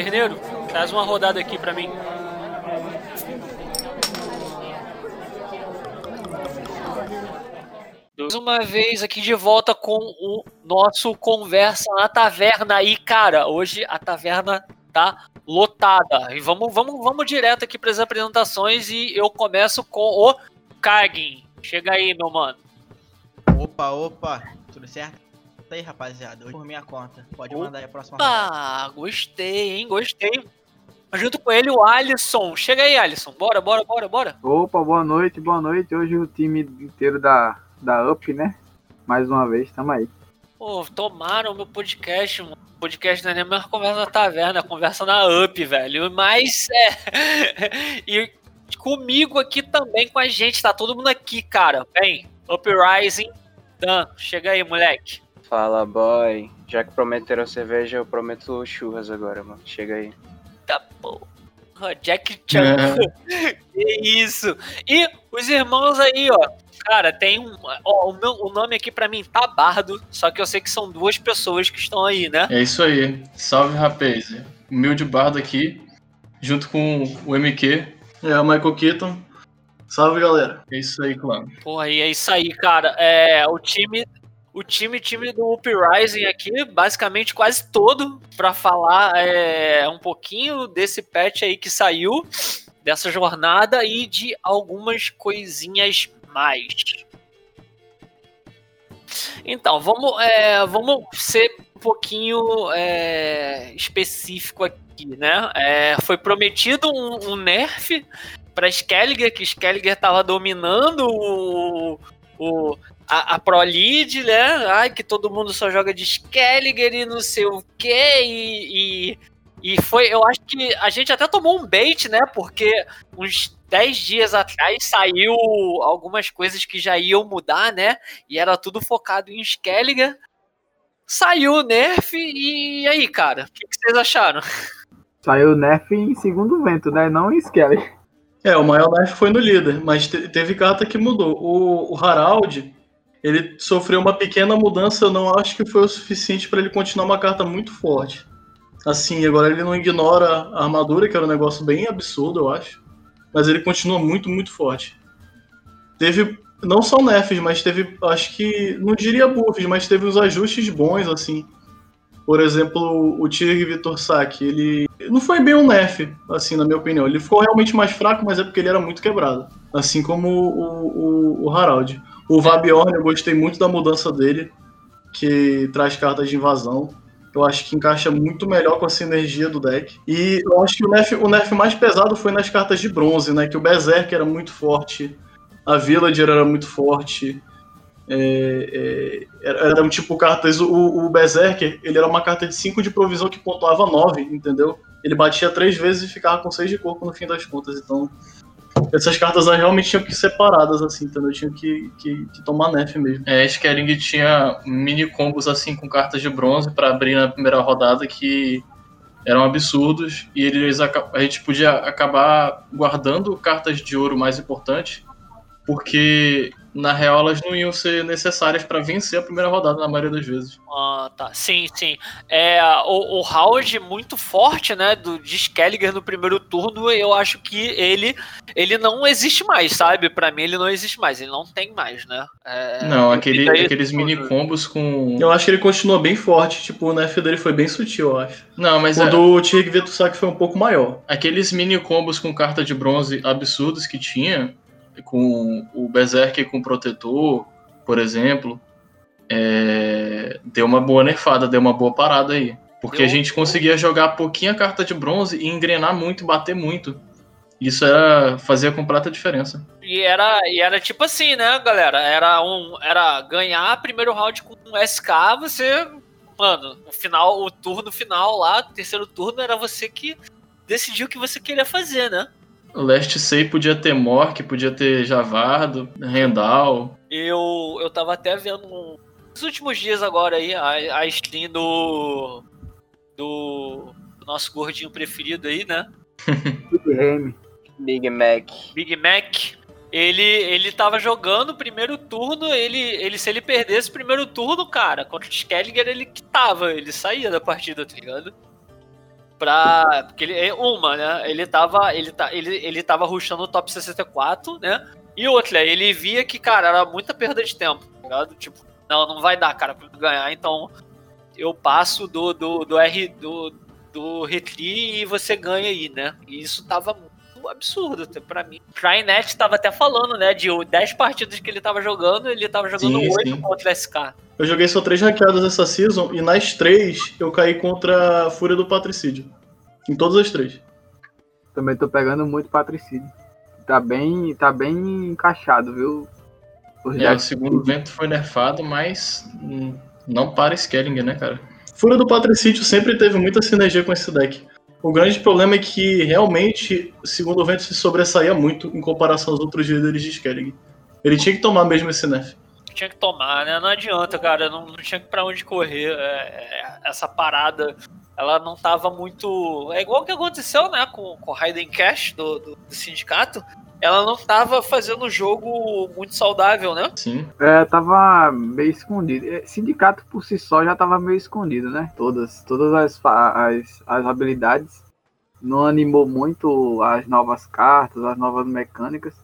Taverneiro, traz uma rodada aqui pra mim. Mais uma vez aqui de volta com o nosso Conversa na Taverna. E, cara, hoje a taverna tá lotada. E vamos, vamos, vamos direto aqui para as apresentações e eu começo com o Kagin. Chega aí, meu mano. Opa, opa, tudo certo? Tá aí, rapaziada, hoje por minha conta. Pode mandar aí a próxima Ah, gostei, hein, gostei. Junto com ele o Alisson. Chega aí, Alisson. Bora, bora, bora, bora. Opa, boa noite, boa noite. Hoje o time inteiro da, da UP, né? Mais uma vez, tamo aí. Pô, tomaram o meu podcast, mano. Podcast não é nem uma conversa na taverna, é conversa na UP, velho. Mas é. e comigo aqui também, com a gente, tá todo mundo aqui, cara. Vem, Up Rising. Dan, chega aí, moleque. Fala, boy. Já que prometeram cerveja, eu prometo churras agora, mano. Chega aí. Tá porra. Jack Chan. que isso. E os irmãos aí, ó. Cara, tem um. Ó, o, meu, o nome aqui pra mim tá Bardo, só que eu sei que são duas pessoas que estão aí, né? É isso aí. Salve, rapaz. Humilde Bardo aqui, junto com o MQ. É, o Michael Keaton. Salve, galera. É isso aí, clã. Porra, e é isso aí, cara. É, o time. O time, time do Uprising aqui, basicamente quase todo, para falar é, um pouquinho desse patch aí que saiu, dessa jornada e de algumas coisinhas mais. Então, vamos, é, vamos ser um pouquinho é, específico aqui, né? É, foi prometido um, um nerf para Skelliger, que Skelliger estava dominando o, o, a, a Pro League, né? Ai, que todo mundo só joga de Skelliger e não sei o quê, e, e, e foi, eu acho que a gente até tomou um bait, né? Porque uns 10 dias atrás saiu algumas coisas que já iam mudar, né? E era tudo focado em Skelliger. Saiu o Nerf e aí, cara, o que, que, vocês acharam? Saiu o Nerf em segundo vento, né? Não em Skelliger. É, o maior Nerf foi no líder, mas te teve carta que mudou. O, o Harald, ele sofreu uma pequena mudança, eu não acho que foi o suficiente para ele continuar uma carta muito forte. Assim, agora ele não ignora a armadura, que era um negócio bem absurdo, eu acho mas ele continua muito, muito forte. Teve não só nerfs, mas teve, acho que, não diria buffs, mas teve uns ajustes bons, assim. Por exemplo, o Tig Vitor Saki, ele não foi bem um nerf, assim, na minha opinião. Ele ficou realmente mais fraco, mas é porque ele era muito quebrado. Assim como o, o, o Harald. O Vabiorn, eu gostei muito da mudança dele, que traz cartas de invasão. Eu acho que encaixa muito melhor com a sinergia do deck. E eu acho que o nerf, o nerf mais pesado foi nas cartas de bronze, né? Que o Berserker era muito forte, a Villager era muito forte. É, é, eram tipo cartas. O, o Berserker, ele era uma carta de 5 de provisão que pontuava 9, entendeu? Ele batia três vezes e ficava com 6 de corpo no fim das contas. Então, essas cartas realmente tinham que ser separadas, assim, entendeu? Tinham que, que, que tomar nerf mesmo. É, Skering tinha mini combos, assim, com cartas de bronze para abrir na primeira rodada que eram absurdos e eles a gente podia acabar guardando cartas de ouro mais importantes porque na real elas não iam ser necessárias para vencer a primeira rodada na maioria das vezes. Ah, tá. Sim, sim. É, o, o Howard muito forte, né, do de Skelliger no primeiro turno, eu acho que ele ele não existe mais, sabe? Para mim ele não existe mais, ele não tem mais, né? É, não, aquele, aqueles mini combos com Eu acho que ele continua bem forte, tipo, o nerf dele foi bem sutil, eu acho. Não, mas o é... do Tig Vetusaki foi um pouco maior. Aqueles mini combos com carta de bronze absurdos que tinha, com o Berserker com o Protetor, por exemplo, é, deu uma boa nerfada, deu uma boa parada aí. Porque deu... a gente conseguia jogar pouquinha carta de bronze e engrenar muito, bater muito. Isso era fazia completa diferença. E era, e era tipo assim, né, galera? Era um era ganhar primeiro round com um SK, você, mano, o final, o turno final lá, o terceiro turno era você que decidiu o que você queria fazer, né? Last Say podia ter Mork, podia ter Javardo, Rendal. Eu, eu tava até vendo nos últimos dias agora aí a, a stream do, do, do nosso gordinho preferido aí, né? Big Mac. Big Mac. Ele, ele tava jogando o primeiro turno, ele, ele se ele perdesse o primeiro turno, cara, contra o Skelliger ele quitava, ele saía da partida, tá ligado? Pra. Porque ele, uma, né? Ele tava. Ele, tá, ele, ele tava rushando o top 64, né? E outra, ele via que, cara, era muita perda de tempo, tá ligado? Tipo, não, não vai dar, cara, pra ganhar, então eu passo do, do, do R do, do Retri e você ganha aí, né? E isso tava muito absurdo para mim. Crynet tava até falando, né, de 10 partidas que ele tava jogando, ele tava jogando sim, 8 sim. contra o SK. Eu joguei só 3 ranqueadas essa season e nas 3 eu caí contra a Fúria do Patricídio. Em todas as 3. Também tô pegando muito Patricídio. Tá bem, tá bem encaixado, viu? É, o segundo vento foi nerfado, mas não para Skelling, né, cara? Fúria do Patricídio sempre teve muita sinergia com esse deck. O grande problema é que realmente, segundo o vento, se sobressaía muito em comparação aos outros líderes de Skellig. Ele tinha que tomar mesmo esse nerf. Tinha que tomar, né? Não adianta, cara. Não, não tinha pra onde correr. É, é, essa parada, ela não tava muito. É igual o que aconteceu, né? Com, com o Raiden Cash do, do, do sindicato ela não estava fazendo o jogo muito saudável, né? Sim. É, tava meio escondido. É, sindicato por si só já tava meio escondido, né? Todas, todas as, as, as habilidades. Não animou muito as novas cartas, as novas mecânicas.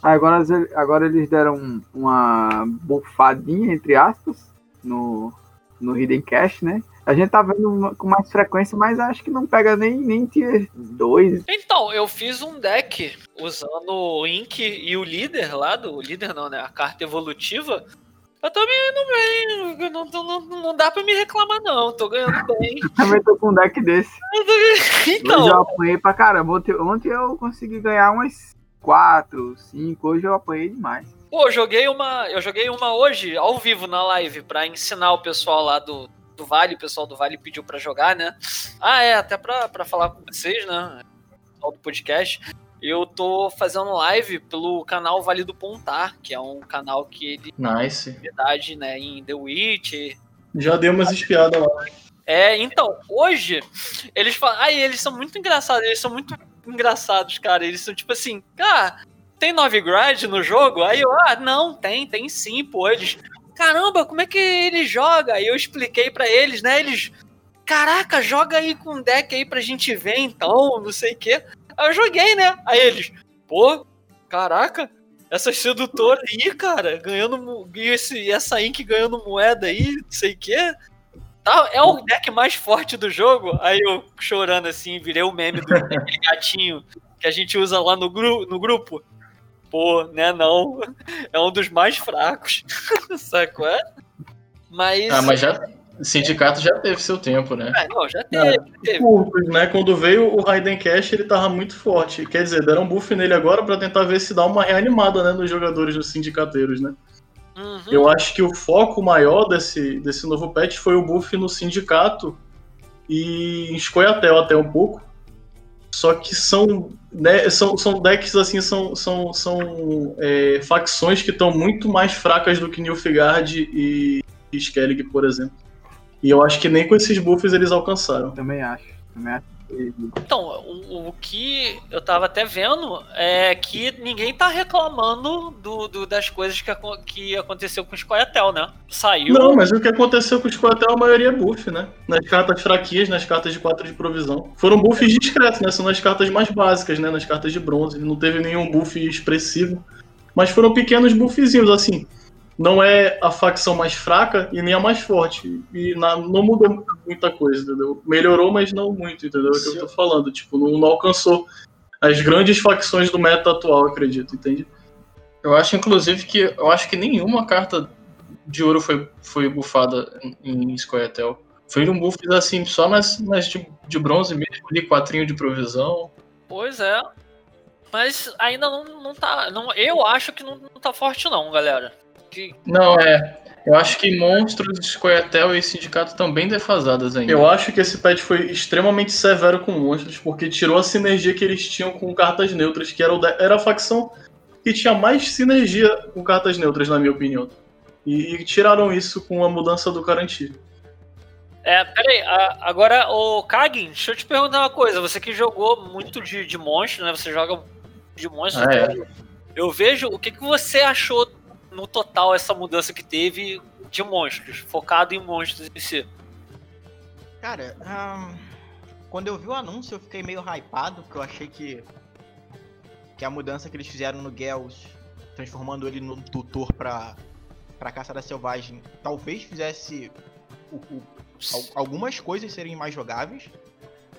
Agora, agora eles deram uma bufadinha, entre aspas, no, no Hidden Cash, né? A gente tá vendo com mais frequência, mas acho que não pega nem, nem tier 2. Então, eu fiz um deck usando o Ink e o líder lá, do líder não, né? A carta evolutiva. Eu tô me indo bem, não, não, não dá pra me reclamar não, tô ganhando bem. eu também tô com um deck desse. Então. Eu já apanhei pra caramba, ontem, ontem eu consegui ganhar umas 4, 5, hoje eu apanhei demais. Pô, eu joguei uma, eu joguei uma hoje ao vivo na live para ensinar o pessoal lá do, do Vale, o pessoal do Vale pediu para jogar, né? Ah, é, até pra, falar com vocês, né? Do podcast. Eu tô fazendo live pelo canal Vale do Pontar, que é um canal que ele. Nice. Verdade, né? Em The Witch. Já deu umas espiadas lá. É, então, hoje, eles falam. Aí, eles são muito engraçados, eles são muito engraçados, cara. Eles são tipo assim, cara, tem Novigrad no jogo? Aí eu, ah, não, tem, tem sim, pô. Eles, caramba, como é que ele joga? Aí eu expliquei para eles, né? Eles, caraca, joga aí com um deck aí pra gente ver então, não sei o quê. Aí eu joguei, né? Aí eles, pô, caraca, essa sedutora aí, cara, ganhando. E esse, essa Ink ganhando moeda aí, não sei o quê. É o deck mais forte do jogo. Aí eu chorando assim, virei o meme do gatinho que a gente usa lá no, gru no grupo pô, né, não. É um dos mais fracos. Sacou? É? Mas. Ah, mas já. O sindicato já teve seu tempo, né? É, não, já teve. É, teve. Curtos, né? Quando veio o Raiden Cash, ele tava muito forte. Quer dizer, deram um buff nele agora para tentar ver se dá uma reanimada, né, nos jogadores dos sindicateiros, né? Uhum. Eu acho que o foco maior desse, desse novo patch foi o buff no sindicato e em Scoia'tael até um pouco. Só que são, né, são, são decks assim, são, são, são é, facções que estão muito mais fracas do que Nilfgaard e, e Skellig, por exemplo. E eu acho que nem com esses buffs eles alcançaram. Também acho. Também acho. Então, o, o, que eu tava até vendo é que ninguém tá reclamando do, do das coisas que, que aconteceu com o Scoia'tael, né? Saiu. Não, mas o que aconteceu com o Scoia'tael, a maioria é buff, né? Nas cartas fraquias, nas cartas de 4 de provisão. Foram buffs discretos, né? São nas cartas mais básicas, né? Nas cartas de bronze. Não teve nenhum buff expressivo. Mas foram pequenos buffzinhos, assim não é a facção mais fraca e nem a mais forte. E na, não mudou muita coisa, entendeu? Melhorou, mas não muito, entendeu? É o que eu tô falando. Tipo, não, não, alcançou as grandes facções do meta atual, acredito, entende? Eu acho, inclusive, que eu acho que nenhuma carta de ouro foi, foi bufada em, em Scoia'tael. Foi um buff assim, só nas, nas de, de bronze mesmo, ali, quatrinho de provisão. Pois é. Mas ainda não, não tá. Não, eu acho que não, não tá forte, não, galera. Não, é. Eu acho que Monstros, Scoia'tael e Sindicato estão bem defasadas ainda. Eu acho que esse patch foi extremamente severo com Monstros, porque tirou a sinergia que eles tinham com cartas neutras, que era, o era a facção que tinha mais sinergia com cartas neutras, na minha opinião. E, e tiraram isso com a mudança do Garantir. É, peraí, agora, o Kagin, deixa eu te perguntar uma coisa. Você que jogou muito de, de monstro, né? Você joga de monstro. Ah, é. Eu vejo, o que, que você achou no total essa mudança que teve de monstros, focado em monstros em si? Cara, quando eu vi o anúncio, eu fiquei meio hypado, porque eu achei que. Que a mudança que eles fizeram no Gels, transformando ele num tutor pra, pra caçada selvagem, talvez fizesse o- o- al- algumas coisas serem mais jogáveis.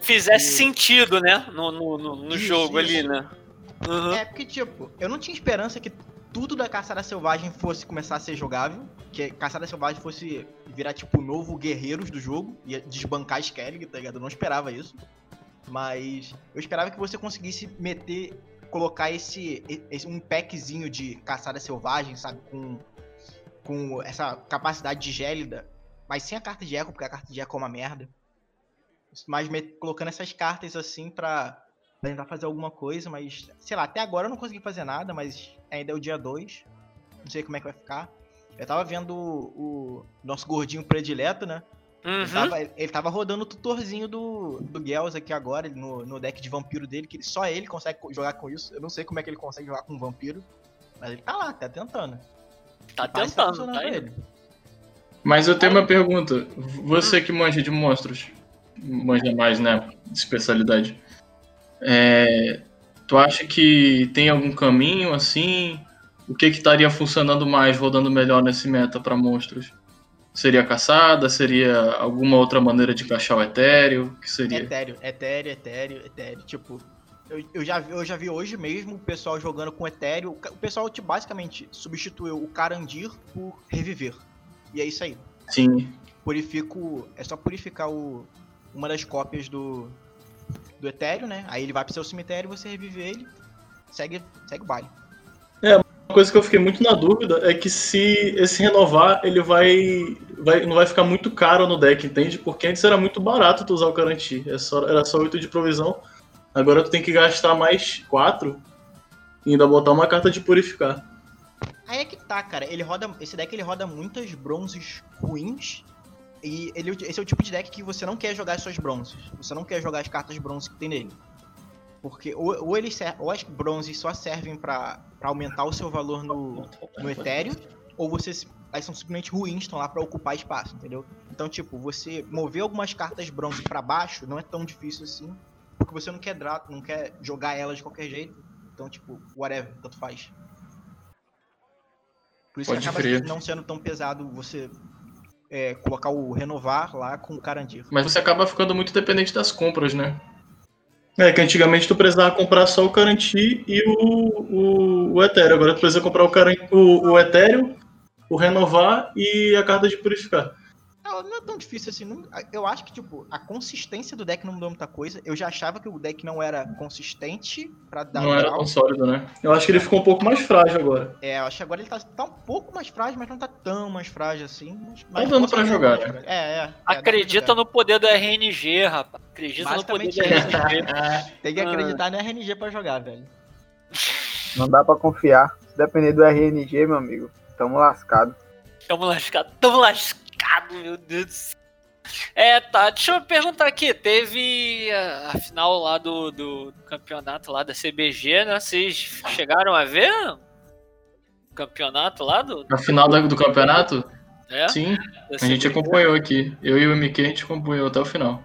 Fizesse E- sentido, né? No, no, no- no Isso, jogo ali, isso. né? Uhum. É, porque, tipo, eu não tinha esperança que tudo da Caçada Selvagem fosse começar a ser jogável. Que Caçada Selvagem fosse virar, tipo, o novo Guerreiros do jogo. Ia desbancar Skellig, tá ligado? Eu não esperava isso. Mas eu esperava que você conseguisse meter, colocar esse, esse um packzinho de Caçada Selvagem, sabe? Com, com essa capacidade de gélida. Mas sem a carta de eco, porque a carta de eco é uma merda. Mas colocando essas cartas assim pra tentar fazer alguma coisa, mas sei lá, até agora eu não consegui fazer nada, mas ainda é o dia 2. Não sei como é que vai ficar. Eu tava vendo o, o nosso gordinho predileto, né? Ele, Uhum. tava, ele tava rodando o tutorzinho do, do Gels aqui agora, ele no, no deck de vampiro dele, que ele- só ele consegue co- jogar com isso. Eu não sei como é que ele consegue jogar com um vampiro, mas ele tá lá, tá tentando. Tá Parece que tentando, tá indo. ele. Mas eu tenho uma pergunta. Você que manja de monstros, manja mais, né? De especialidade. É, tu acha que tem algum caminho assim? O que que estaria funcionando mais, rodando melhor nesse meta pra monstros? Seria caçada? Seria alguma outra maneira de encaixar o etéreo? Que seria? Etéreo, etéreo, etéreo, etéreo. Tipo, eu, eu, já, vi- eu já vi hoje mesmo o pessoal jogando com etéreo. O pessoal, tipo, basicamente, substituiu o Carandir por reviver. E é isso aí. Sim. Purifico. É só purificar o, uma das cópias do, do etéreo, né? Aí ele vai pro seu cemitério, você revive ele, segue, segue o baile. Uma coisa que eu fiquei muito na dúvida é que se esse renovar, ele vai, vai não vai ficar muito caro no deck, entende? Porque antes era muito barato tu usar o Garanti. É só, era só 8 de provisão. Agora tu tem que gastar mais 4 e ainda botar uma carta de purificar. Aí é que tá, cara. Ele roda. Esse deck ele roda muitas bronzes ruins. E ele, esse é o tipo de deck que você não quer jogar as suas bronzes. Você não quer jogar as cartas bronzes que tem nele. Porque ou, ou, ele ser- ou as bronzes só servem pra, pra aumentar o seu valor no, no etéreo, ou você elas são simplesmente ruins, estão lá pra ocupar espaço, entendeu? Então, tipo, você mover algumas cartas bronze pra baixo não é tão difícil assim, porque você não quer dra não quer jogar elas de qualquer jeito. Então, tipo, whatever, tanto faz. Por isso Pode que acaba não sendo tão pesado você é, colocar o renovar lá com o Carandir. Mas você acaba ficando muito dependente das compras, né? É, que antigamente tu precisava comprar só o Garanti e o, o, o Etéreo. Agora tu precisa comprar o, Caran- o, o Etéreo, o Renovar e a carta de purificar. Não, não é tão difícil assim. não- eu acho que, tipo, a consistência do deck não mudou muita coisa. Eu já achava que o deck não era consistente pra dar Não era tão sólido, né? Eu acho que ele ficou um pouco mais frágil agora. É, eu acho que agora ele tá, tá um pouco mais frágil, mas não tá tão mais frágil assim. Mas, Tá mas dando pra jogar, né? É, é. é. Acredita no poder do RNG, rapaz. Acredita no poder do RNG. Tem que Ah. acreditar no RNG pra jogar, velho. Não dá pra confiar. Se depender do RNG, meu amigo, tamo lascado. Tamo lascado, tamo lascado, meu Deus do céu. É, tá, deixa eu perguntar aqui, teve a, a final lá do, do campeonato lá da CBG, né? Vocês chegaram a ver o campeonato lá do... Na final da- do campeonato? É, Sim, a gente acompanhou aqui. Eu e o MK, a gente acompanhou até o final.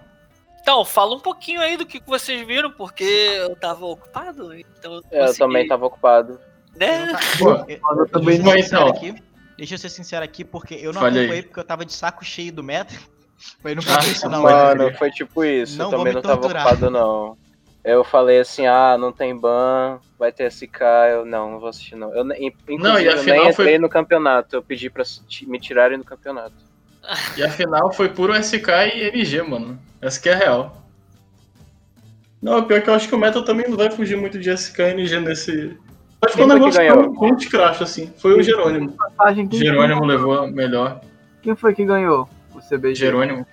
Então, fala um pouquinho aí do que vocês viram, porque eu tava ocupado, então... É, eu consegui, também tava ocupado. Eu Né? tá- Pô, eu- eu também eu não. então. aqui. Deixa eu ser sincero aqui, porque eu não Fale aí. acompanhei porque eu tava de saco cheio do meta. Foi no Ah, profissional. Mano, foi tipo isso. Não eu também não tava ocupado, não. Eu falei assim, ah, não tem ban, vai ter SK, eu não, não vou assistir não. Eu, inclusive, Não, e a eu nem foi- entrei no campeonato, eu pedi pra me tirarem do campeonato. E a final foi puro SK e NG, mano. Essa que é a real. Não, pior que eu acho que o Meta também não vai fugir muito de SKNG nesse. Acho que Quem foi um negócio ganhou? com de crash, assim. Foi o Jerônimo. Jerônimo levou a melhor. quem foi que ganhou o CBG? Jerônimo.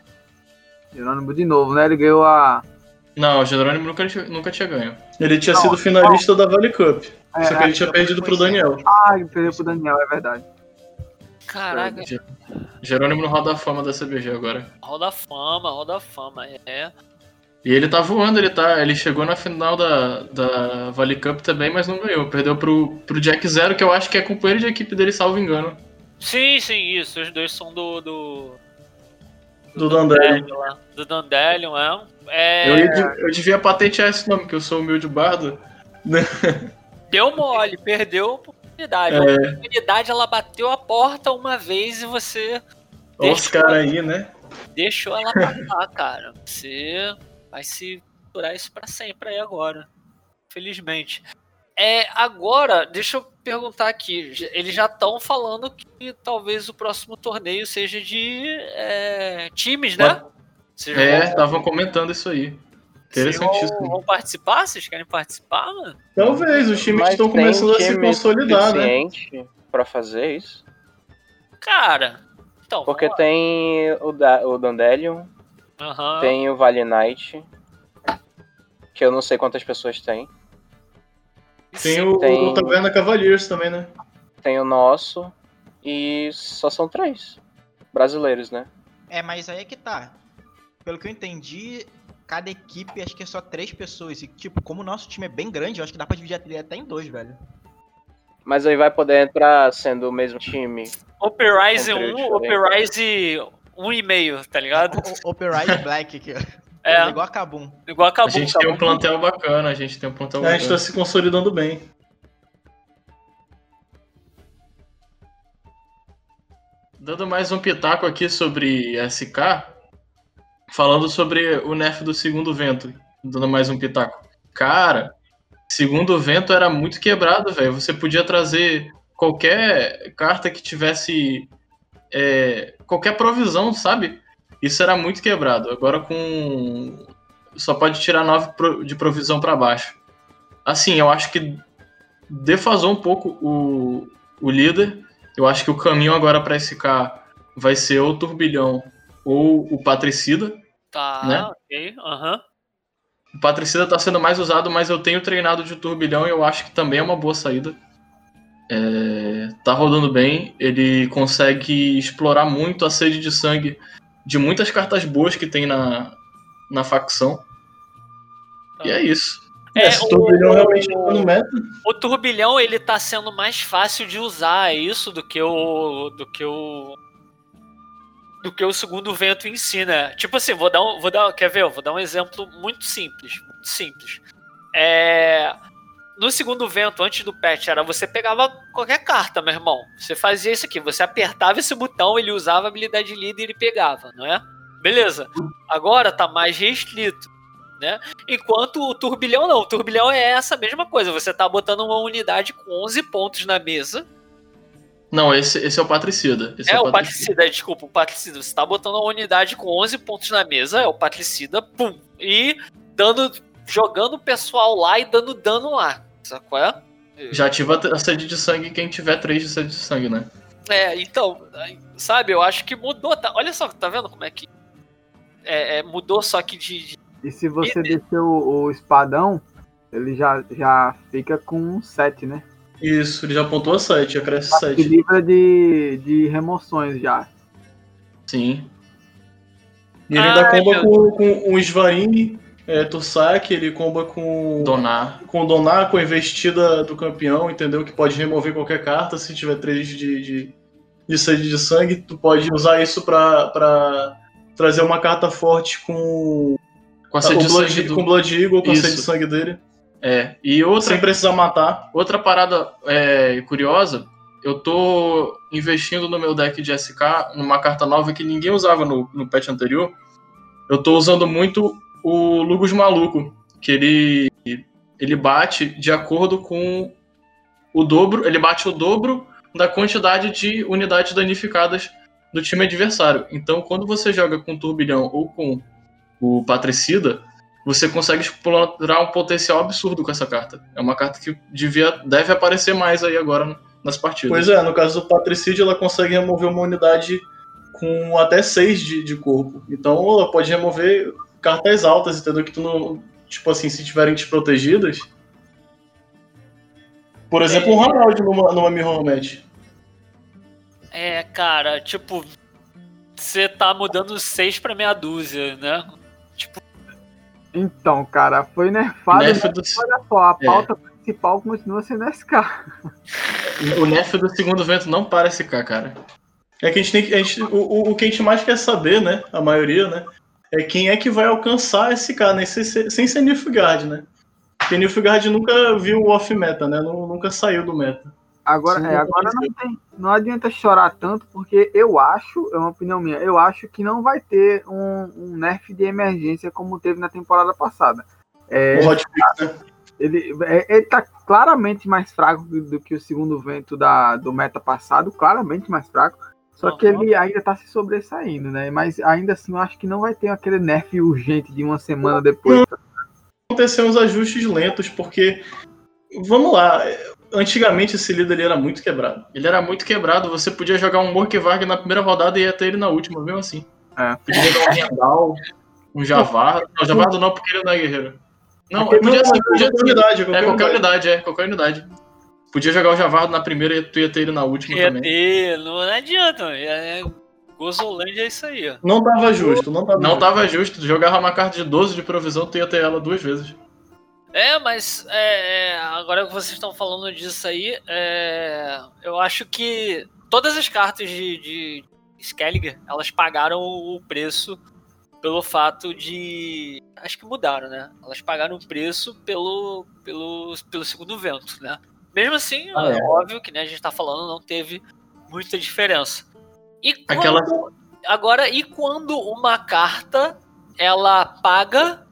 Jerônimo de novo, né? Ele ganhou a. Não, o Jerônimo nunca, nunca tinha ganho. Ele tinha sido finalista da Valley Cup. É, só que ele tinha perdido pro Daniel. Ah, ele perdeu pro Daniel, é verdade. Caraca, Jerônimo no Roda da Fama da CBG agora. roda fama, roda fama, é. E ele tá voando, ele tá. Ele chegou na final da, da Valley Cup também, mas não ganhou. Perdeu pro, pro Jack Zero, que eu acho que é companheiro de equipe dele, salvo engano. Sim, sim, isso, os dois são do... do... Do Dandelion. lá. Do Dandelion, é. é Eu, eu devia patentear esse nome, que eu sou humilde bardo. Deu mole, perdeu a oportunidade. A É. oportunidade, ela bateu a porta uma vez e você Olha os caras aí, né? deixou ela passar, cara. Você vai se durar isso pra sempre aí agora. Felizmente. É, agora, deixa eu perguntar aqui. Eles já estão falando que talvez o próximo torneio seja de é, times, né? Vocês É, estavam comentando isso aí. vocês vão, Interessantíssimo. vão participar? Vocês querem participar, mano? Talvez, os times Mas estão começando a se consolidar, né? suficiente Pra fazer isso. Cara, então. Porque tem o, da, o Dandelion, Aham. tem o Vale Knight, que eu não sei quantas pessoas tem. Tem o, Tem- o Taverna Cavaliers também, né? Tem o nosso e só são três brasileiros, né? É, mas aí é que tá. Pelo que eu entendi, cada equipe acho que é só três pessoas. E, tipo, como o nosso time é bem grande, eu acho que dá pra dividir a trilha até em dois, velho. Mas aí vai poder entrar sendo o mesmo time. Operize Controle 1, Operize 1,5, tá ligado? O- Black aqui. É, Igual a Kabum. igual A acabou. gente tem um plantel bacana, a gente tem um plantel A gente bacana. tá se consolidando bem. Dando mais um pitaco aqui sobre SK, falando sobre o nerf do segundo vento. Dando mais um pitaco. Cara, segundo vento era muito quebrado, velho. Você podia trazer qualquer carta que tivesse é, qualquer provisão, sabe? Isso era muito quebrado. Agora com. Só pode tirar 9 pro- de provisão pra baixo. Assim, eu acho que defasou um pouco o, o líder. Eu acho que o caminho agora pra SK vai ser ou o Turbilhão ou o Patricida. Tá, né? ok. Aham. O Patricida tá sendo mais usado, mas eu tenho treinado de Turbilhão e eu acho que também é uma boa saída. É, tá rodando bem, ele consegue explorar muito a sede de sangue de muitas cartas boas que tem na, na facção. E é isso. É, É, se o- turbilhão realmente tá no meta, O turbilhão ele tá sendo mais fácil de usar, é isso do que o do que o do que o segundo vento em si, né? Tipo assim, vou dar um, vou dar, quer ver? Eu vou dar um exemplo muito simples, muito simples. É, no segundo vento, antes do patch, era você pegava qualquer carta, meu irmão. Você fazia isso aqui, você apertava esse botão, ele usava a habilidade líder e ele pegava, não é? Beleza. Agora tá mais restrito, né? Enquanto o turbilhão não, o turbilhão é essa mesma coisa. Você tá botando uma unidade com 11 pontos na mesa. Não, esse, esse é o Patricida. Esse é, o patricida, desculpa, o patricida. Você tá botando uma unidade com 11 pontos na mesa, é o patricida, pum. E dando, jogando o pessoal lá e dando dano lá. Sabe qual é? Já ativa a sede de sangue quem tiver 3 de sede de sangue, né? É, então, sabe, eu acho que mudou. Tá, olha só, tá vendo como é que. É, é, mudou só que de, de- E se você descer o, o espadão, ele já, já fica com um 7, né? isso, ele já apontou a 7, já cresce Se 7. livra de, de remoções já. Sim. E ele ainda Ai, comba meu com, com o Svarim, é, ele comba com, Donar. com Donar, com a investida do campeão, entendeu? Que pode remover qualquer carta se tiver 3 de, de, de sede de sangue. Tu pode usar isso pra, pra trazer uma carta forte com, Com a sede de Blood, sangue do... com Blood Eagle, com a Isso. sede de sangue dele. É. E outra, Sem precisar matar. outra parada é, curiosa, eu tô investindo no meu deck de SK numa carta nova que ninguém usava no, no patch anterior. Eu tô usando muito o Lugos Maluco, que ele, ele bate de acordo com o dobro, ele bate o dobro da quantidade de unidades danificadas do time adversário. Então, quando você joga com Turbilhão ou com o Patricida, você consegue explorar um potencial absurdo com essa carta. É uma carta que devia, deve aparecer mais aí agora nas partidas. Pois é, no caso do Patricídio, ela consegue remover uma unidade com até 6 de, de corpo. Então ela pode remover cartas altas, entendeu? Que tu não. Tipo assim, se tiverem desprotegidas. Por exemplo, um Ronaldo numa, numa Mirror Match. É, cara, tipo. Você tá mudando 6 pra meia dúzia, né? Então, cara, foi nerfado. Nerf mas do- Olha só, a É. pauta principal continua sendo SK. O nerf do segundo vento não para SK, cara. É que a gente tem que. A gente, o, o, o que a gente mais quer saber, né? A maioria, né? É quem é que vai alcançar esse cara, né? Sem, ser- sem ser Nilfgaard, né? Porque Nilfgaard nunca viu o off-meta, né? Nu- Nunca saiu do meta. Agora, é, agora não, tem, não adianta chorar tanto, porque eu acho, é uma opinião minha, eu acho que não vai ter um, um nerf de emergência como teve na temporada passada. É, O hotfix, né? ele, é, ele tá claramente mais fraco do, do que o segundo vento da, do meta passado, claramente mais fraco. Só que ele ainda tá se sobressaindo, né? Mas ainda assim, eu acho que não vai ter aquele nerf urgente de uma semana depois. Acontecer uns ajustes lentos, porque. Vamos lá. Antigamente esse líder ele era muito quebrado. Ele era muito quebrado, você podia jogar um Morkvarg na primeira rodada e ia ter ele na última, mesmo assim. É. Podia jogar um Rendal, um Javardo. Não, Javardo não, porque ele não é guerreiro. Não, Aquele- podia ser, Não, podia qualquer ser. unidade, É, qualquer unidade, é, qualquer unidade. Podia jogar o Javardo na primeira e tu ia ter ele na última Ia também. ter, não adianta, é, Gozolândia é isso aí, ó. Não tava justo, não tava Não justo. tava justo, tu jogava uma carta de 12 de provisão, tu ia ter ela duas vezes. É, mas é, é, agora que vocês estão falando disso aí, é, eu acho que todas as cartas de, de Skelliger, elas pagaram o preço pelo fato de. Acho que mudaram, né? Elas pagaram o preço pelo, pelo, pelo segundo vento, né? Mesmo assim, Ah, é. é. óbvio que né, a gente tá falando, não teve muita diferença. E quando, Aquela- Agora, e quando uma carta ela paga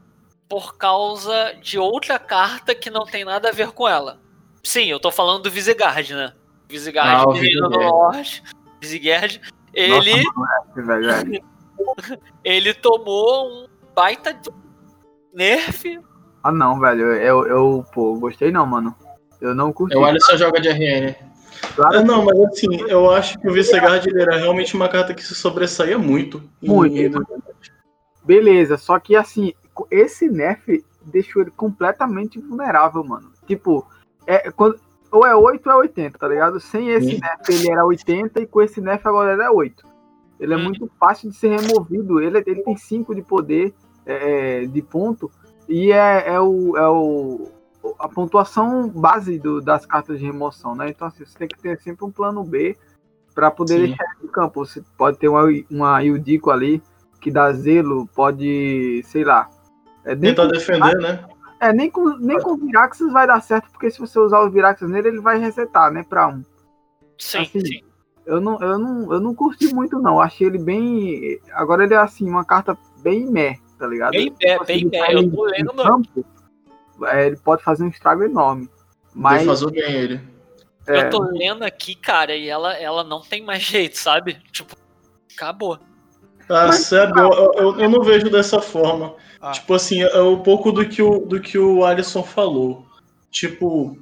por causa de outra carta que não tem nada a ver com ela? Sim, eu tô falando do Vizigard, né? Vizigard Ah, Reino do. Norte. Vizigard, ele, Nossa, ele tomou um baita nerf. Ah, não, velho. Eu, eu, pô, gostei não, mano. Eu não curti. O Alisson joga de RN. Claro É, não, mas assim, eu acho que o Vicegard ele era realmente uma carta que se sobressaía muito. em- Muito. em- Beleza, só que assim, esse nerf deixou ele completamente vulnerável, mano. Tipo, é, quando, ou é 8 ou é 80, tá ligado? Sem esse Sim. nerf ele era 80 e com esse nerf agora ele é 8. Ele é muito fácil de ser removido. Ele, ele tem 5 de poder é, de ponto e é, é, o, é o, a pontuação base do- das cartas de remoção, né? Então assim, você tem que ter sempre um plano B para poder Sim. deixar ele no campo. Você pode ter uma, uma Yudico ali que dá zelo, pode, sei lá. É, Tentar com, defender, né? é, nem com, nem com Viraxas vai dar certo, porque se você usar os Viraxas nele, ele vai resetar, né? Pra um. Sim, Assim, sim. Eu não, eu não, eu não curti muito, não. Achei ele bem. Agora ele é assim, uma carta bem meh, tá ligado? Bem pé, Se bem ele pé. tá Eu tô lendo. é, ele pode fazer um estrago enorme. Mas Defasou bem ele. é, Eu tô lendo aqui, cara, e ela, ela não tem mais jeito, sabe? Tipo, acabou. Ah, sabe, eu, eu, eu não vejo dessa forma. Ah. Tipo assim, é um pouco do que o, do que o Alisson falou. Tipo,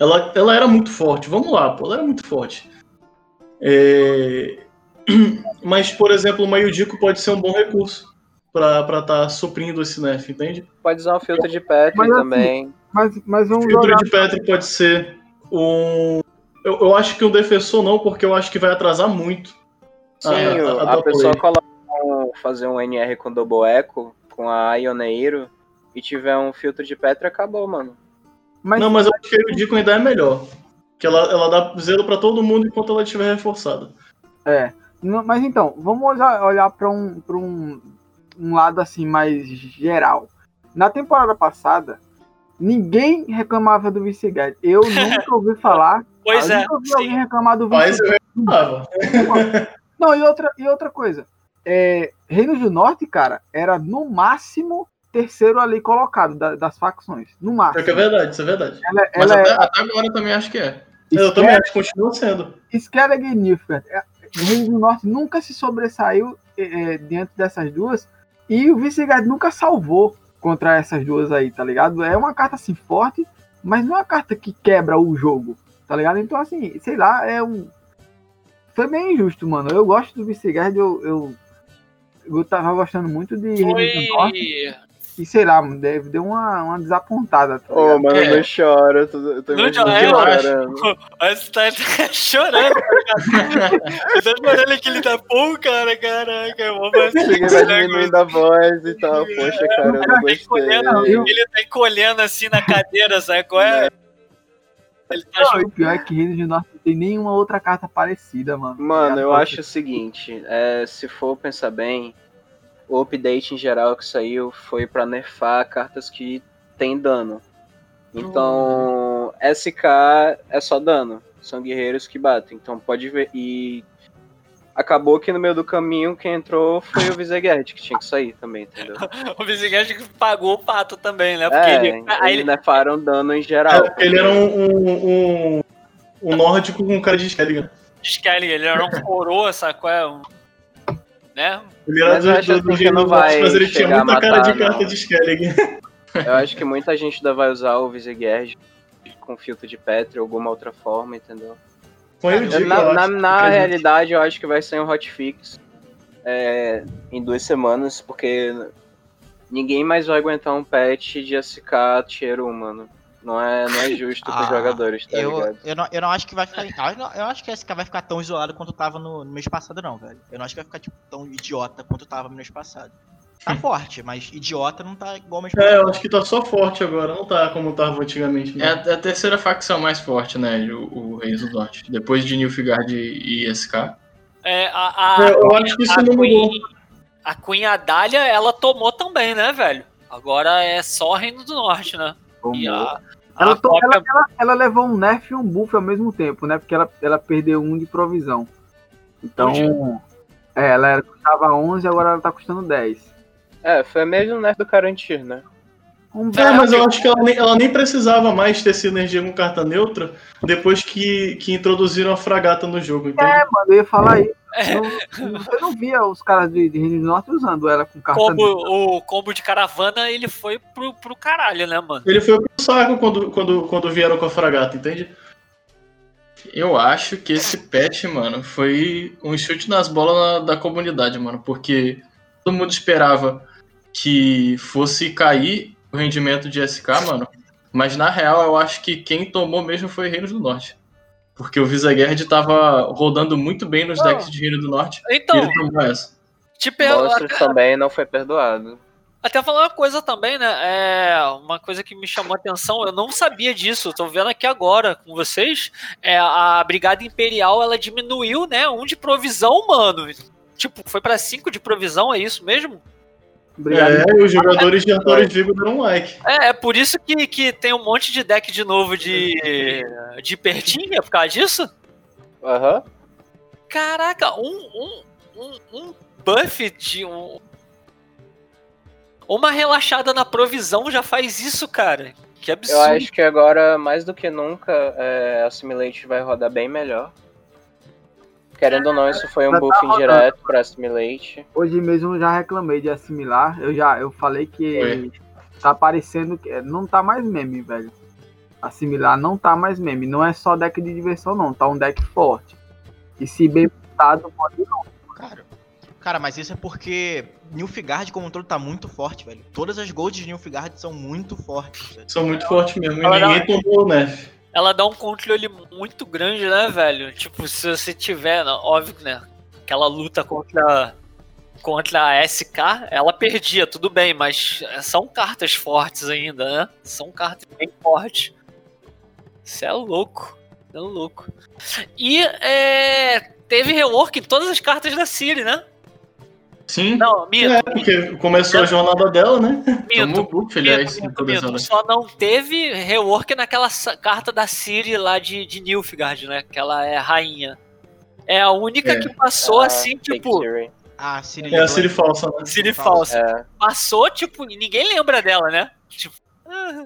ela, ela era muito forte. Vamos lá, pô, ela era muito forte. É, Mas, por exemplo, o Mayudico pode ser um bom recurso pra estar tá suprindo esse nerf, entende? Pode usar um filtro de Petri Mas assim, também. mas, mas vamos Filtro jogar. de Petri pode ser um. Eu, eu acho que um defensor não, porque eu acho que vai atrasar muito. Sim, a- o- a a, double pessoa A. coloca um, fazer um NR com Double Echo, com a Ioneiro, e tiver um filtro de Petri, acabou, mano. Mas, Não, mas eu acho que a Yudico ainda é melhor. Que ela, ela dá zelo pra todo mundo enquanto ela estiver reforçada. É. Não, mas então, vamos olhar, olhar para um, pra um, um lado assim mais geral. Na temporada passada, ninguém reclamava do Vice-Guide. Eu nunca ouvi falar. Pois é, nunca ouvi alguém sim. reclamar do Mas Vice-Guide. eu reclamava. Não, e outra, e outra coisa. É, Reinos do Norte, cara, era no máximo terceiro ali colocado da- das facções. No É máximo. que é verdade, isso é verdade. Ela, Mas ela até, é até agora eu também acho que é. Eu também acho que continua sendo. Skellig e Nilfgaard. É, O Reino do Norte nunca se sobressaiu é, é, diante dessas duas. E o Vice-Guard nunca salvou contra essas duas aí, tá ligado? É uma carta assim forte, mas não é uma carta que quebra o jogo, tá ligado? Então, assim, sei lá, é um. Foi bem injusto, mano. Eu gosto do Vice-Guard, eu, eu, eu tava gostando muito de. Foi. E sei lá, deve deu uma, uma desapontada. Tá Ô, ligado? mano, É. não chora. Eu tô, eu tô Não chora, ele eu acho. você tá chorando, cara. Eu tô chorando aqui, ele tá, pô, cara, caraca, eu vou Chega esse vai diminuindo a voz e tal. Poxa, cara, eu não Tá gostei. encolhendo, eu- ele tá encolhendo assim na cadeira, sabe qual é? Ele tá Não, o pior é que Reinos do Norte não tem nenhuma outra carta parecida, mano. Mano, eu Tá acho o seguinte, é, se for pensar bem, o update em geral que saiu foi pra nerfar cartas que tem dano. Então, SK é só dano, são guerreiros que batem. Então pode ver. E acabou que no meio do caminho quem entrou foi o Vizegerd, que tinha que sair também, entendeu? O Vizigante pagou o pato também, né? Porque É, ele, aí eles ele, nerfaram dano em É, geral. porque ele era um, um, um, um nórdico com cara de Skelligan. Skelly, ele era um coroa, sacou? É um, né? Ele era Mas eu acho assim que Gênio não vai mas ele tinha muita cara matar, de carta não. de Skelligan. Eu acho que muita gente ainda vai usar o Vizegerd com filtro de Petri ou alguma outra forma, entendeu? O dica, na na, na realidade, eu acho que vai ser um hotfix é, em duas semanas, porque ninguém mais vai aguentar um patch de SK tier 1, mano. Não é, não é justo pros Ah, jogadores, tá eu, ligado? eu, não, eu não acho que vai ficar. Eu, não- eu acho que a SK vai ficar tão isolado quanto tava no, no mês passado, não, velho. Eu não acho que vai ficar tipo, tão idiota quanto tava no mês passado. Tá forte, mas idiota não tá igual ao mês É, eu acho que tá só forte agora, não tá como tava antigamente. É Não. a, é a terceira facção mais forte, né? O, o Reis do Norte. Depois de Nilfgaard e, e SK. É, a, a, É, eu acho que isso a não mudou. A Queen Adália, ela tomou também, né, velho? Agora é só Reino do Norte, né? A, Ela, a to- própria- ela, ela- ela levou um nerf e um buff ao mesmo tempo, né? Porque ela, ela perdeu um de provisão. Então, é, ela custava 11, agora ela tá custando 10. É, foi mesmo nerf do Carantir, né? Um É, mas eu acho que ela nem, ela nem precisava mais ter sinergia com carta neutra depois que, que introduziram a fragata no jogo? É, mano, eu ia falar isso. É. Não- Você não via os caras de, de Reino do Norte usando ela com carta combo, neutra. o combo de caravana, ele foi pro, pro caralho, né, mano? Ele foi pro saco quando, quando, quando vieram com a fragata, entende? Eu acho que esse patch, mano, foi um chute nas bolas na- da comunidade, mano. Porque todo mundo esperava que fosse cair o rendimento de SK, mano. Mas na real, eu acho que quem tomou mesmo foi Reinos do Norte. Porque o Visagerd tava rodando muito bem nos Não. decks de Reino do Norte. e Então, ele tomou essa. tipo, eu- Monstros também não foi perdoado. Até falar uma coisa também, né? É uma coisa que me chamou a atenção, eu não sabia disso, eu tô vendo aqui agora com vocês. É, a Brigada Imperial ela diminuiu, né? Um de provisão, mano. Tipo, foi pra cinco de provisão, é isso mesmo? Obrigado. É, e os jogadores de Artorias Vigo deram um like. É, é por isso que, que tem um monte de deck de novo de, de pertinha por causa disso? Aham. Caraca, um, um, um, um buff de um. Uma relaxada na provisão já faz isso, cara. Que Eu absurdo. acho que agora, mais do que nunca, é, Assimilate vai rodar bem melhor. Querendo ou não, isso foi um Já tá buff indireto pra Assimilate. Hoje mesmo eu já reclamei de assimilar. Eu já eu falei que Foi. tá parecendo que não tá mais meme, velho. Assimilar não tá mais meme. Não é só deck de diversão, não. Tá um deck forte. E se bem montado, pode não. Cara, cara, mas isso é porque Nilfgaard como um todo tá muito forte, velho. Todas as golds de Nilfgaard são muito fortes. velho. São muito fortes mesmo. E ninguém tomou o nerf. Ela dá um controle muito grande, né, velho? Tipo, se você tiver, óbvio, né? Aquela luta contra contra a SK, ela perdia, tudo bem, mas são cartas fortes ainda, né? São cartas bem fortes. Isso é louco. Isso é louco. E é, teve rework em todas as cartas da Siri, né? Sim, Não, minto, É, porque começou a jornada dela, né? tomou buff, aliás, minto. elas. Só não teve rework naquela carta da Ciri lá de, de Nilfgaard, né? Que ela é rainha. É a única É. que passou Ah, assim, tipo, Siri. Ah, Ciri É a Siri falsa, né? Ciri falsa. É, Passou, tipo, e ninguém lembra dela, né? Tipo, ah,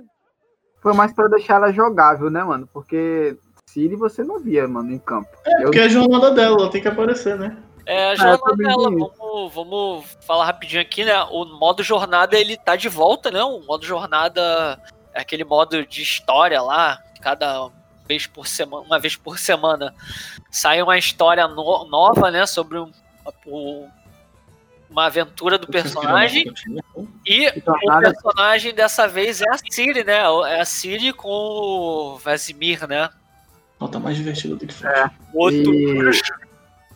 Foi mais pra deixar ela jogável, né, mano? Porque Siri você não via, mano, em campo. É, porque é a jornada dela, ela tem que aparecer, né? É a eu jornada. Vamos, vamos falar rapidinho aqui, né? O modo jornada, ele tá de volta, né? O modo jornada é aquele modo de história lá, cada vez por semana, uma vez por semana, sai uma história no- nova, né? Sobre um, o- uma aventura do personagem. E o Jornada- personagem dessa vez é a Ciri, né? É a Ciri com o Vasimir, né? Ela tá mais divertida do que foi. É. O outro. E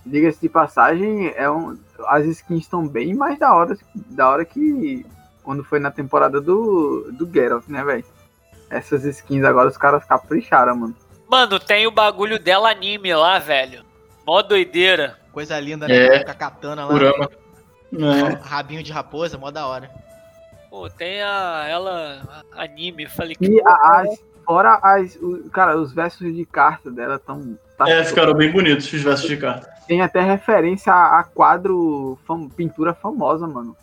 diga-se de passagem, é um, as skins estão bem mais da hora, da hora que quando foi na temporada do, do Geralt, né, velho? Essas skins agora os caras capricharam, mano. Mano, tem o bagulho dela anime lá, velho. Mó doideira. Coisa linda, né? É. Com a katana lá. Kurama. É. Rabinho de raposa, mó da hora. Pô, tem a. Ela. Anime. Eu falei que. E a- as, fora as. o- cara, os versos de carta dela tão. tá- É, ficaram bem bonitos os versos de carta. Tem até referência a, a quadro, fam- pintura famosa, mano.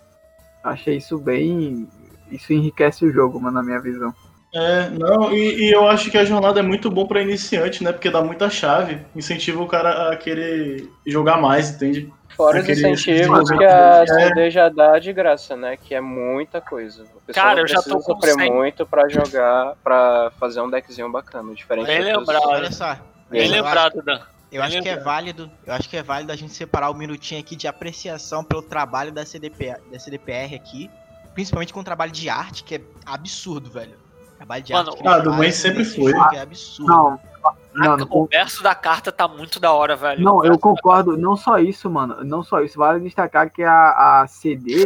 Eu Achei isso bem. Isso enriquece o jogo, mano, na minha visão. É, não, e, e eu acho que a jornada é muito bom pra iniciante, né? Porque dá muita chave, incentiva o cara a querer jogar mais, entende? Fora os incentivos que a É. CD já dá de graça, né? Que é muita coisa. O pessoal Cara, eu já tô com sofrer 100. muito pra jogar, pra fazer um deckzinho bacana, diferente Bem lembrado. Olha só. Bem lembrado, Dan. Eu acho que é válido, eu acho que é válido a gente separar um minutinho aqui de apreciação pelo trabalho da CDP, da CDPR aqui, principalmente com o trabalho de arte, que é absurdo, velho. Trabalho de Mano, arte. que ah, do Mãe sempre foi. É absurdo. Não, não, não, o verso da carta tá muito da hora, velho. Não, eu concordo. Não só isso, mano. Não só isso. Vale destacar que a, a CD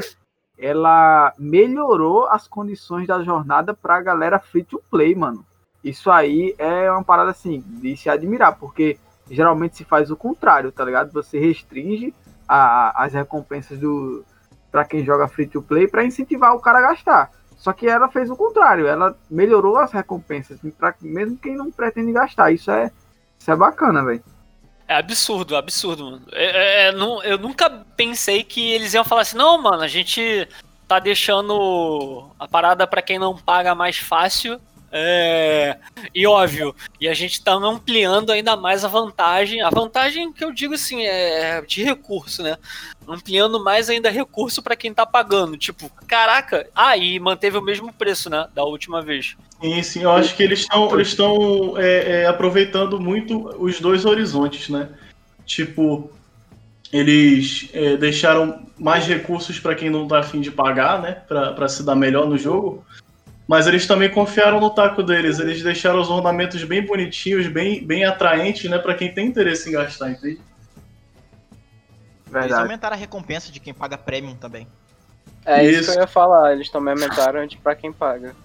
ela melhorou as condições da jornada pra galera free to play, mano. Isso aí é uma parada assim de se admirar, porque geralmente se faz o contrário, tá ligado? Você restringe a- as recompensas do para quem joga free to play pra incentivar o cara a gastar. Só que ela fez o contrário, ela melhorou as recompensas, pra, mesmo quem não pretende gastar. Isso é, isso é bacana, velho. É absurdo, absurdo, mano. É- é- é, não- eu nunca pensei que eles iam falar assim, não, mano, a gente tá deixando a parada pra quem não paga mais fácil. É, e óbvio, e a gente tá ampliando ainda mais a vantagem. A vantagem que eu digo assim é de recurso, né? Ampliando mais ainda recurso pra quem tá pagando. Tipo, caraca, ah, e manteve o mesmo preço, né? Da última vez. Sim, sim, eu acho que eles estão é, é, aproveitando muito os dois horizontes, né? Tipo, eles é, deixaram mais recursos para quem não tá afim de pagar, né? Pra se dar melhor no jogo. Mas eles também confiaram no taco deles. Eles deixaram os ornamentos bem bonitinhos, bem, bem atraentes, né? Pra quem tem interesse em gastar, entende? Eles Verdade. aumentaram a recompensa de quem paga premium também. É isso. Isso. que eu ia falar, eles também aumentaram de pra quem paga.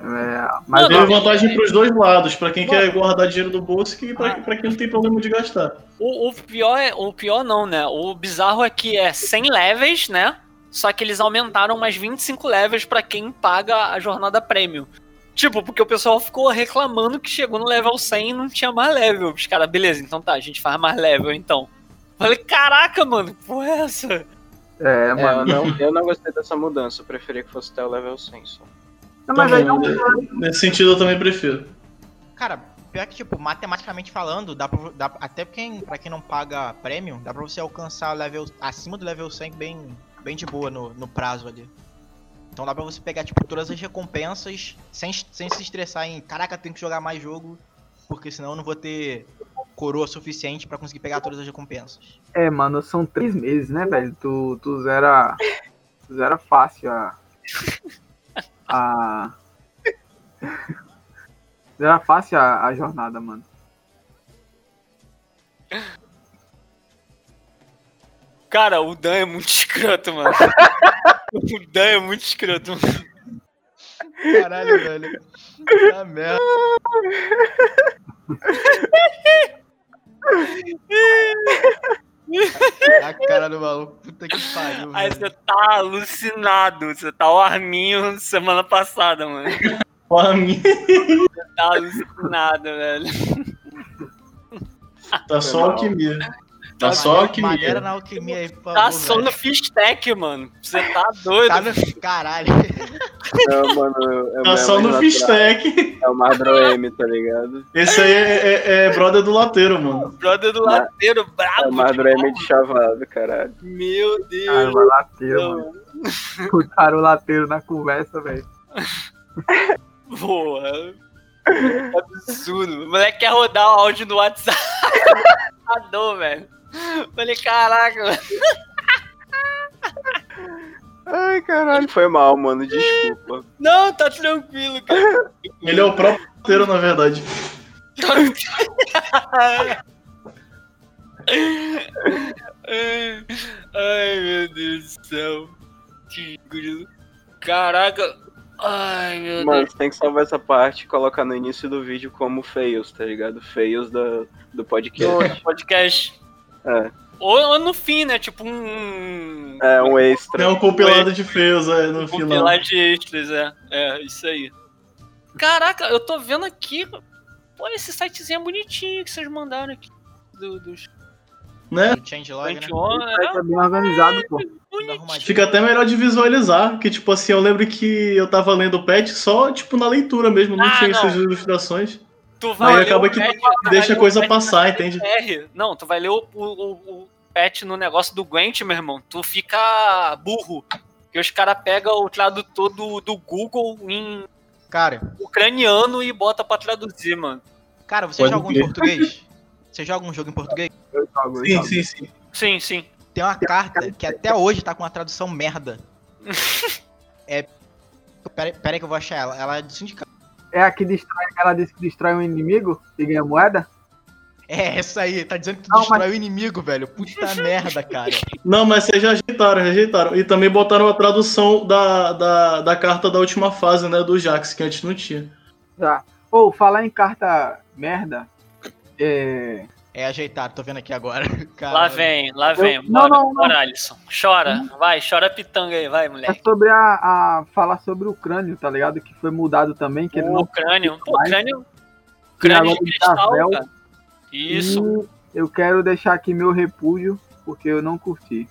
É, mas Mano, Deu eu- vantagem pros dois lados, pra quem quer guardar dinheiro do bolso e pra, pra quem não tem problema de gastar. O, o pior é. O pior não, né? O bizarro é que é 100 levels, né? Só que eles aumentaram mais 25 levels pra quem paga a jornada premium. Tipo, porque o pessoal ficou reclamando que chegou no level 100 e não tinha mais level. Os caras, beleza, então tá, a gente faz mais level então. Falei, caraca, mano, que porra é essa? é, É, eu, mano. não, eu não gostei dessa mudança, eu preferi que fosse até o level 100 só. Não, mas aí não? Nesse sentido eu também prefiro. Cara, pior que, tipo, matematicamente falando, dá pra, dá, até quem, pra quem não paga premium, dá pra você alcançar level acima do level 100 bem, bem de boa no, no prazo ali. Então dá pra você pegar, tipo, todas as recompensas sem, sem se estressar em, caraca, tenho que jogar mais jogo, porque senão eu não vou ter coroa suficiente pra conseguir pegar todas as recompensas. É, mano, são três meses, né, velho? Tu, tu zera. Tu zera fácil a. A. Zera fácil a, a jornada, mano. Cara, o Dan é muito escroto, mano. o Dan é muito escroto, mano. Caralho, velho. Que merda. A cara do maluco. Puta que pariu, Aí velho. você tá alucinado. Você tá o arminho semana passada, mano. Pra mim, Tá alucinado, velho. tá só mal. alquimia. Tá só alquimia. Maneira na alquimia aí, por favor. Tá só velho. no Fistec, mano. Você tá doido. Tá no... Caralho. Não, mano, é o Tá só no. Fistec. É o Mardroem, tá ligado? Esse aí é, é- é brother do lateiro, mano. Brother do lateiro, É brabo. o Mardroem de chavado, caralho. Meu Cara, Deus. vai lateiro, Não. mano. Botaram o lateiro na conversa, velho. Porra. Absurdo. O moleque quer rodar o áudio no WhatsApp. Ador, velho. Falei, caraca. Ai, caralho, foi mal, mano, desculpa. Não, tá tranquilo, cara. Ele é o próprio lateiro, na verdade. Ai, ai, meu Deus do céu. Que grilo. Caraca. Ai, meu Mano, Deus. você tem que salvar essa parte e colocar no início do vídeo como fails, tá ligado? Fails da, do podcast. Do podcast. É. Ou, ou no fim, né? Tipo um. É um extra. É um compilado de feios é, no Um final. pilar de extras, é. É, isso aí. Caraca, eu tô vendo aqui. Pô, esse sitezinho é bonitinho que vocês mandaram aqui. Do, dos Né? Do changelog, né? 21, É é, bem organizado, pô. Fica até melhor de visualizar, que tipo assim, eu lembro que eu tava lendo o patch só tipo na leitura mesmo, não Ah, tinha não. essas ilustrações. Tu Aí vai ler acaba o que patch- deixa a coisa passar, entende? Não, tu vai ler o, o, o, o patch no negócio do Gwent, meu irmão. Tu fica burro. Porque os caras pegam o tradutor do, do Google em Cara, ucraniano e bota pra traduzir, mano. cara, você Pode joga um em português? Você joga um jogo em português? Eu jogo, eu Sim, jogo. sim, sim. Sim, sim. Tem uma carta que até hoje tá com uma tradução merda. É. Pera, pera aí que eu vou achar ela. Ela é do sindicato. É a que destrói, ela diz que destrói um inimigo e ganha moeda? É, essa aí. Tá dizendo que tu Não, destrói o inimigo, velho. Puta merda, cara. Não, mas vocês já ajeitaram, já ajeitaram. E também botaram a tradução da, da, da carta da última fase, né, do Jax, que antes não tinha. Tá. Ou falar em carta merda. É. É ajeitado, tô vendo aqui agora. Lá vem, lá vem. Eu- bora, não, não, bora, Alisson. Chora, vai, chora pitanga aí, vai, É moleque. sobre a, a. Falar sobre o crânio, tá ligado? Que foi mudado também, que ele O não. crânio, pô, mais. crânio. Crânio de ele tá cristal, véu. cara. Isso. E eu quero deixar aqui meu repúdio, porque eu não curti.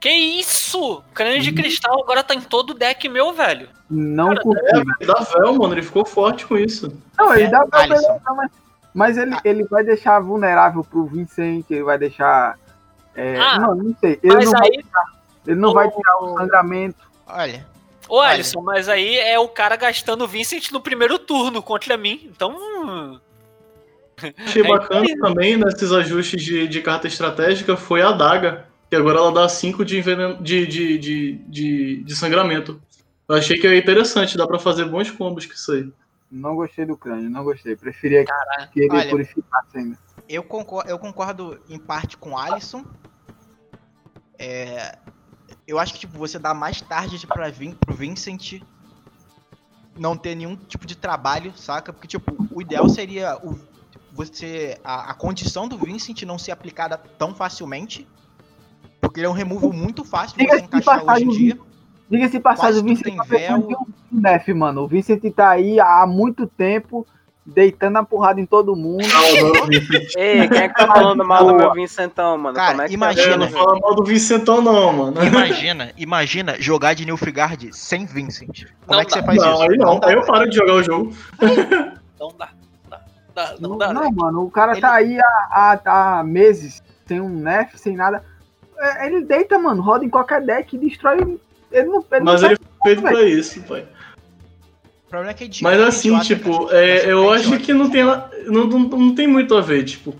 Que isso? Crânio de cristal agora tá em todo o deck meu, velho. Não Cara, curti, É, da Vel, mano, ele ficou forte com isso. Não, ele É, dá mas, mas ele, ele vai deixar vulnerável pro Vincent, ele vai deixar. é, Ah, não, não sei. Ele Mas não, vai, aí, ele não o- vai tirar o sangramento. Olha. ô Alisson, mas aí é o cara gastando o Vincent no primeiro turno contra mim. Então. Achei É bacana aí. também nesses ajustes de, de carta estratégica foi a Daga, que agora ela dá 5 de, envenen- de, de, de, de, de sangramento. Eu achei que é interessante, dá pra fazer bons combos com isso aí. Não gostei do crânio, não gostei. Preferia que ele Olha. purificasse ainda. Eu concordo, eu concordo em parte com o Alisson. É, eu acho que tipo, você dá mais tarde pra Vin, pro Vincent não ter nenhum tipo de trabalho, saca? Porque, tipo, o ideal seria o, você. A, a condição do Vincent não ser aplicada tão facilmente. Porque ele é um removal muito fácil de você encaixar hoje em dia. Diga-se passagem, o Vincent tá véu. um def, mano. O Vincent tá aí há muito tempo, deitando a porrada em todo mundo. Ei, quem é que tá falando mal do meu Vincentão, mano? Cara, Como é que imagina. É, não fala mal do Vicentão não, mano. Imagina, imagina jogar de Nilfgaard sem Vincent. Como Não é que você dá. faz Não, isso? aí não, dá, aí eu paro de jogar o jogo. Não dá. Não dá. Não, Não dá. não, né? mano, o cara Ele- tá aí há, há, há meses, sem um nerf, sem nada. É, Ele deita, mano, roda em qualquer deck e destrói. Ele não, ele Mas não ele foi feito pra isso, pai. O problema é que é idiota, Mas assim, idiota, tipo, é, eu é acho idiota. que não tem, não, não, não tem muito a ver, tipo.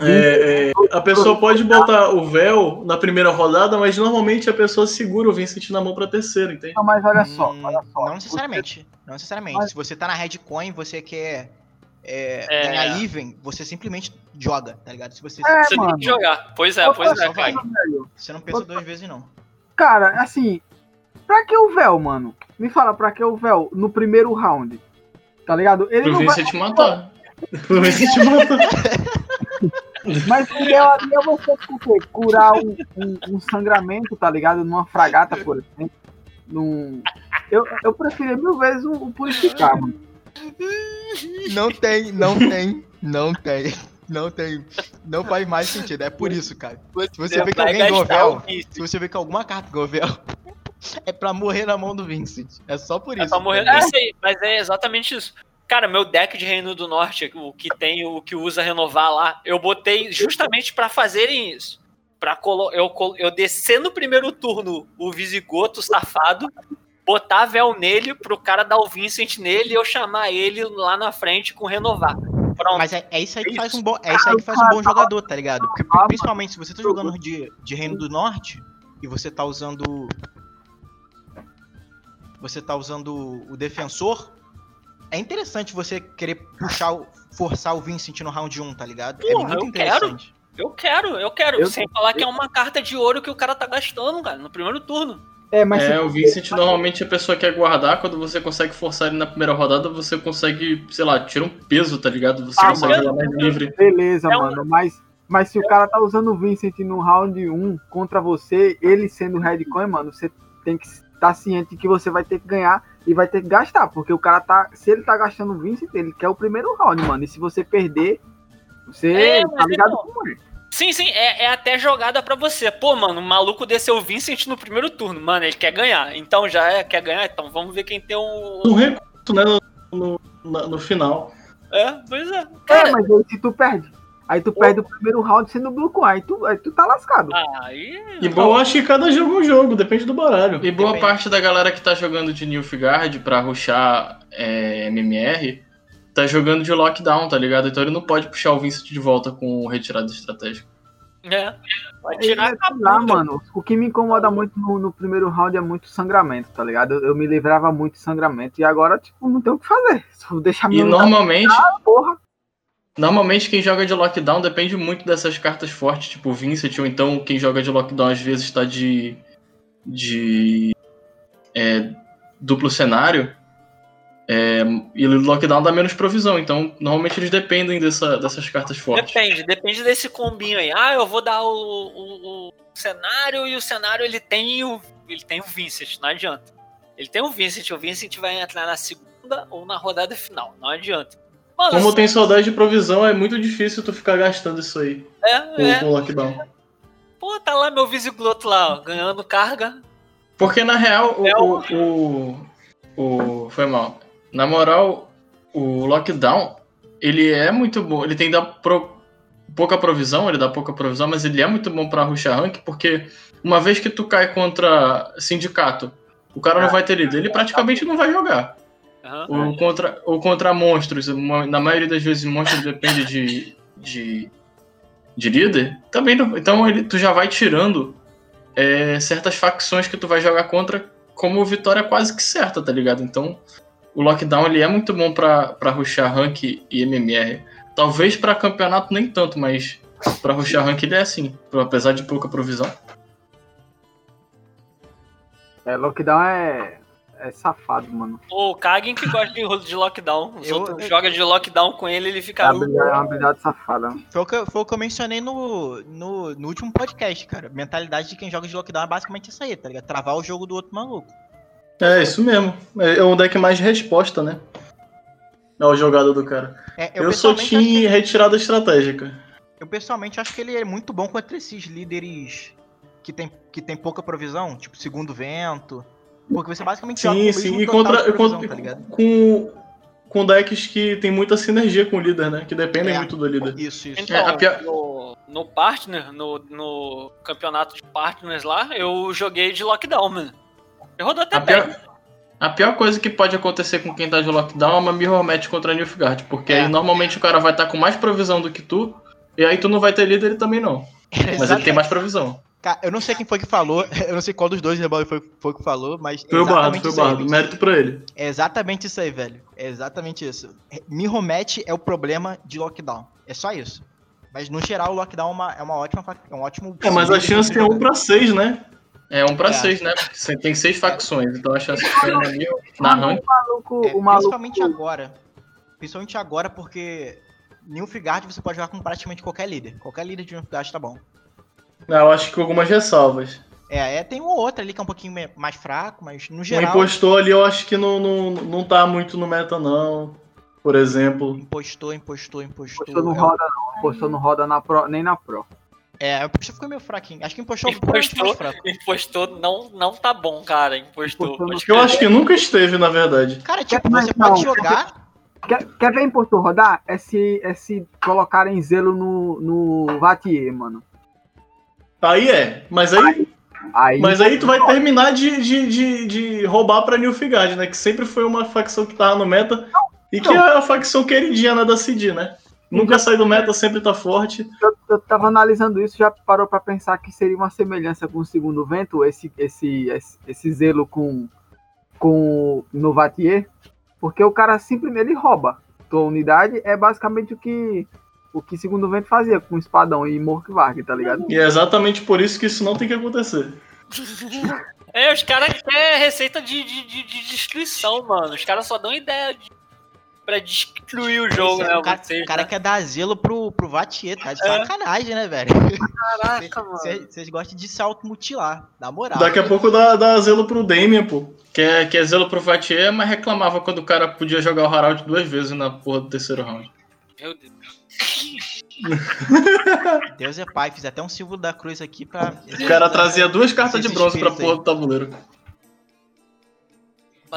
é, é, a pessoa pode botar o véu na primeira rodada, mas normalmente a pessoa segura o Vincent na mão pra terceira, entende? Não, mas olha só, Hum, olha só. Não necessariamente. Não necessariamente. Mas- Se você tá na Red Coin, você quer é, É. ganhar even, você simplesmente joga, tá ligado? Se você, É, Você mano. tem que jogar. Pois é, pois é, vai. cara. você não pensa duas vezes, não. Cara, assim, pra que o véu, mano? Me fala, pra que o véu no primeiro round? Tá ligado? Ele Pro não vai. Vincent matar. Pro Vincent matar. Mas o ideal ali é você o quê? curar um, um- um sangramento, tá ligado? Numa fragata, por exemplo. Num... Eu, eu preferia mil vezes o, o purificar, mano. Não tem, não tem, não tem. Não tem. Não faz mais sentido. É por isso, cara. Se você vê que alguém ganhou gastar o véu, Vincent. se você vê que alguma carta ganhou véu, é pra morrer na mão do Vincent. É só por isso. É pra morrer. É isso aí, mas é exatamente isso. Cara, meu deck de Reino do Norte, o que tem, o que usa renovar lá, eu botei justamente pra fazerem isso. Pra colo eu, eu descer no primeiro turno o Visigoto safado, botar véu nele pro cara dar o Vincent nele e eu chamar ele lá na frente com renovar. Pronto. Mas é, é isso aí que É faz um bom, é isso aí que faz um bom jogador, tá ligado? Porque principalmente se você tá jogando de, de Reino do Norte e você tá usando você tá usando o defensor, é interessante você querer puxar, o- forçar o Vincent no round 1, tá ligado? é Porra, muito eu quero. interessante. Eu quero, eu quero. Eu- Sem falar que é uma carta de ouro que o cara tá gastando, cara, no primeiro turno. É, mas é, se- o Vincent normalmente a pessoa quer guardar, quando você consegue forçar ele na primeira rodada, você consegue, sei lá, tira um peso, tá ligado? Você Ah, consegue mas- jogar mais livre. beleza, É um- mano. Mas, mas se o cara tá usando o Vincent no round 1 contra você, ele sendo Red Coin, mano, você tem que estar ciente que você vai ter que ganhar e vai ter que gastar. Porque o cara tá. Se ele tá gastando o Vincent, ele quer o primeiro round, mano. E se você perder, você É, tá ligado então- como é. Sim, sim, é, é até jogada pra você. Pô, mano, o maluco desceu o Vincent no primeiro turno. Mano, ele quer ganhar. Então já é, quer ganhar, então vamos ver quem tem um. Um recurso, né, no, no, no final. É, pois é. É, Cara, mas aí se tu perde. Aí tu perde o primeiro round sendo Blue Coin, aí tu, aí tu tá lascado. ah, aí. E bom, eu acho que cada jogo é um jogo, depende do baralho. E boa Depende. parte da galera que tá jogando de Nilfgaard pra ruxar é, MMR tá jogando de lockdown, tá ligado? Então ele não pode puxar o Vincent de volta com retirada estratégica. É. Vai Aí, tirar a lá, mano. O que me incomoda muito no, no primeiro round é muito sangramento, tá ligado? Eu, eu me livrava muito de sangramento e agora, tipo, não tem o que fazer. Só deixar E normalmente, porra. Normalmente quem joga de lockdown depende muito dessas cartas fortes, tipo Vincent, ou então quem joga de lockdown às vezes tá de. de. é, duplo cenário. É, e o lockdown dá menos provisão, então normalmente eles dependem dessa- dessas cartas fortes. Depende, depende desse combinho aí. Ah, eu vou dar o, o- o cenário e o cenário ele tem o, ele tem o Vincent, não adianta. Ele tem o Vincent, o Vincent vai entrar na segunda ou na rodada final, não adianta. Mano, Como assim, tem saudade de provisão, é muito difícil tu ficar gastando isso aí é, com, é. com lockdown. Pô, tá lá meu Visigloto lá, ó, ganhando carga. Porque na real, o, É o, o, o- Foi mal. Na moral, o lockdown, ele é muito bom. Ele tem da pro- pouca provisão, ele dá pouca provisão, mas ele é muito bom pra rushar rank, porque uma vez que tu cai contra sindicato, o cara não vai ter líder, ele praticamente não vai jogar. Aham. Ou contra, ou contra monstros, na maioria das vezes monstro depende de, de, de líder, também não, então ele, tu já vai tirando é, certas facções que tu vai jogar contra como vitória quase que certa, tá ligado? Então o lockdown ele é muito bom pra, pra rushar rank e MMR. Talvez pra campeonato nem tanto, mas pra rushar rank ele é assim, apesar de pouca provisão. É, lockdown é, é safado, mano. O Kagen que gosta de, de lockdown. Os Eu- outros eu- jogam de lockdown com ele, ele É fica. é uma habilidade safada. Foi o que, eu- foi o que eu mencionei no, no, no último podcast, cara. Mentalidade de quem joga de lockdown é basicamente isso aí, tá ligado? Travar o jogo do outro maluco. É, isso mesmo. É é um deck mais de resposta, né? É o jogada do cara. É, Eu, sou pessoalmente acho time que- retirada estratégica. eu pessoalmente acho que ele é muito bom contra esses líderes que tem, que tem pouca provisão, tipo segundo vento. Porque você basicamente joga com Sim, o sim. mesmo E contra, de provisão, contra- tá ligado? com, com decks que tem muita sinergia com o líder, né? Que dependem É. muito do líder. Isso, isso. Então, É, a pior- no, no partner, no, no campeonato de partners lá, eu joguei de lockdown, mano. Eu rodou até A bem. pior, a pior coisa que pode acontecer com quem tá de lockdown é uma mirror match contra a Nilfgaard, porque É. aí normalmente o cara vai estar com mais provisão do que tu, e aí tu não vai ter líder ele também não. Mas ele tem mais provisão. Cara, eu não sei quem foi que falou, eu não sei qual dos dois rebelde foi, foi que falou, mas. Foi o Bardo, foi o aí, Bardo. Mérito pra ele. É exatamente isso aí, velho. É exatamente isso. Mirromatch é o problema de lockdown. É só isso. Mas no geral, o lockdown é uma, é uma ótima. É um ótimo. É, mas a chance é 1 pra 6, né? É um pra É. seis, né? Porque você tem seis facções, então a chance de mirror, na rank. O maluco, É, o maluco principalmente agora. Principalmente agora, porque Nilfgaard você pode jogar com praticamente qualquer líder. Qualquer líder de Nilfgaard tá bom. Não, eu acho que com algumas ressalvas. É, é, tem um ou outro ali que é um pouquinho mais fraco, mas no O geral. impostor ali eu acho que não, não, não tá muito no meta, não. Por exemplo. Impostor, impostor, impostor. impostor não é, roda, não. Impostor não roda na pro, nem na pro. É, o impostor ficou meio fraquinho. Acho que impostor ficou Impostor. mais fraco. Impostor não, não tá bom, cara. Impostor. Impostor Eu acho que nunca esteve, na verdade. Cara, tipo, você não, pode jogar. Quer, quer ver impostor rodar? É se, é se colocarem zelo no, no Vatier, mano. Aí é. Mas aí, Aí, mas aí tu vai terminar de, de, de, de roubar pra Nilfgaard, né? Que sempre foi uma facção que tava no meta. E que é a facção queridinha né, da CD, né? Nunca sai do meta, sempre tá forte. eu, eu tava analisando isso, já parou pra pensar que seria uma semelhança com o segundo vento, esse, esse, esse, esse zelo com, com no Vatier, porque o cara simplesmente ele rouba. Tua unidade é basicamente o que o que segundo vento fazia com espadão e Morkvarg, tá ligado? E é exatamente por isso que isso não tem que acontecer. É, os caras querem receita de, de, de, de destruição, mano. Os caras só dão ideia de, pra destruir o jogo, é né? o cara, vocês, o cara né? quer dar zelo pro, pro Vatier, tá de É. sacanagem, né, velho? Caraca, mano. Vocês gostam de se automutilar, na moral. Daqui a pouco dá, dá zelo pro Damien, pô. Que é, que é zelo pro Fatier, mas reclamava quando o cara podia jogar o Harald duas vezes na porra do terceiro round. Meu Deus. Deus é pai, fiz até um símbolo da cruz aqui pra. O cara trazia duas cartas de bronze pra porra do tabuleiro.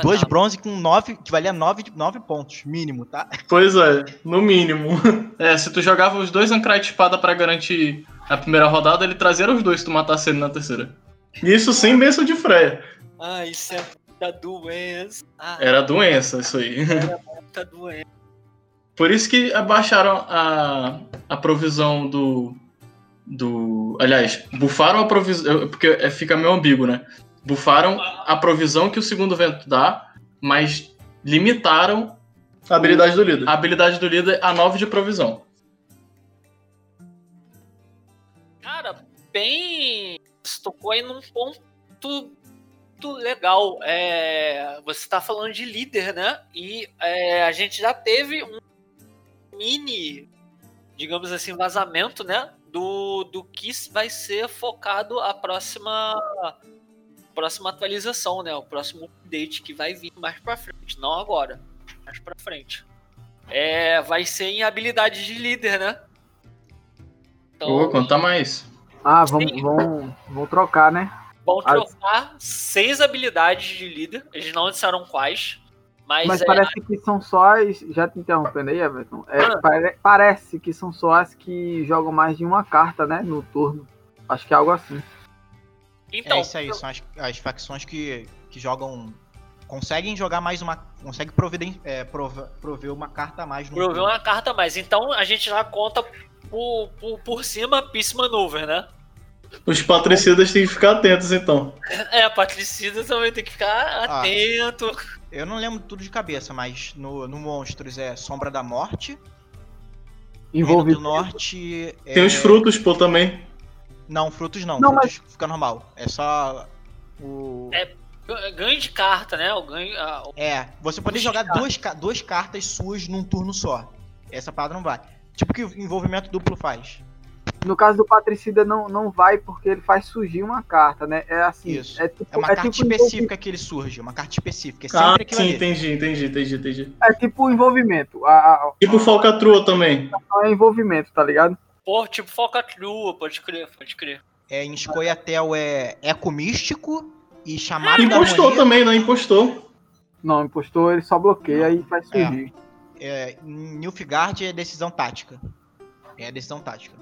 Dois bronze com nove, que valia nove, nove pontos, mínimo, tá? Pois é, no mínimo. É, se tu jogava os dois Ancrite Espada pra garantir a primeira rodada, ele trazia os dois se tu matasse ele na terceira. Isso sem bênção de freia. Ah, isso é muita doença. Ah, Era doença isso aí. muita doença. Por isso que abaixaram a, a provisão do. do. Aliás, bufaram a provisão. Porque é- fica meio ambíguo, né? Bufaram a provisão que o segundo vento dá, mas limitaram A habilidade do líder. a habilidade do líder a 9 de provisão. Cara, bem. Você tocou aí num ponto muito legal. É, você tá falando de líder, né? E é, a gente já teve um mini, digamos assim, vazamento, né? Do, do que vai ser focado a próxima próxima atualização, né? O próximo update que vai vir mais pra frente, não agora, mais pra frente. É, vai ser em habilidade de líder, né? Então, Pô, conta mais. Ah, vamos, Sim. vamos, vamos trocar, né? Vão Ah, trocar seis habilidades de líder. Eles não disseram quais. Mas, Mas é, parece que são só as. Já te interrompendo aí, Everton. É, Ah. pare- parece que são só as que jogam mais de uma carta, né? No turno. Acho que é algo assim. então, é isso aí, são as, as facções que, que jogam. Conseguem jogar mais uma. Consegue providen, é, prove- prover uma carta a mais no proveu turno. uma carta a mais. Então a gente já conta por, por, por cima Peace Maneuver, né? Os patricidas têm que ficar atentos, então. É, Patricida também tem que ficar Ah. Eu não lembro tudo de cabeça, mas no, no Monstros é Sombra da Morte. Reino Envolvido. do Norte. Tem é- os frutos, pô, também. Não, frutos não. Não, frutos fica normal. É só. O... É. Ganho de carta, né? O ganho, o- É, você poder Puxa, jogar duas, duas cartas suas num turno só. Essa parada não vai. Tipo que o envolvimento duplo faz. No caso do Patricida não, não vai porque ele faz surgir uma carta, né? É assim. Isso. É, tipo, É uma é carta tipo específica que ele surge, uma carta específica. É sempre Ah, sim, ali. entendi, entendi, entendi, entendi. É tipo envolvimento. A, a, Tipo falcatrua também. é envolvimento, tá ligado? Pô, tipo Falcatrua, pode crer, pode crer. É, em Escoiatel é Eco Místico e Chamado Impostou também, né? Impostou. Não, impostor, ele só bloqueia e faz É. surgir. É, em Nilfgaard é decisão tática. É decisão tática.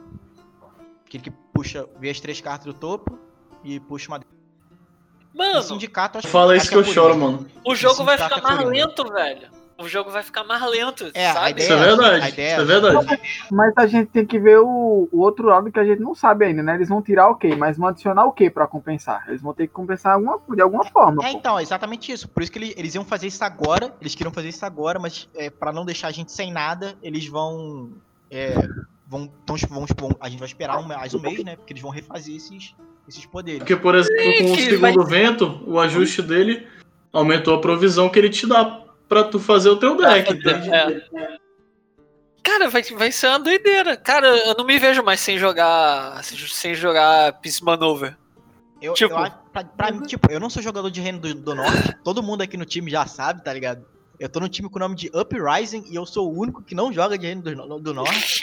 Aquele que puxa, vê as três cartas do topo e puxa uma. Mano, sindicato, acho Fala isso que eu acho é choro, Coringa. mano. o jogo vai sindicato ficar é mais lento, velho. O jogo vai ficar mais lento, É, sabe? ideia Isso é verdade. ideia Isso é essa. verdade. Mas a gente tem que ver o, o outro lado que a gente não sabe ainda, né? Eles vão tirar o quê? Mas vão adicionar o quê pra compensar? Eles vão ter que compensar alguma, de alguma forma. É, pô. então, é exatamente isso. Por isso que eles, eles iam fazer isso agora. Eles queriam fazer isso agora, mas é, para não deixar a gente sem nada, eles vão. Vão, tão, vão, vão- A gente vai esperar um, mais um mês, né? Porque eles vão refazer esses, esses poderes. Porque, por exemplo, com o segundo vento, o ajuste dele aumentou a provisão que ele te dá pra tu fazer o teu deck. entende? É. Cara, vai, vai ser uma doideira. Cara, eu não me vejo mais sem jogar. Sem jogar Peace Maneuver. Eu, Tipo- eu acho- pra, pra mim, tipo, eu não sou jogador de Reino do, do Norte. todo mundo aqui no time já sabe, tá ligado? Eu tô no time com o nome de Uprising e eu sou o único que não joga de Reino do, do Norte.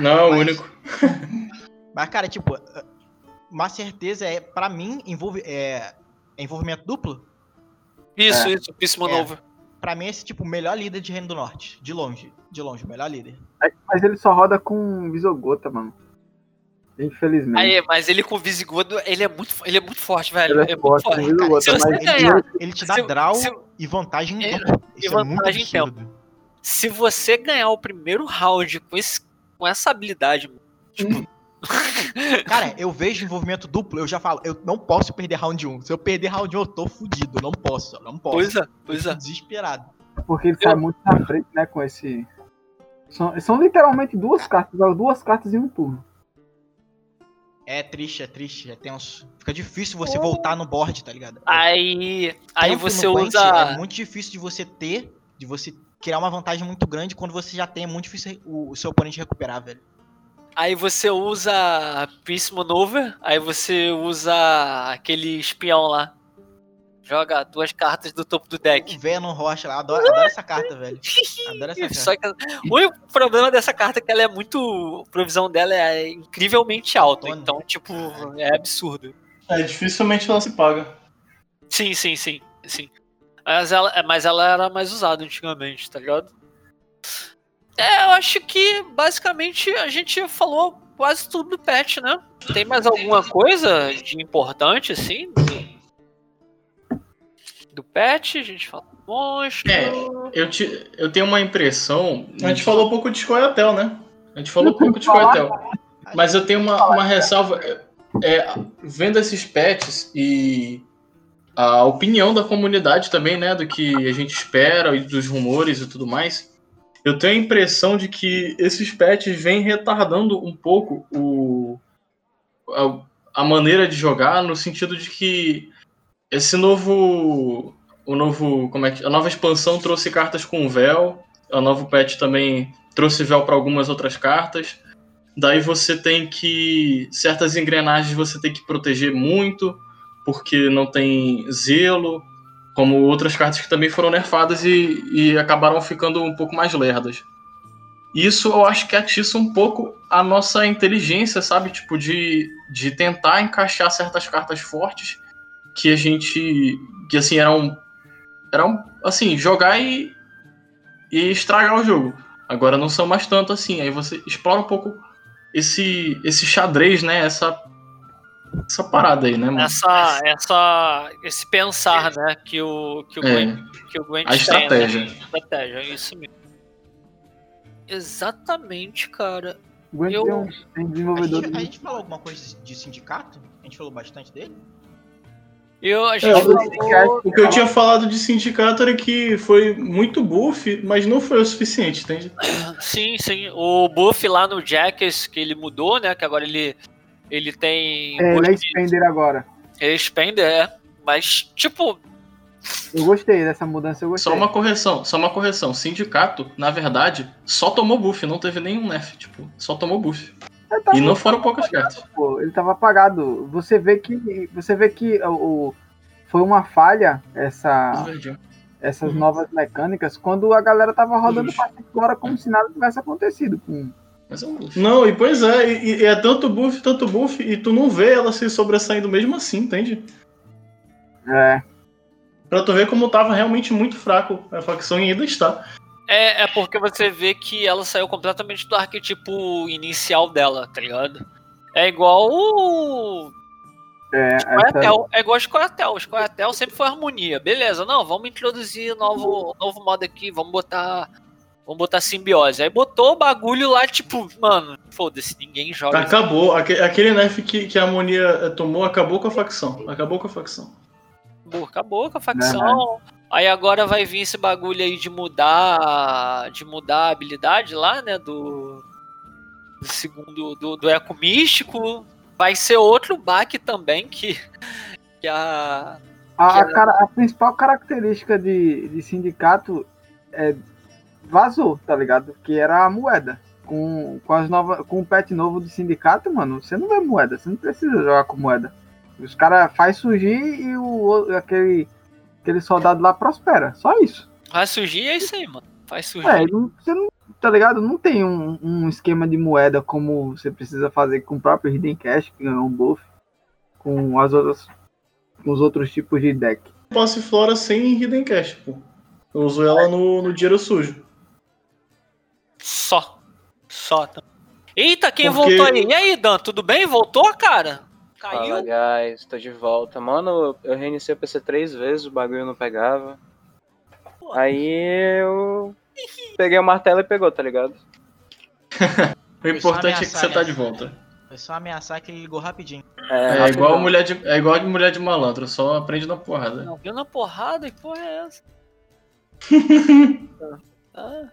Não é o único. Mas, cara, tipo, uma certeza é, pra mim, envolve, é, é envolvimento duplo. Isso, isso, Peace Maneuver. Pra mim, esse tipo, o melhor líder de Reino do Norte. De longe. De longe, o melhor líder. Mas ele só roda com visogota, mano. Infelizmente. Aí, mas ele com Visigodo, ele é muito, ele é muito forte, velho. ele é muito forte forte. visogota, Se você mas ganhar, Ele te dá Se- draw se- e vantagem em É, tempo. e Isso é muito vantagem em tempo. Se você ganhar o primeiro round com, esse, com essa habilidade, mano, tipo, Cara, eu vejo envolvimento duplo, eu já falo, eu não posso perder round 1. Se eu perder round 1, eu tô fudido. Eu não posso, eu não posso. pois é, Eu pois é. desesperado. Porque ele sai muito na frente, né? Com esse. São, são literalmente duas cartas, duas cartas em um turno. É triste, é triste, é tenso. Fica difícil você voltar no board, tá ligado? Aí, aí você usa. É muito difícil de você ter, de você criar uma vantagem muito grande quando você já tem. É muito difícil o, o seu oponente recuperar, velho. Aí você usa Peace Maneuver, aí você usa aquele espião lá. Joga duas cartas do topo do deck. O Venom Rocha lá, adoro, adoro essa carta, velho. Adoro essa carta. Só que o único problema dessa carta é que ela é muito. A provisão dela é incrivelmente alta. Tona. Então, tipo, é absurdo. É, dificilmente ela se paga. Sim, sim, sim, sim. Mas ela, é, mas ela era mais usada antigamente, tá ligado? É, eu acho que basicamente a gente falou quase tudo do patch, né? Tem mais alguma coisa de importante, assim? Do, do patch? A gente fala do monstro. É. Eu, te, eu tenho uma impressão. A gente falou um pouco de Scoia'tael, né? A gente falou pouco de Scoia'tael. Mas eu tenho uma, uma ressalva. É, vendo esses patches e a opinião da comunidade também, né? Do que a gente espera e dos rumores e tudo mais. Eu tenho a impressão de que esses patches vêm retardando um pouco o, a, a maneira de jogar, no sentido de que esse novo. O novo. Como é que. A nova expansão trouxe cartas com véu. A novo patch também trouxe véu para algumas outras cartas. Daí você tem que. Certas engrenagens você tem que proteger muito, porque não tem zelo, como outras cartas que também foram nerfadas e, e acabaram ficando um pouco mais lerdas. Isso eu acho que atiça um pouco a nossa inteligência, sabe? Tipo, de, de tentar encaixar certas cartas fortes que a gente. que assim, eram. eram assim, jogar e, e estragar o jogo. Agora não são mais tanto assim. Aí você explora um pouco esse, esse xadrez, né? Essa, essa parada aí, né, mano? Essa, essa, esse pensar, né? Que o, que o, É. Gwent, que o Gwent A tem, estratégia. Né? Estratégia, é isso mesmo. Exatamente, cara. Gwent Eu- tem, um, tem A desenvolvedor. gente, a gente falou alguma coisa de sindicato? A gente falou bastante dele? Eu, a É, gente falou... O que eu tinha falado de sindicato era que foi muito buff, mas não foi o suficiente, entende? Sim, sim. O buff lá no Jackers que ele mudou, né? Que agora ele, ele tem. É, ele é Spender agora. ele expender, é. Mas, tipo, Eu gostei dessa mudança, eu gostei. Só uma correção, só uma correção. Sindicato, na verdade, só tomou buff, não teve nenhum nerf, tipo, só tomou buff. E não foram poucas cartas. pô, ele tava apagado. Você vê que você vê que o, o- foi uma falha essa essas Uhum. novas mecânicas quando a galera tava rodando agora como se nada tivesse acontecido com Mas é um buff. Não, e pois é, e, e é tanto buff, tanto buff, e tu não vê ela se sobressaindo mesmo assim, entende? é, Pra tu ver como tava realmente muito fraco a facção e ainda está. É, é porque você vê que ela saiu completamente do arquetipo inicial dela, tá ligado? É igual o. é, essa, Scoia'tael. É igual Scoia'tael sempre foi harmonia. Beleza, não, vamos introduzir novo, novo modo aqui, vamos botar. Vamos botar simbiose. Aí botou o bagulho lá, tipo, mano, foda-se, ninguém joga. Acabou, aque- aquele nerf que, que a harmonia tomou acabou com a facção. Acabou com a facção. Acabou, acabou com a facção. Aí agora vai vir esse bagulho aí de mudar. De mudar a habilidade lá, né? Do. Do segundo. Do, do Eco Místico. Vai ser outro baque também que. Que a. a, a cara- a principal característica de, de sindicato é vazou, tá ligado? Que era a moeda. Com, com as novas com o pet novo de sindicato, mano, você não vê moeda, você não precisa jogar com moeda. Os caras faz surgir e o o- aquele aquele soldado lá prospera, só isso. Vai surgir é isso aí, mano. Vai surgir. É, não, você não, tá ligado? Não tem um, um esquema de moeda como você precisa fazer com o próprio Hidden Cash, que ganhou um buff, com as outras, com os outros tipos de deck. Posse Flora sem Hidden Cash, pô. Eu uso ela no, no dinheiro sujo. Só. Só. Eita, quem Porque- voltou aí? E aí, Dan, tudo bem? Voltou, cara? Caiu? Fala, guys, tô de volta. Mano, eu reiniciei o PC três vezes, o bagulho não pegava. Pô. Aí eu peguei o martelo e pegou, tá ligado? O importante é que você tá de volta. Foi só ameaçar que ele ligou rapidinho. É, É igual mulher de, é igual mulher de malandro, só aprende na porrada. Não, viu na porrada? Que porra é essa? Ah,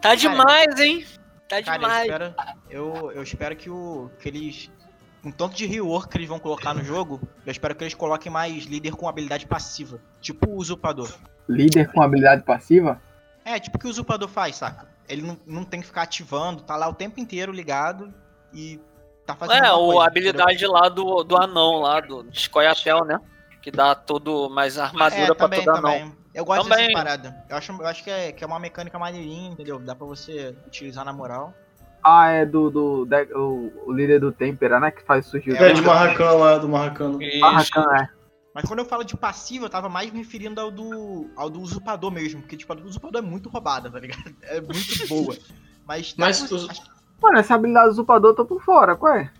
tá demais, hein? Tá Cara, eu demais. espero, eu, eu espero que, o, que eles um tanto de rework que eles vão colocar no jogo, eu espero que eles coloquem mais líder com habilidade passiva. Tipo o usurpador. Líder com habilidade passiva? É, tipo o que o usurpador faz, saca? Ele não, não tem que ficar ativando, tá lá o tempo inteiro ligado e tá fazendo. É, coisa, a habilidade entendeu? lá do, do anão lá, do Scoia'tael, né? Que dá todo mais armadura É, pra também, todo anão. Eu gosto Também. dessas paradas. Eu acho, eu acho que, é, que é uma mecânica maneirinha, entendeu? Dá pra você utilizar na moral. Ah, é do, do o, o líder do Tempera, né? Que faz surgir É, É, de Marracan lá, do Marracano. Isso. Barracan, é. Mas quando eu falo de passivo, eu tava mais me referindo ao do, ao do usurpador mesmo. Porque, tipo, a do usurpador é muito roubada, tá ligado? É muito boa. Mas, dá Mas pra- os- Mano, essa habilidade do usurpador eu tô por fora, qual é?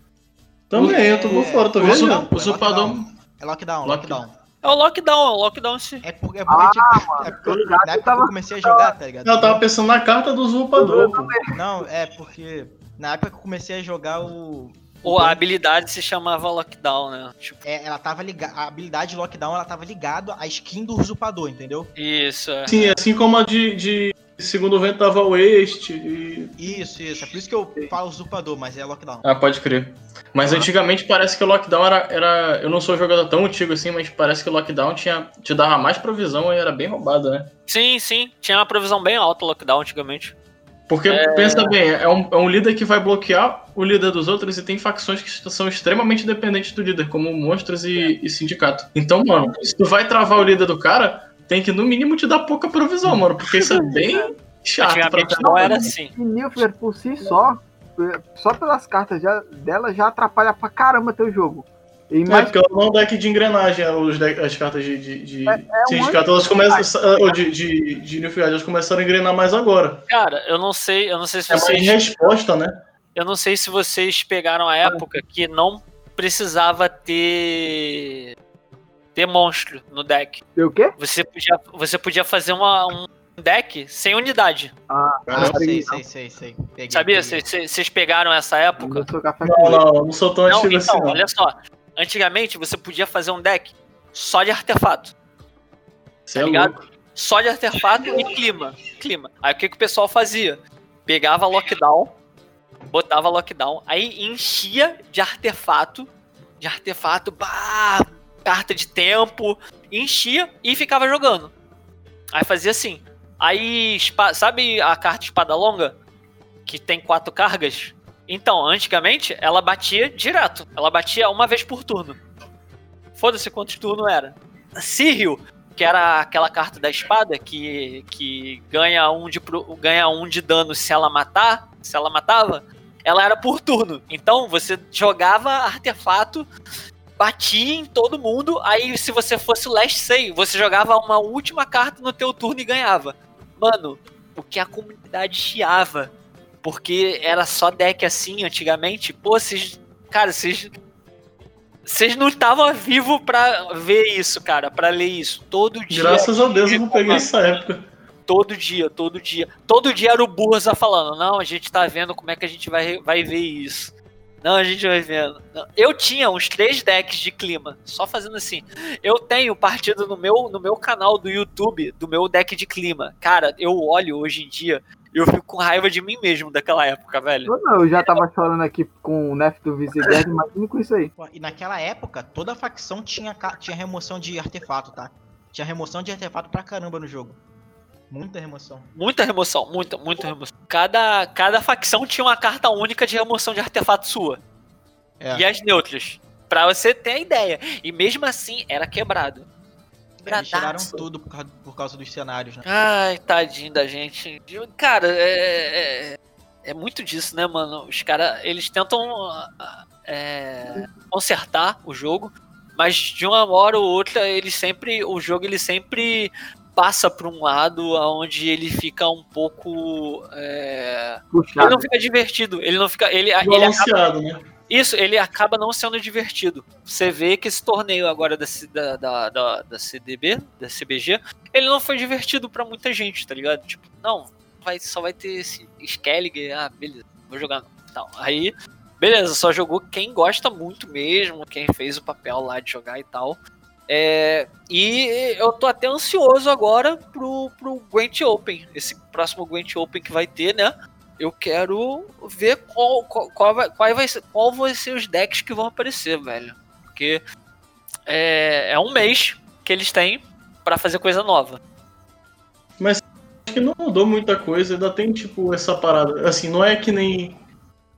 Também, eu tô por fora, tô O vendo? o é usurpador. lockdown. é lockdown, Lock- lockdown. É o lockdown, é o lockdown sim. É porque, é porque, Ah, tipo, é porque na época que tava- eu comecei a jogar, tá ligado? Não, eu tava pensando na carta do usurpador, pô. Não, é porque na época que eu comecei a jogar o. Ou a habilidade se chamava lockdown, né? Tipo, É, ela tava ligada. A habilidade lockdown ela tava ligada à skin do usurpador, entendeu? isso, é. Sim, assim como a de, de Segundo Vento tava Waste e... Isso, isso. É por isso que eu falo usurpador, mas é lockdown. Ah, pode crer. Mas antigamente parece que o lockdown era, era. Eu não sou jogador tão antigo assim, mas parece que o lockdown tinha, te dava mais provisão e era bem roubado, né? Sim, sim. Tinha uma provisão bem alta o lockdown antigamente. Porque, pensa bem, é um, é um líder que vai bloquear o líder dos outros e tem facções que são extremamente dependentes do líder, como monstros e, e sindicato. Então, mano, se tu vai travar o líder do cara, tem que no mínimo te dar pouca provisão, mano, porque isso é bem chato pra não era assim. E Nilfer por si só, só pelas cartas já- dela já atrapalha pra caramba teu jogo. E É, mais porque ela não é um deck de engrenagem, os deck- as cartas de, de, de É- é um sindicato, elas começam. Ou de, de, de Nilfgaard, elas começaram a engrenar mais agora. Cara, eu não sei, eu não sei se É vocês. resposta, né? Eu não sei se vocês pegaram a época que não precisava ter. Ter monstro no deck. o quê? Você podia, você podia fazer uma, um deck sem unidade. Ah, Ah, não, sei, sei, sei, sei. Peguei, Sabia? Vocês- pegaram essa época? Não, não, não sou tão Não, então, assim, não. olha só. Antigamente você podia fazer um deck só de artefato. Você é ligado? louco. Só de artefato e clima. Clima. Aí o que, que o pessoal fazia? Pegava lockdown, botava lockdown, aí enchia de artefato. De artefato, bah, carta de tempo, enchia e ficava jogando. Aí fazia assim. Aí, sabe a carta espada longa? Que tem quatro cargas? Então, antigamente, ela batia direto. Ela batia uma vez por turno. Foda-se quantos turnos era. Cyril, que era aquela carta da espada que, que ganha, um de, ganha um de dano se ela matar, se ela matava, ela era por turno. Então você jogava artefato, batia em todo mundo, aí se você fosse last say, você jogava uma última carta no teu turno e ganhava. Mano, o que a comunidade chiava. Porque era só deck assim antigamente. Pô, vocês. Cara, vocês. Vocês não estavam vivos pra ver isso, cara, pra ler isso. Todo dia. Graças a Deus eu não peguei essa época. Todo dia, todo dia. Todo dia era o Burza falando: Não, a gente tá vendo como é que a gente vai, vai ver isso. Não, a gente vai vendo. Eu tinha uns três decks de clima, só fazendo assim. Eu tenho partido no meu, no meu canal do YouTube do meu deck de clima. Cara, eu olho hoje em dia, eu fico com raiva de mim mesmo daquela época, velho. Eu não, eu já tava chorando aqui com o Nef do Visited, imagina com isso aí. E naquela época, toda facção tinha, tinha remoção de artefato, tá? Tinha remoção de artefato pra caramba no jogo. Muita remoção. Muita remoção, muita, muita remoção. Cada, cada facção tinha uma carta única de remoção de artefato sua. É. E as neutras. Pra você ter a ideia. E mesmo assim, era quebrado. Eles tiraram tudo por causa, por causa dos cenários, né? Ai, tadinho da gente. Cara, é, é, é muito disso, né, mano? Os caras, eles tentam é, consertar o jogo, mas de uma hora ou outra, ele sempre, o jogo ele sempre passa para um lado onde ele fica um pouco, é, ele não fica divertido, ele não fica, ele, ele acaba né? isso, ele acaba não sendo divertido. Você vê que esse torneio agora da, da, da, da, CDB, da CBG, ele não foi divertido pra muita gente, tá ligado? Tipo, não, vai, só vai ter esse Skellig, ah, beleza, vou jogar não. Então, aí, beleza, só jogou quem gosta muito mesmo, quem fez o papel lá de jogar e tal. É, e eu tô até ansioso agora pro, pro Gwent Open, esse próximo Gwent Open que vai ter, né? eu quero ver qual, qual, qual, vai, qual, vai ser, qual vai ser os decks que vão aparecer, velho. Porque é, é um mês que eles têm para fazer coisa nova. Mas acho que não mudou muita coisa, ainda tem, tipo, essa parada. Assim, não é que nem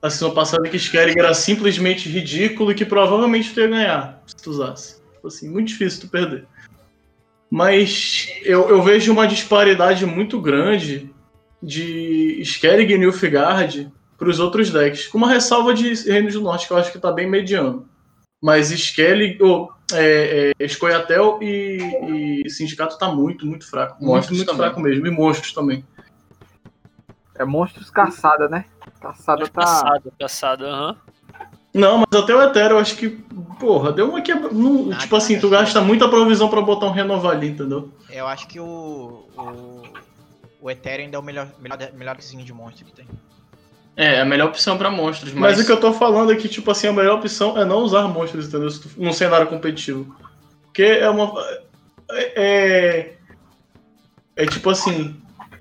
a season passada que Skellig era simplesmente ridículo e que provavelmente tu ia ganhar se tu usasse. Tipo assim, muito difícil tu perder. Mas eu, eu vejo uma disparidade muito grande de Skellig e Nilfgaard para os outros decks. Com uma ressalva de Reinos do Norte, que eu acho que está bem mediano. Mas Skellig, oh, é, é, Escoiatel e, e Sindicato tá muito, muito fraco. Monstros muito, muito fraco mesmo. E monstros também. É monstros caçada, né? Caçada tá. Caçada, caçada, aham. Uhum. Não, mas até o Ethereum, eu acho que, porra, deu uma quebra. Não, tipo assim, tu gasta muita provisão pra botar um renovar ali, entendeu? Eu acho que o. O, o Ethereum ainda é o melhor, melhor, melhor de monstro que tem. É, é a melhor opção pra monstros, mas... mas. o que eu tô falando é que, tipo assim, a melhor opção é não usar monstros, entendeu? Num cenário competitivo. Porque é uma. É. É, é tipo assim.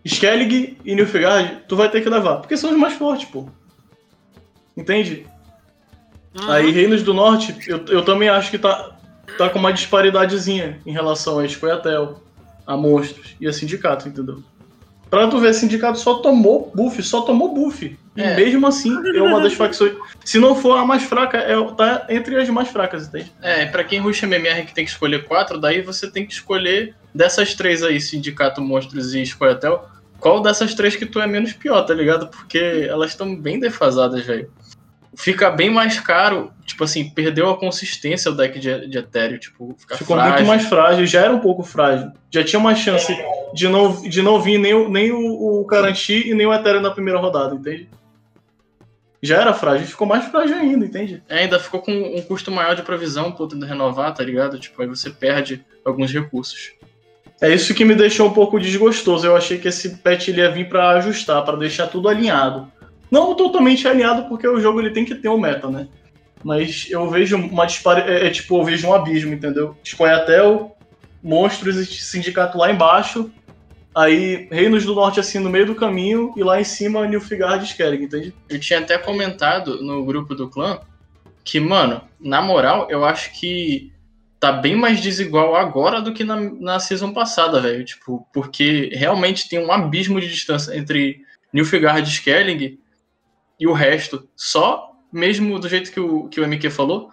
Skellig e Nilfgaard, tu vai ter que levar. Porque são os mais fortes, pô. Entende? Uhum. Aí Reinos do Norte, eu, eu também acho que tá, tá com uma disparidadezinha em relação a Escoiatel, a Monstros e a Sindicato, entendeu? Pra tu ver, Sindicato só tomou buff, só tomou buff. E é. mesmo assim, é uma das facções. Se não for a mais fraca, é, tá entre as mais fracas, entende? É, pra quem ruxa MMR que tem que escolher quatro, daí você tem que escolher dessas três aí, Sindicato, Monstros e Escoiatel, qual dessas três que tu é menos pior, tá ligado? Porque elas estão bem defasadas, velho fica bem mais caro, tipo assim, perdeu a consistência o deck de, de Ethereum, tipo, Ficou frágil. muito mais frágil, já era um pouco frágil. Já tinha uma chance de não, de não vir nem, o, nem o, o e nem o Ethereum na primeira rodada, entende? Já era frágil, ficou mais frágil ainda, entende? É, ainda ficou com um custo maior de provisão, podendo renovar, tá ligado? Tipo, aí você perde alguns recursos. É isso que me deixou um pouco desgostoso. Eu achei que esse patch ele ia vir para ajustar, para deixar tudo alinhado. Não totalmente alinhado, porque o jogo ele tem que ter um meta, né? Mas eu vejo uma disparidade. É, é, tipo, eu vejo um abismo, entendeu? Escoiatel, monstros e sindicato lá embaixo. Aí, Reinos do Norte, assim, no meio do caminho, e lá em cima, Nilfgaard e Skellig, entende? Eu tinha até comentado no grupo do clã que, mano, na moral, eu acho que tá bem mais desigual agora do que na, na season passada, velho. Tipo, porque realmente tem um abismo de distância entre Nilfgaard e Skellig e o resto, só mesmo do jeito que o, que o MQ falou,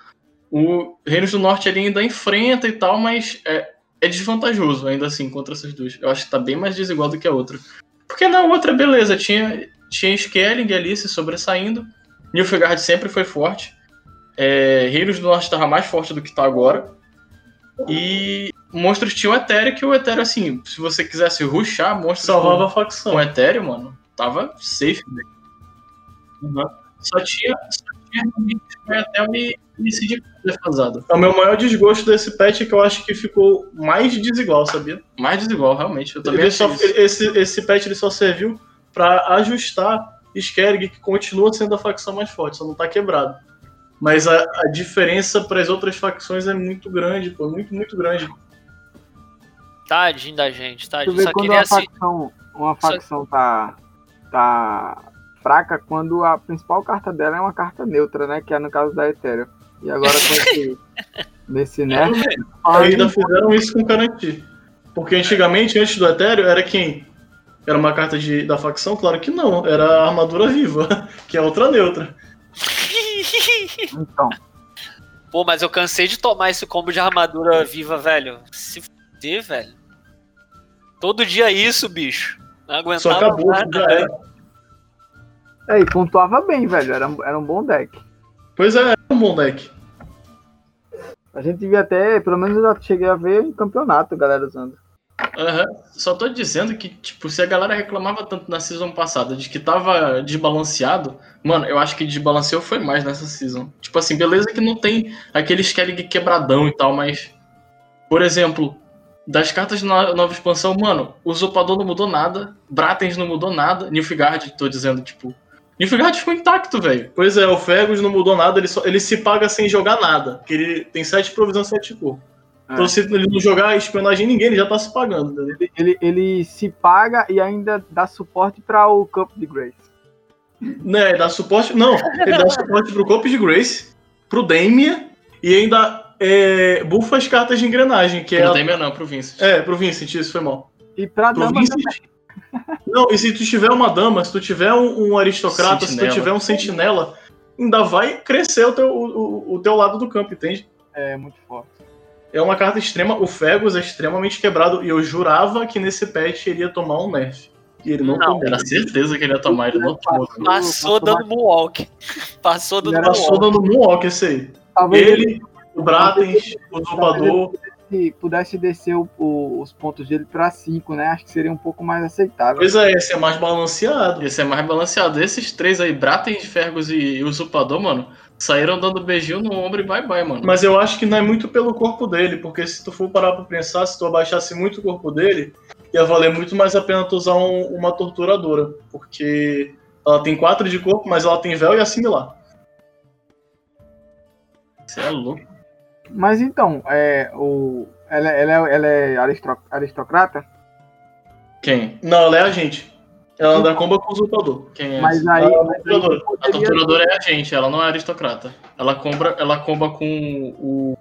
o Reinos do Norte ele ainda enfrenta e tal, mas é, é desvantajoso ainda assim contra essas duas. Eu acho que tá bem mais desigual do que a outra. Porque na outra, beleza, tinha, tinha Skelling ali se sobressaindo, Nilfgaard sempre foi forte, é, Reinos do Norte estava mais forte do que tá agora, e Monstros tinha o Etéreo, que o Etéreo, assim, se você quisesse ruxar Monstros Salvava a facção. com Etéreo, mano, tava safe, velho. Uhum. Só tinha, só tinha até me, me decidir defasado. É o meu maior desgosto desse patch é que eu acho que ficou mais desigual, sabia? Mais desigual, realmente. Eu também ele só, esse, esse patch ele só serviu para ajustar Skerrig, que continua sendo a facção mais forte, só não tá quebrado. Mas a, a diferença para as outras facções é muito grande, pô, muito, muito grande. Tadinho da gente, tadinho. Só quando uma facção, uma facção Só... tá, tá fraca quando a principal carta dela é uma carta neutra, né? Que é no caso da Ethereum. E agora com esse, nesse né? Ainda fizeram isso com Karanti. Porque antigamente, antes do Ethereum, era quem? Era uma carta de, da facção? Claro que não. Era a armadura viva, que é outra neutra. Então. Pô, mas eu cansei de tomar esse combo de armadura viva, velho. Se fuder, velho. Todo dia isso, bicho. Não aguentava Só acabou, nada, já era. É, e pontuava bem, velho. Era, era um bom deck. Pois é, era um bom deck. A gente devia até, pelo menos eu já cheguei a ver um campeonato, galera usando. Uhum. Só tô dizendo que, tipo, se a galera reclamava tanto na season passada de que tava desbalanceado, mano, eu acho que desbalanceou foi mais nessa season. Tipo assim, beleza que não tem aquele Skellig quebradão e tal, mas. Por exemplo, das cartas de nova expansão, mano, o Usurpador não mudou nada, Bratens não mudou nada, Nilfgaard, tô dizendo, tipo, Nilfgaard ficou intacto, velho. Pois é, o Fergus não mudou nada, ele, só, ele se paga sem jogar nada. Porque ele tem sete provisão, sete cor. É. Então, se ele não jogar espionagem em ninguém, ele já tá se pagando. Ele, ele, ele, se paga e ainda dá suporte para o Campo de Grace. Né, ele dá suporte. Não, ele dá suporte pro Corpo de Grace, pro Damien e ainda é, bufa as cartas de engrenagem, que é. Pro a- Damian não, pro Vince. É, pro Vincent, isso foi mal. E pra Pro dama Vincent. Não, e se tu tiver uma dama, se tu tiver um, um aristocrata, se Sentinela. tu tiver um sentinela, ainda vai crescer o teu, o, o- o teu lado do campo, entende? é muito forte. É uma carta extrema. O Fegus é extremamente quebrado e eu jurava que nesse patch ele ia tomar um nerf. E ele não, Não. tomou. Era certeza que ele ia tomar, ele não tomou. Passou- Passou dando moonwalk. Passou dando Era Passou moonwalk. dando Moonwalk esse aí. Talvez ele Ele, o Bratens, o Usurpador. Pudesse- pudesse descer o- o- os pontos dele pra 5, né? Acho que seria um pouco mais aceitável. Pois é, esse é mais balanceado. Esse é mais balanceado. Esses três aí, Braten, Fergus e Usurpador, mano, saíram dando beijinho no ombro e bye bye, mano. Mas eu acho que não é muito pelo corpo dele, porque se tu for parar pra pensar, se tu abaixasse muito o corpo dele, ia valer muito mais a pena tu usar um- uma torturadora. Porque ela tem 4 de corpo, mas ela tem véu e assimilar. Você é louco. Mas então, é, o, ela, ela, é- ela é aristro- aristocrata, Quem? Não, ela é a gente. Ela anda comba com o usurpador. Quem é? mas aí, mas aí torturadora. A poderia- torturadora é a gente, ela não é aristocrata. Ela compra, ela comba com o.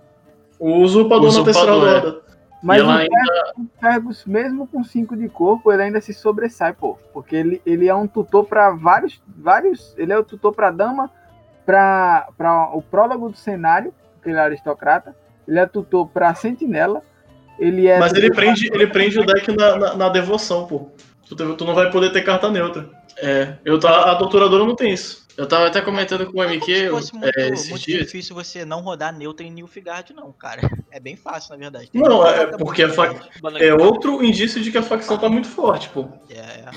O usurpador, na terceira Usurpador, é. roda. mas ela o ainda. Fergus, mesmo com 5 de corpo, ele ainda se sobressai, pô. Porque ele, ele é um tutor pra vários. vários ele é o tutor pra dama, pra, pra o prólogo do cenário, ele é aristocrata. Ele é tutor pra sentinela. Ele é Mas ele prende, ele prende o deck na, na, na devoção, pô. Tu, tu não vai poder ter carta neutra. É, eu A, tava, a torturadora não tem isso. eu tava até comentando com o Não é como se MQ fosse muito, é, muito difícil você não rodar neutra em Nilfgaard, não, cara. É bem fácil, na verdade. Tem Não, é porque a. É outro indício de que a facção tá muito forte, pô. É, é.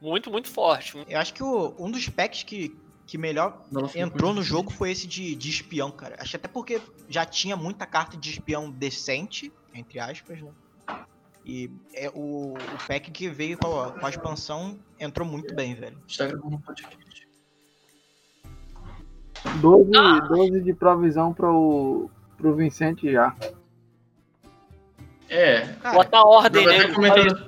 Muito, muito forte. Eu acho que o- um dos packs que, que melhor ficou entrou no jogo foi esse de, de espião, cara. Acho até porque já tinha muita carta de espião decente, entre aspas, né? E é o, o pack que veio com a, com a expansão entrou muito bem, velho. Está gravando um podcast. 12, Ah. 12 de provisão pro, pro Vicente já. É, Cara, Bota a ordem eu tava nele. até comentando.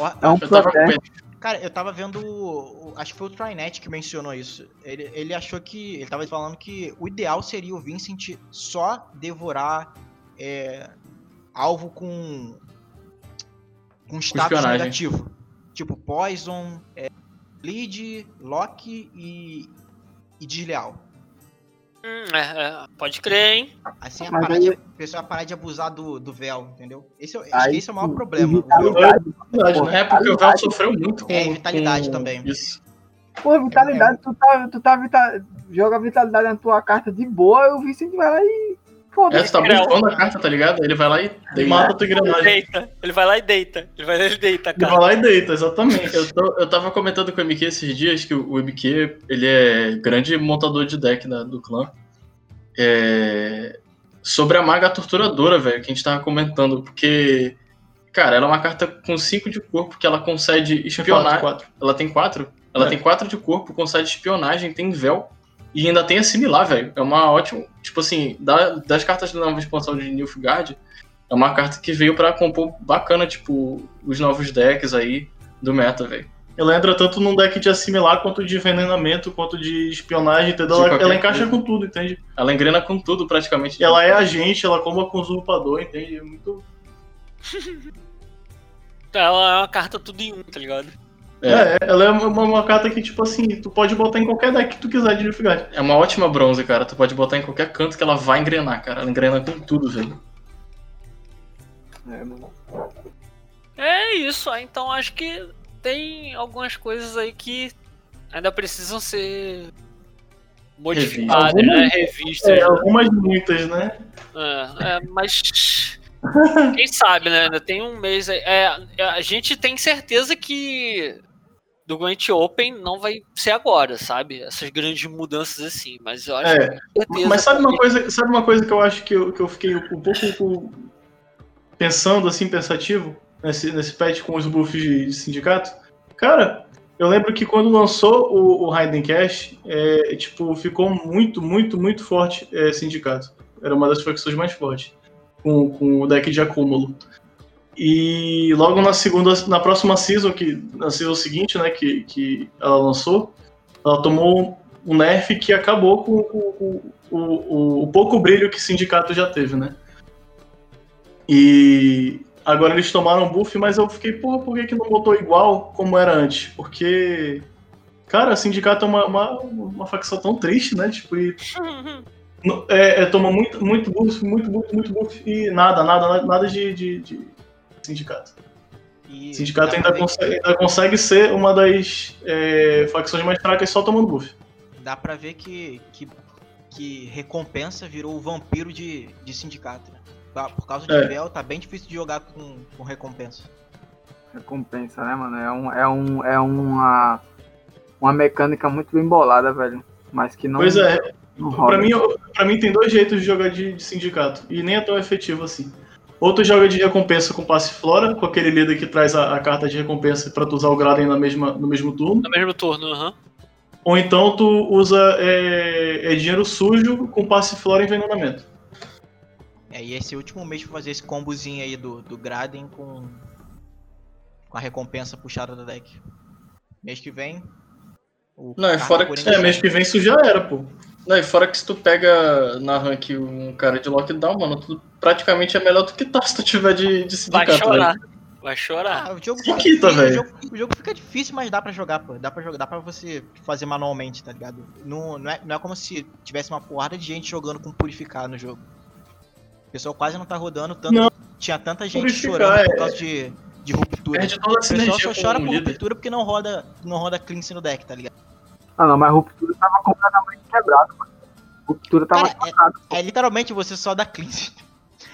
Ah, É um protesto. Cara, eu tava vendo. Acho que foi o Trinet que mencionou isso. Ele, ele achou que. Ele tava falando que o ideal seria o Vincent só devorar é, alvo com. Com status negativo. Tipo Poison, é, Bleed, Lock e. e Desleal. Hum, é, é, pode crer, hein? Assim a, Mas parar aí- de, a pessoa parar de abusar do, do véu, entendeu? Esse, é Aí que esse é o maior problema. véu. Vitalidade, né? É porque o Val sofreu muito com. É, vitalidade com também. Isso. Pô, vitalidade, tu tá, tu tá vita- joga vitalidade na tua carta de boa, e o Vicente vai lá e. É, Foda-se. você tá bufando a carta, tá ligado? Ele vai lá e Ele deita. mata a tua Ele engrenagem. deita. Ele vai lá e deita. Ele vai lá e deita, Ele cara. vai lá e deita, exatamente. Eu, tô- eu tava comentando com o MQ esses dias que o, o MQ ele é grande montador de deck da- do clã. É, sobre a Maga Torturadora, velho, que a gente tava comentando. Porque, cara, ela é uma carta com 5 de corpo que ela concede espionagem. Quatro, quatro. Ela tem 4? Ela É. tem 4 de corpo, concede espionagem, tem véu. E ainda tem assimilar, velho. É uma ótima. Tipo assim, da- das cartas da nova expansão de Nilfgaard, é uma carta que veio pra compor bacana, tipo, os novos decks aí do meta, velho. Ela entra tanto num deck de assimilar, quanto de envenenamento, quanto de espionagem, entendeu? De Ela, encaixa coisa. com tudo, entende? Ela engrena com tudo, praticamente. Ela é agente, ela comba com usurpador, entende? É muito. Ela é uma carta tudo em um, tá ligado? É. É, ela é uma, uma carta que, tipo assim, tu pode botar em qualquer deck que tu quiser de Nilfgaard. É uma ótima bronze, cara. Tu pode botar em qualquer canto que ela vai engrenar, cara. Ela engrena com tudo, velho. É, mano. É isso, então acho que tem algumas coisas aí que ainda precisam ser modificadas, Revistas. né? Revistas. É, algumas muitas, né? É, é, mas quem sabe, né? Ainda tem um mês aí. É, a gente tem certeza que do Grant Open não vai ser agora, sabe? Essas grandes mudanças assim, mas eu acho É, que. Mas sabe uma coisa, sabe uma coisa que eu acho que eu, que eu fiquei um pouco pensando assim, pensativo, nesse, nesse patch com os buffs de, de sindicato? Cara, eu lembro que quando lançou o, o Raiden Cash, é, tipo, ficou muito, muito, muito forte é, sindicato. Era uma das facções mais fortes. Com, com o deck de acúmulo. E logo na segunda, na próxima season, que, na season seguinte, né, que, que ela lançou, ela tomou um nerf que acabou com o, o, o, o pouco brilho que o sindicato já teve, né? E agora eles tomaram buff, mas eu fiquei, porra, por que, que não botou igual como era antes? Porque, cara, sindicato é uma, uma, uma facção tão triste, né? Tipo, e, é, é, toma muito, muito buff, muito buff, muito buff e nada, nada, nada de, de, de sindicato. E sindicato ainda consegue, ainda consegue, ser uma das é, facções mais fracas só tomando buff. Dá pra ver que, que, que recompensa virou o vampiro de, de sindicato, né? Por causa de é. Vel, tá bem difícil de jogar com, com recompensa. Recompensa, né, mano? É, um, é, um, é uma, uma mecânica muito bem bolada, velho. Mas que não. Pois é. Não pra, mim, pra mim tem dois jeitos de jogar de, de sindicato. E nem é tão efetivo assim. Ou tu joga de recompensa com passe flora, com aquele líder que traz a, a carta de recompensa para tu usar o Graden na mesma, no mesmo turno. No mesmo turno, aham. Uhum. Ou então tu usa é, é dinheiro sujo com passe flora e envenenamento. É, e esse último mês pra fazer esse combozinho aí do, do Graden com, com a recompensa puxada da deck. Mês que vem. Não, é fora que. É, mês que vem isso já era, pô. Não, e fora que se tu pega na rank um cara de lockdown, mano, tu praticamente é melhor do que tá se tu tiver de, de sindicato. Vai chorar. Né? Vai chorar. Ah, o, jogo fica, o, jogo, o jogo fica difícil, mas dá pra jogar, pô. Dá pra, jogar, dá pra você fazer manualmente, tá ligado? Não, não, é, não é como se tivesse uma porrada de gente jogando com purificar no jogo pessoal quase não tá rodando tanto. Não. Tinha tanta gente chorando por causa de, de ruptura. Perde toda a o pessoal só chora por ruptura porque não roda, não roda cleanse no deck, tá ligado? Ah não, mas ruptura tava completamente quebrado, mano. Ruptura tava Cara, é, é, literalmente você só dá cleanse.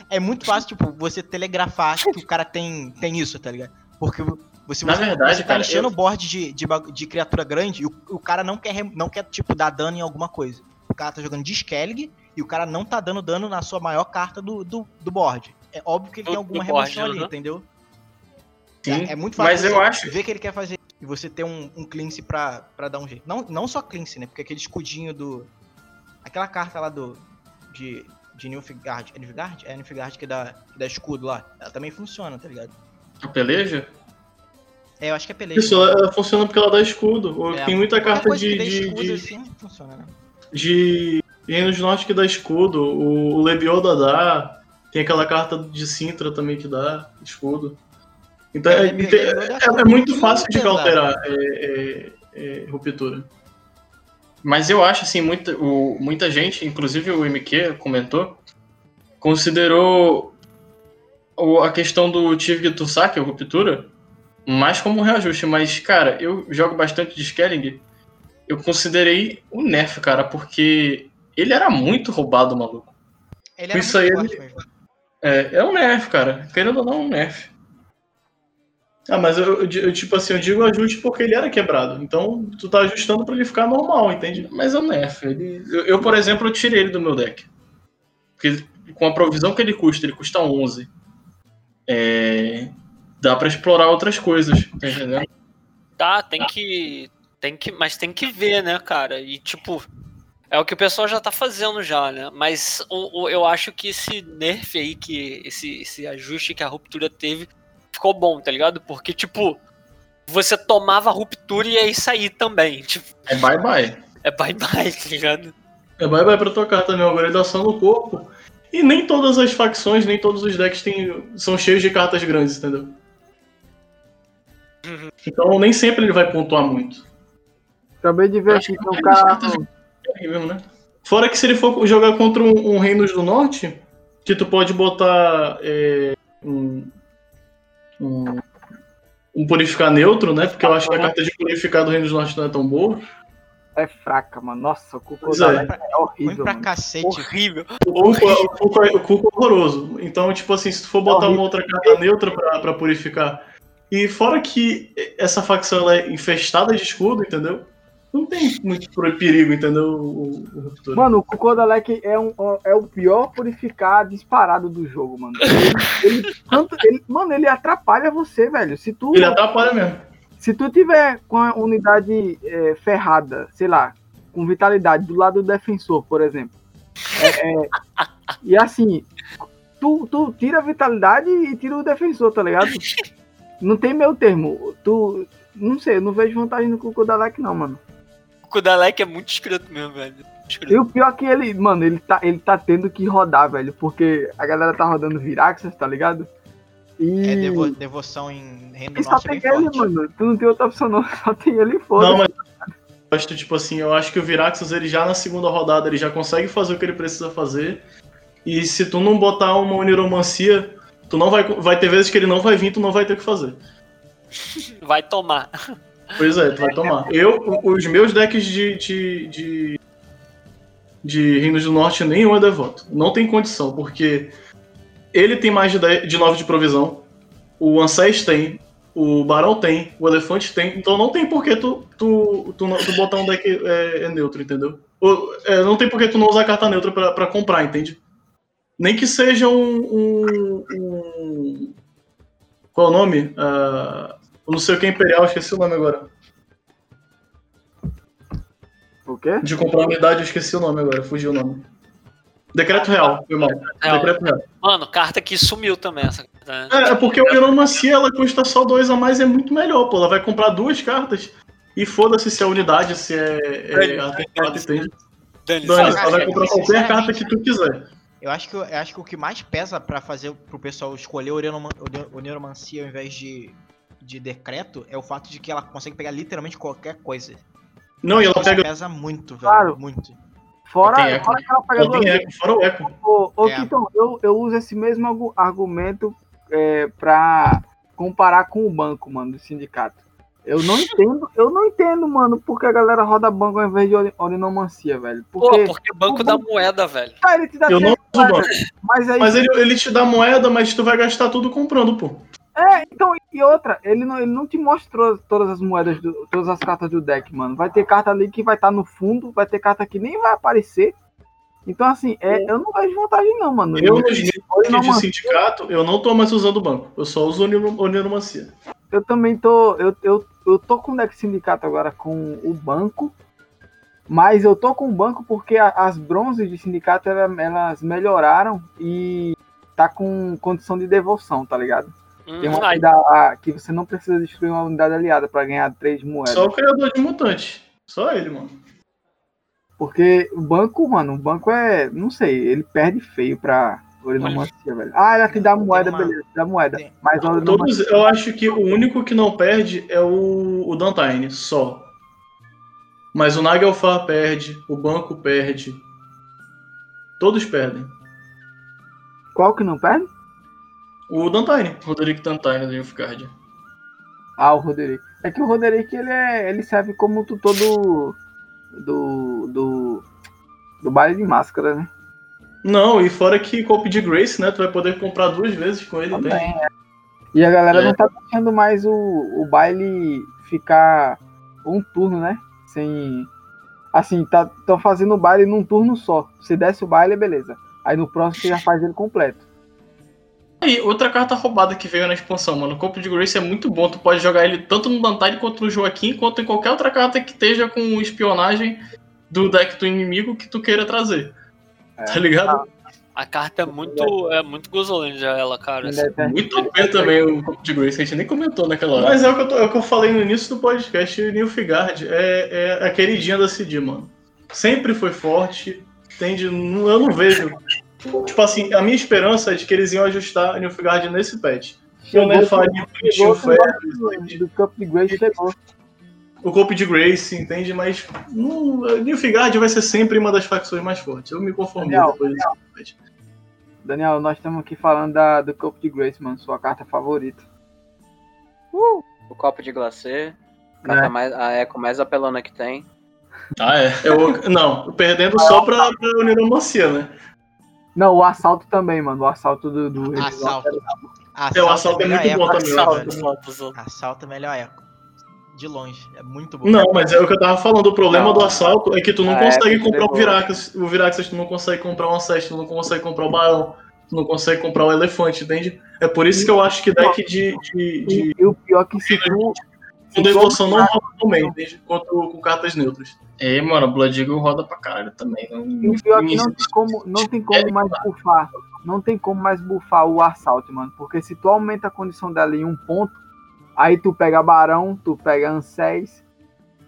É muito fácil, tipo, você telegrafar que o cara tem, tem isso, tá ligado? Porque você, Na verdade, você tá cara, enchendo o eu... board de, de, de, criatura grande e o, o cara não quer, não quer, tipo, dar dano em alguma coisa. O cara tá jogando de Skellig e o cara não tá dando dano na sua maior carta do, do, do board. É óbvio que ele do, tem alguma remoção ali, entendeu? Sim, é, é, muito fácil mas eu acho... ver que ele quer fazer e você ter um, um cleanse pra, pra dar um jeito. Não, não só cleanse, né? Porque aquele escudinho do. Aquela carta lá do. De, de Nilfgaard. É Nilfgaard? É Nilfgaard que dá, que dá escudo lá. Ela também funciona, tá ligado? A peleja? É, eu acho que é peleja. Isso, ela funciona porque ela dá escudo. É, Tem muita carta de. de, de, assim, funciona, né? de Reinos Norte que dá escudo, o Lebioda dá, tem aquela carta de Sintra também que dá escudo. Então é, é, é, é muito fácil de alterar é, é, ruptura. Mas eu acho assim, muita, o, muita gente, inclusive o MQ comentou, considerou o, a questão do Tiv Tursaki, a ruptura, mais como um reajuste. Mas, cara, eu jogo bastante de Skelling, eu considerei o nerf, cara, porque ele era muito roubado, maluco. Ele era Isso aí ele... É, é um nerf, cara. Querendo ou não, é um nerf. Ah, mas eu, eu, tipo assim, eu digo ajuste porque ele era quebrado. Então, tu tá ajustando para ele ficar normal, entende? Mas é um nerf. Ele, eu, eu, por exemplo, eu tirei ele do meu deck. Porque com a provisão que ele custa, ele custa 11. É, dá para explorar outras coisas, tá entendendo? Tá, tem que. Tem que. Mas tem que ver, né, cara? E tipo, é o que o pessoal já tá fazendo já, né? Mas o, o, eu acho que esse nerf aí, que esse, esse ajuste que a ruptura teve, ficou bom, tá ligado? Porque, tipo, você tomava a ruptura e aí sair também. Tipo, é bye-bye. É bye-bye, tá ligado? É bye-bye pra tua carta, meu. Agora ele dá só no corpo. E nem todas as facções, nem todos os decks tem, são cheios de cartas grandes, entendeu? Uhum. Então nem sempre ele vai pontuar muito. Acabei de ver aqui que o cara horrível, né? Fora que se ele for jogar contra um, um Reinos do Norte, que tu pode botar é, um, um, um, purificar neutro, né? Porque eu acho que a carta de purificar do Reinos do Norte não é tão boa. É fraca, mano. Nossa, o Cuco é. é horrível. pra cacete. Horrível. O Cuco, o, Cuco, é, o Cuco é horroroso. Então, tipo assim, se tu for botar horrível. uma outra carta neutra pra, pra purificar. E fora que essa facção ela é infestada de escudo, entendeu? Não tem muito perigo, entendeu? O, o Ruptura. Mano, o Kukodalek é, um, é o pior purificar disparado do jogo, mano. Ele, ele, tanto, ele, mano, ele atrapalha você, velho. Se tu, ele atrapalha mesmo. Se tu tiver com a unidade é, ferrada, sei lá, com vitalidade do lado do defensor, por exemplo. É, é, e assim, tu, tu tira a vitalidade e tira o defensor, tá ligado? não tem meio termo. Tu. Não sei, eu não vejo vantagem no Kukodalek não, mano. O Kudalek é muito escroto mesmo, velho. Escroto. E o pior é que ele, mano, ele tá, ele tá tendo que rodar, velho, porque a galera tá rodando Viraxas, tá ligado? E. É devo- devoção em Reino e do só é tem ele, forte. mano. Tu não tem outra opção, não. Só tem ele e foda. Não, mas eu acho, tipo assim, eu acho que o Viraxas, ele já na segunda rodada, ele já consegue fazer o que ele precisa fazer. E se tu não botar uma oniromancia, tu não vai, vai ter vezes que ele não vai vir, tu não vai ter o que fazer. Vai tomar. Pois é, tu vai tomar. Eu, os meus decks de, de, de, de Reinos do Norte, nenhum é devoto. Não tem condição, porque ele tem mais de, 10 de 9 de provisão, o Ancest tem, o Barão tem, o Elefante tem, então não tem por que tu, tu, tu, tu botar um deck é, é neutro, entendeu? Ou, é, não tem por que tu não usar carta neutra pra, pra comprar, entende? Nem que seja um. um, um- qual é o nome? Ah, eu não sei o que é Imperial, esqueci o nome agora. O quê? De comprar unidade, eu esqueci o nome agora, fugiu o nome. Decreto Real, mal. Real. Decreto Real. Mano, carta que sumiu também essa carta. né? É, é porque o Neuromancia, ela custa só dois a mais, é muito melhor, pô. Ela vai comprar duas cartas e foda-se se é unidade, se é, é artefato, entende? Ela vai é, comprar qualquer carta que tu quiser. Eu acho que, eu acho que o que mais pesa pra fazer pro pessoal escolher o Neuroman- o Neuromancia ao invés de, de decreto é o fato de que ela consegue pegar literalmente qualquer coisa. Não, e ela pega. pesa muito, velho. Claro. Muito. Fora, eco, fora que ela pega duas eco, fora o eco. Ô, ô É. Kitton, eu, eu uso esse mesmo argu- argumento é, pra comparar com o banco, mano, do sindicato. Eu não entendo, eu não entendo, mano, porque a galera roda banco ao invés de ori- orinomancia, velho. Pô, Porque porque banco da moeda, velho. ah, ele te dá Eu não uso banco. mas aí Mas ele, ele te dá moeda, mas tu vai gastar tudo comprando, pô. É, então, e outra, ele não, ele não te mostrou todas as moedas, do- todas as cartas do deck, mano. Vai ter carta ali que vai estar no fundo, vai ter carta que nem vai aparecer. Então, assim, é, eu não vejo vantagem, não, mano. Eu, Em- nos níveis de sindicato, eu não tô mais usando banco. Eu só uso oniromancia. Eu também tô. Eu, eu, eu tô com o deck sindicato agora com o banco. Mas eu tô com o banco porque a- as bronzes de sindicato ela- elas melhoraram e tá com condição de devoção, tá ligado? Tem Hum, uma aí, que, dá- a- que você não precisa destruir uma unidade aliada pra ganhar três moedas. Só o criador de mutante. Só ele, mano. Porque o banco, mano, o banco é. Não sei, ele perde feio pra orinomancia, velho. Ah, ela te dá Tem moeda, uma- beleza, dá moeda. tem- Mas a Todos, eu acho que o único que não perde é o, o Dantine, só. Mas o Nagelfar perde, o banco perde. Todos perdem. Qual que não perde? O Dantine. Roderick Tantine do Nilfgaard. Ah, o Roderick. É que o Roderick ele, é, ele serve como tutor do. do. do. do baile de máscara, né? Não, e fora que Cope de Grace, né? Tu vai poder comprar duas vezes com ele. Também, Tem. é. E a galera É. não tá deixando mais o, o baile ficar um turno, né? Sem. Assim, tá, tão fazendo o baile num turno só. Se desce o baile, beleza. Aí no próximo você já faz ele completo. E outra carta roubada que veio na expansão, mano. O Corpo de Grace é muito bom. Tu pode jogar ele tanto no Dantine quanto no Joaquim, quanto em qualquer outra carta que esteja com espionagem do deck do inimigo que tu queira trazer. Tá ligado? a carta é muito, é muito gozolândia ela, cara. É perto- Muito OP também o Corpo de Grace, que a gente nem comentou naquela hora. Mas é o, que eu tô- é o que eu falei no início do podcast, o Nilfgaard é, é a queridinha da CD, mano. Sempre foi forte, tende, eu não vejo. Tipo assim, a minha esperança é de que eles iam ajustar a Nilfgaard nesse patch. Eu não faria o Steel Fair, do, do Cup de Grace chegou. O Cope de Grace, entende? Mas não, a Nilfgaard vai ser sempre uma das facções mais fortes. Eu me conformei Daniel, depois desse patch. Daniel, nós estamos aqui falando da, do Cup de Grace, mano. Sua carta favorita. O copo de glacê, carta Né? mais, a eco mais apelona que tem. Ah, é. Eu, não, perdendo só pra, pra Uniromancia, né? Não, o assalto também, mano. O assalto do. do Assalto. É, o assalto é melhor muito bom eco, também, assalto. Assalto, assalto. Assalto é melhor eco. De longe. É muito bom. Não, mas é o que eu tava falando. O problema Não. do assalto é que tu não Ah, é, consegue que comprar o. Viraxas. O Viraxas tu não consegue comprar o Ancest, tu não consegue comprar o Barão, tu não consegue comprar o Elefante, entende? É por isso que eu acho que deck de, de, de E, e o pior é que se tu. com devoção não roda também, entende? Quanto com cartas neutras. É, mano, Blood Eagle roda pra caralho também. Não, E o pior é que não tem como, não tem como mais bufar não tem como mais bufar o Assault, mano. Porque se tu aumenta a condição dela em um ponto, aí tu pega Barão, tu pega Anséis,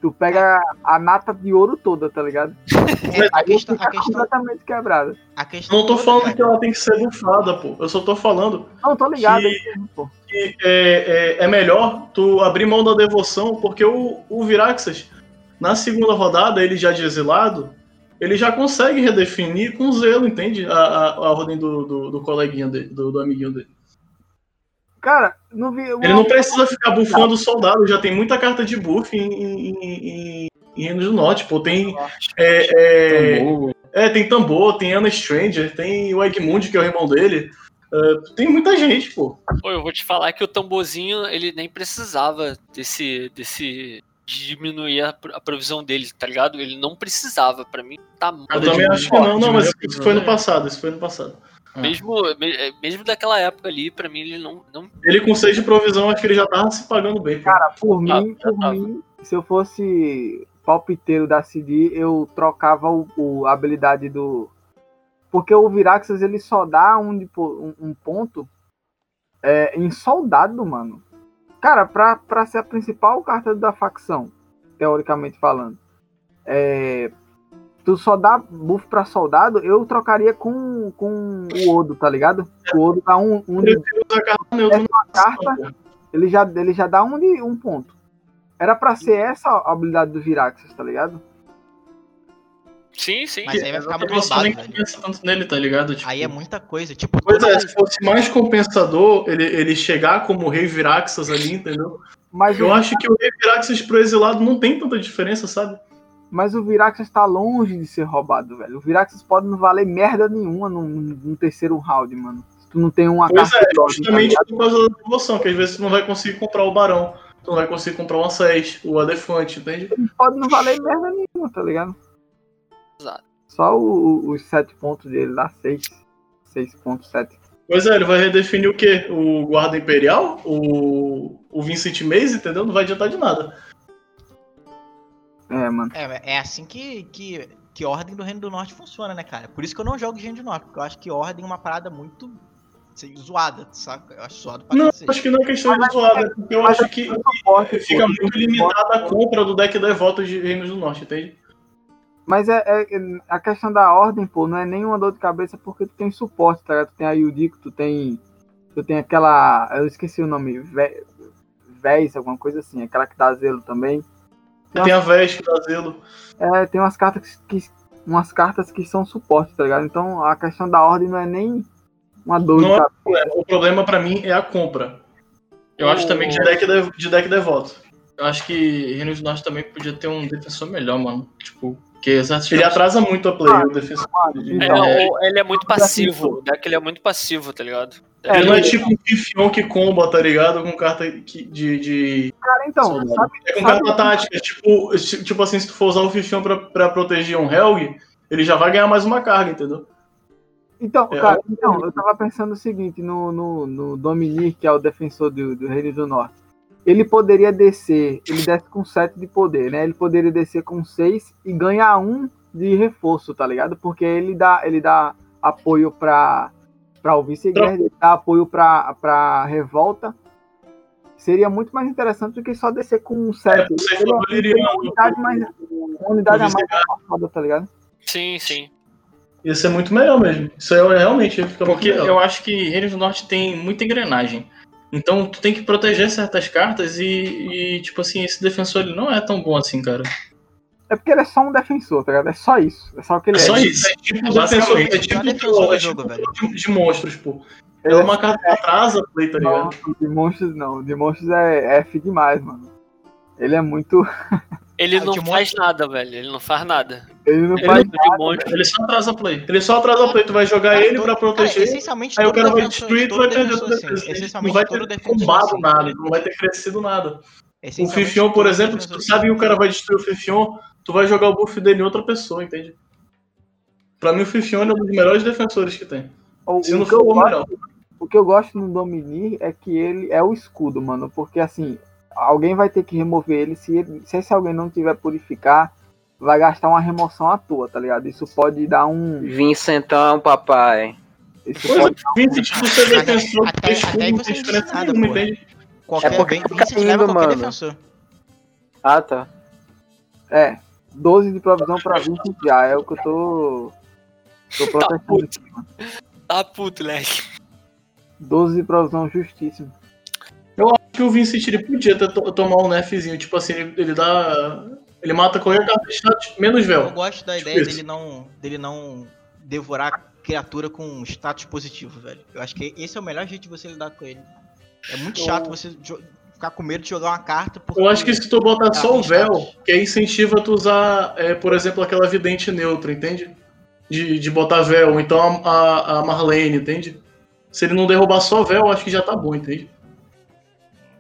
tu pega a nata de ouro toda, tá ligado? É, a questão, a questão, completamente quebrada. a questão Não tô falando cara, que ela tem que ser bufada, pô. Eu só tô falando Não, tô ligado. Que- aí, pô. que é, é, é melhor tu abrir mão da devoção, porque o, o Viraxas, na segunda rodada, ele já de exilado, ele já consegue redefinir com zelo, entende? A, a, a ordem do, do, do coleguinha dele, do, do amiguinho dele. Cara, não vi. Ele não precisa ficar bufando o soldado, já tem muita carta de buff em, em, em, em Reinos do Norte, pô. Tem. É, é, Tambor. é, tem Tambor, tem Anna Stranger, tem o Egmund, que é o irmão dele. É, tem muita gente, pô. Pô, eu vou te falar que o tamborzinho, ele nem precisava desse. desse de diminuir a, a provisão dele, tá ligado? Ele não precisava. Pra mim, tá Eu também acho que não, não, mas isso foi no provisão, passado, isso foi no passado. Mesmo, me- mesmo daquela época ali, pra mim, ele não. não Ele com 6 de provisão, acho que ele já tava se pagando bem. Cara, por Ah, mim, por tava. mim, se eu fosse palpiteiro da CD, eu trocava o, o- a habilidade do. Porque o Viraxas ele só dá um, um, um ponto é, em soldado, mano. Cara, pra, pra ser a principal carta da facção, teoricamente falando, é, tu só dá buff pra soldado, eu trocaria com, com o Odo, tá ligado? O Odo dá um, um de Ele usa a carta neutra Essa carta, ele já, ele já dá um, de, um ponto. Era pra ser essa a habilidade do Viraxas, tá ligado? Sim, sim. Mas aí vai ficar muito roubado, nem compensa tanto nele, tá ligado? Tipo, Aí é muita coisa. Tipo, Pois é, se fosse mais compensador ele, ele chegar como rei Viraxas ali, entendeu? Mas, Eu o, acho que o rei Viraxas pro exilado não tem tanta diferença, sabe? Mas o Viraxas tá longe de ser roubado, velho. O Viraxas pode não valer merda nenhuma num, num terceiro round, mano. Se tu não tem uma Pois carta é, tá justamente ligado? por causa da devoção, que às vezes tu não vai conseguir comprar o Barão, tu não vai conseguir comprar o Ancest, o Adefante, entende? pode não valer merda nenhuma, tá ligado? Exato. Só o- os sete pontos dele lá, seis. 6.7. Pois é, ele vai redefinir o quê? O Guarda Imperial? O, o Vincent Maze, entendeu? Não vai adiantar de nada. É, mano. É, é assim que, que, que Ordem do Reino do Norte funciona, né, cara? Por isso que eu não jogo de Reino do Norte, porque eu acho que Ordem é uma parada muito assim, zoada, saca? Eu acho zoado pra Não, cacete. acho que não é questão de zoada, porque eu acho que suporte, fica muito limitada a compra do deck devoto de Reinos do Norte, entende? Mas é, é- a questão da ordem, pô, não é nenhuma dor de cabeça porque tu tem suporte, tá ligado? Tu tem a Yudico, tu tem. Tu tem aquela. Eu esqueci o nome. Vez, alguma coisa assim. Aquela que dá zelo também. Tem a Veste, o Zelo. É, tem umas cartas que. Umas cartas que são suporte, tá ligado? Então a questão da ordem não é nem uma dor Não é o problema. O problema pra mim é a compra Eu acho também que de deck, de, de deck devoto. eu acho que Reinos do Norte também podia ter um defensor melhor, mano. Tipo, porque. Ele atrasa muito a play, o defensor. É, Então, o- ele é muito passivo. O deck ele é muito passivo, tá ligado? É, ele não é tipo um Fifion que comba, tá ligado? Com carta que- de. de... cara, então, sabe, É com sabe- carta tática. Tipo, tipo assim, se tu for usar o Fifion pra, pra proteger um Helg, ele já vai ganhar mais uma carga, entendeu? Então, É, cara, então, eu tava pensando o seguinte, no, no, no Dominique, que é o defensor do, do Reino do Norte. Ele poderia descer, ele desce com 7 de poder, né? Ele poderia descer com 6 e ganhar um de reforço, tá ligado? Porque ele dá, ele dá apoio pra, pra o vice-guerra, dá apoio pra, pra revolta. Seria muito mais interessante do que só descer com 7. É, você ele, falou, ele ele tem uma unidade mais, uma unidade a mais foda, tá ligado? Sim, sim. Ia ser muito melhor mesmo. Isso aí é realmente ia ficar Porque eu acho que Reinos do Norte tem muita engrenagem. Então tu tem que proteger certas cartas e, e, tipo assim, esse defensor ele não é tão bom assim, cara. É porque ele é só um defensor, tá ligado? É só isso. É só o que ele É é. só É isso. tipo É defensor, basicamente. é tipo, É defensor é jogo, tipo velho. de, de monstros, pô. É uma carta que atrasa a play, tá Não, ligado? de monstros não. De monstros é F demais, mano. Ele é muito. Ele Ah, não faz nada, velho. Ele não faz nada. Ele não Ele faz. de monstro. Ele só atrasa a play. Ele só atrasa a play, tu vai jogar Cara, ele todo- pra cara, proteger. essencialmente Aí o cara vai destruir e tu vai perder defensor tua assim, defesa. Não Essencialmente vai ter combado assim. nada, não vai ter crescido nada. O Fifion, por exemplo, tu sabe que o cara vai destruir o Fifion, tu vai jogar o buff dele em outra pessoa, entende? Pra mim o Fifion é um dos melhores defensores que tem. O, Se não o que eu for o gosto, melhor. o que eu gosto no Dominir é que ele é o escudo, mano. Porque assim, alguém vai ter que remover ele. Se, ele- se esse alguém não tiver purificar, vai gastar uma remoção à toa, tá ligado? Isso pode dar um. Vincentão, papai. Esse Pois é, pode- Vincent, por ser Mas defensor, até- tudo, não você não diferença nada, nenhuma, entende? Qualquer É porque bem, Vincent leva qualquer mano. defensor. Ah, tá. É, 12 de provisão pra Vincent já, é o que eu tô. Tô protestando. puto. Tá puto, Leque. 12 de provisão justíssimo. Acho que o Vincent ele podia tomar um nerfzinho, tipo assim, ele, ele dá. Ele mata qualquer carta menos Eu véu. gosto da Tipo ideia isso. dele não, dele não devorar criatura com status positivo, velho. Eu acho que esse é o melhor jeito de você lidar com ele. É muito chato você ficar com medo de jogar uma carta porque... Eu acho que se tu botar só o véu, status. que aí incentiva tu usar, é, por exemplo, aquela vidente neutra, entende? De, de botar véu, ou então a, a, a Marlene, entende? Se ele não derrubar só véu, eu acho que já tá bom, entende?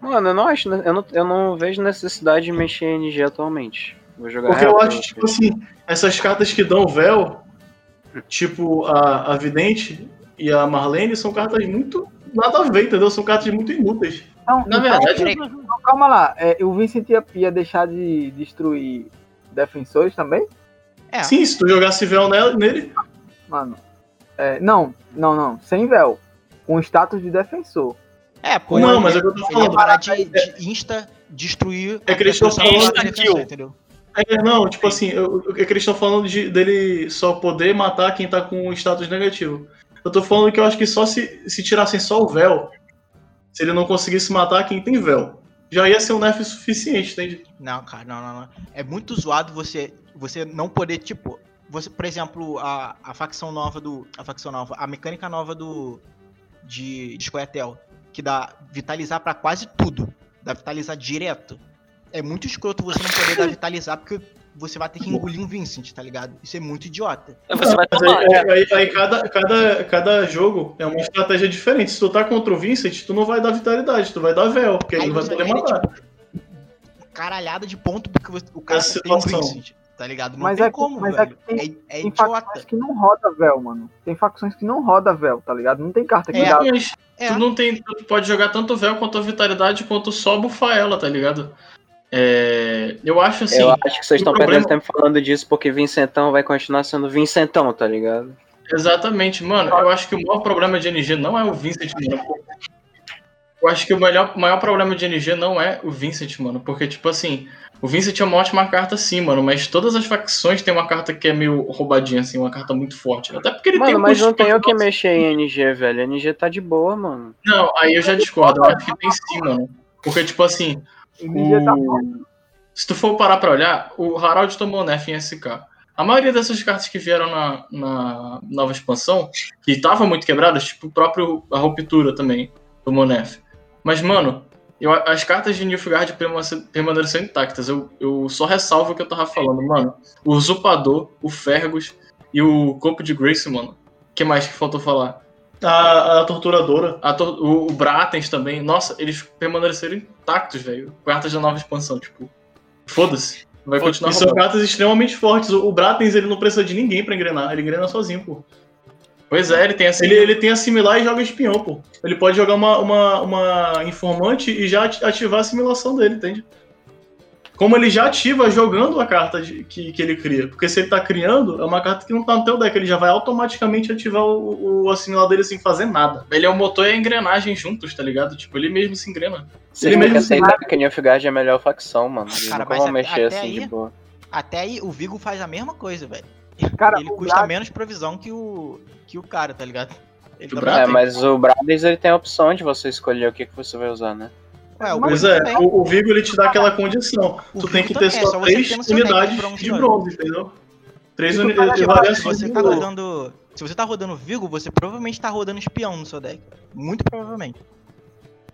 Mano, eu não acho. Eu não, eu não vejo necessidade de mexer em NG atualmente. Vou jogar Porque eu acho, tipo assim, essas cartas que dão véu, tipo a, a Vidente e a Marlene, são cartas muito nada a ver, entendeu? São cartas muito inúteis. Então, Na então, verdade, então, calma lá. É, o Vincent ia, ia deixar de destruir defensores também? É, Sim, se tu jogasse véu nele, Mano. É, não, não, não. Sem véu. Com status de defensor. é pô, Não, ele- mas é eu tô falando. parar de, de insta destruir É que eles estão falando- Insta-kill. entendeu? É, não, tipo assim, eu- o que eles estão falando de, dele só poder matar quem tá com o status negativo. Eu tô falando que eu acho que só se, se tirassem só o véu, se ele não conseguisse matar quem tem véu, já ia ser um nerf suficiente, entende? Não, cara, não, não, não. É muito zoado você, você não poder, tipo, você, por exemplo, a, a facção nova do. A facção nova, a mecânica nova do. De, de Scoia'tael, que dá vitalizar pra quase tudo. Dá vitalizar direto. É muito escroto você não poder dar vitalizar, porque você vai ter que engolir um Vincent, tá ligado? Isso é muito idiota. Você vai tomar. aí, aí- aí cada, cada, cada jogo é uma estratégia diferente. Se tu tá contra o Vincent, tu não vai dar vitalidade, tu vai dar véu, porque ele Aí não vai poder matar. Caralhada de ponto porque você- o cara Essa tem um situação. Vincent, tá ligado? Não Mas tem é como, mas velho. é que É, é Tem idiota. facções que não roda véu, mano. Tem facções que não roda véu, tá ligado? Não tem carta que É. dá. Mas É. tu não tem. Tu pode jogar tanto véu quanto a vitalidade quanto só bufar ela, tá ligado? É, eu acho assim. eu acho que vocês estão problema- perdendo tempo falando disso porque Vincentão vai continuar sendo Vincentão, tá ligado? Exatamente, mano. Eu acho que o maior problema de NG não é o Vincent, mano. Eu acho que o melhor, maior problema de NG não é o Vincent, mano. Porque, tipo assim, o Vincent é uma ótima carta, sim, mano. Mas todas as facções têm uma carta que é meio roubadinha, assim, uma carta muito forte. Até porque ele tem Mano, um mas não tem o que mexer em NG, velho. NG tá de boa, mano. Não, aí eu já discordo. Eu acho que tem sim, mano. Porque, tipo assim, O se tu for parar pra olhar, o Harald tomou nerf em SK. A maioria dessas cartas que vieram na, na nova expansão, que estavam muito quebradas, tipo o próprio a ruptura também, tomou nerf. Mas, mano, eu- as cartas de Nilfgaard permanece- permaneceram intactas. Eu, eu só ressalvo o que eu tava falando, mano. O Usurpador, o Fergus e o Corpo de Grace, mano. O que mais que faltou falar? A, a torturadora. A tor- o, o Bratens também, nossa, eles permaneceram intactos, velho. Cartas da nova expansão, tipo. Foda-se. Vai continuar E são cartas extremamente fortes. O, o Bratens ele não precisa de ninguém pra engrenar, ele engrena sozinho, pô. Pois é, ele tem assim. Ele, ele tem assimilar e joga espião, pô. Ele pode jogar uma, uma, uma informante e já ati- ativar a assimilação dele, entende? Como ele já ativa jogando a carta de- que, que ele cria. Porque se ele tá criando, é uma carta que não tá no teu deck, ele já vai automaticamente ativar o, o assimilar dele sem fazer nada. Ele é o motor e a engrenagem juntos, tá ligado? Tipo, ele mesmo se engrena. Vocês Ele mesmo se aceitar que Nilfgaard é a melhor facção, mano. Eles Cara, mas vão até- mexer até assim aí- de boa. Até aí o Vigo faz a mesma coisa, velho. Cara, ele custa Brad- menos provisão que o, que o cara, tá ligado? Ele o Brad- É, tem. mas o Bradens ele tem a opção de você escolher o que, que você vai usar, né? Ué, o Pois Vigo é, também. o, o Vigo ele te dá aquela condição. O tu tem que ter também, é só só três unidades de bronze, entendeu? Três Isso unidades de variações Se você tá rodando. Se você tá rodando Vigo, você provavelmente tá rodando espião no seu deck. Muito provavelmente.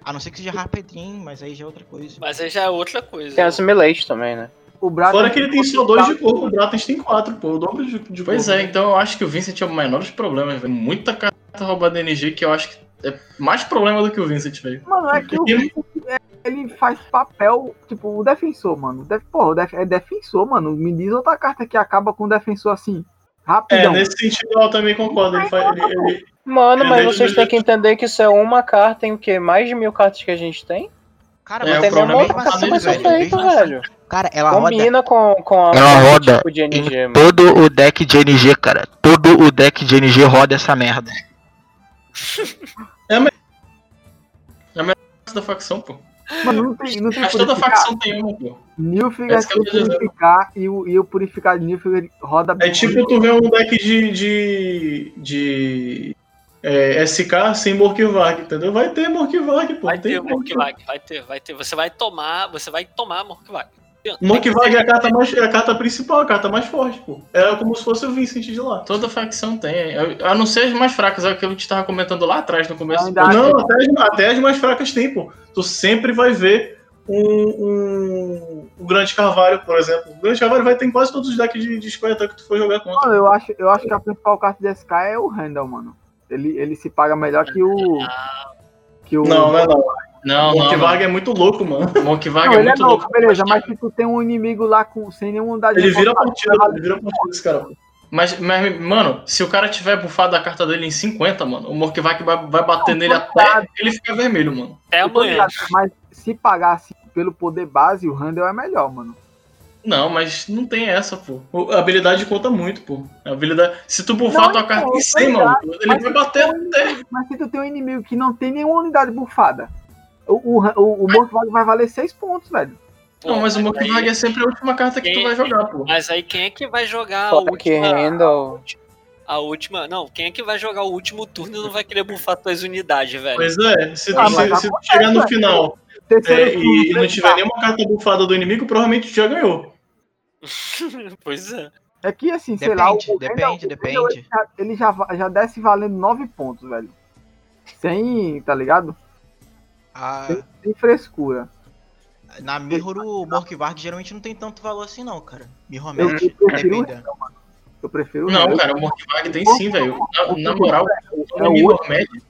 A não ser que seja Harpetrim, mas aí já é outra coisa. Mas aí já é outra coisa. Tem assimilate também, né? O Brad Fora que ele tem só dois de corpo, o Bratens tem quatro, pô. O dobro de, de Pois corpo. é, então eu acho que o Vincent é o menor dos problemas, velho. Muita carta roubada NG que eu acho que é mais problema do que o Vincent, velho. Mano, é que o Vincent, é- ele faz papel, tipo, o defensor, mano. Def, porra, o def- é defensor, mano. Me diz outra carta que acaba com o defensor assim, É, rapidão. nesse sentido eu também concordo. Ele faz, ele, ele- Mano, Ele mas vocês têm que entender que isso é uma carta em o quê? Mais de mil cartas que a gente tem? Cara, É, mas tem problema mesmo é muito velho, feito, velho. Cara, ela roda. Combina com, com a Ela roda tipo de NG, em mano. todo o deck de NG, cara. Todo o deck de NG roda essa merda. Da facção, pô. Mano, não tem, não tem Mas toda facção tem uma, pô. Nilfgaard que dizendo. purificar e o, e o purificar de Nilfgaard roda É tipo tu vê um deck de. de. de é, SK sem Morkvarg, entendeu? Vai ter Morkvarg, pô. Vai ter como. Morkvag, vai ter, vai ter. Você vai tomar, você vai tomar Morkvag. Morkvarg é a carta, mais, é a carta principal, a carta mais forte, pô. É como se fosse o Vincent de lá. Toda facção tem. A não ser as mais fracas, é o que eu te tava comentando lá atrás no começo. Ainda- Não, até as, até as mais fracas tem, pô. Tu sempre vai ver um, um, um Grande Carvalho, por exemplo. O Grande Carvalho vai ter em quase todos os decks de, de Square que tu for jogar contra. Mano, eu acho, eu acho que a principal carta de SK é o Randall, mano. Ele, ele se paga melhor que o. Que o Não, não é não. Não, O não. Morkvarg é muito louco, mano. Morkvarg Não, é ele é muito louco, louco. beleza, mas se tu tem um inimigo lá com, sem nenhuma unidade Ele de vira partida, vai ele vira partida esse cara. Mas, mas, mano, se o cara tiver bufado a carta dele em 50, mano, o Morkvarg vai, vai bater Não, nele até ele ficar vermelho, mano. Tô amanhã. ligado, Mas se pagasse pelo poder base, o Randall é melhor, mano. Não, mas não tem essa, pô. A habilidade conta muito, pô. A habilidade... Se tu bufar Não, tua carta então, em 100, tô mano, ele vai bater um até. Mas se tu tem um inimigo que não tem nenhuma unidade bufada, o, o, o, o vai valer 6 pontos, velho. Pô, Não, mas o Morkvarg aí- é sempre a última carta que tu vai jogar, pô. Mas aí quem é que vai jogar a Só que última, Randall. a última. Não, quem é que vai jogar o último turno e não vai querer bufar tuas unidades, velho? Pois é, se, Ah, se- mas se tu chegar no final é, e, e não tiver cartas. nenhuma carta bufada do inimigo, provavelmente tu já ganhou. pois é. É que assim, sei lá, o Depende, o depende, o depende. Ele já- Ele já, já desce valendo 9 pontos, velho. Sem, tá ligado? Ah, Sem, sem frescura. na Mirror, o Morkvarg geralmente não tem tanto valor assim, não, cara. Mirror Eu, eu prefiro o dependendo. Randall, mano. Eu prefiro o Não, cara, o Morkvarg tem sim, velho. Na, na moral, quando É é o Mirror Match.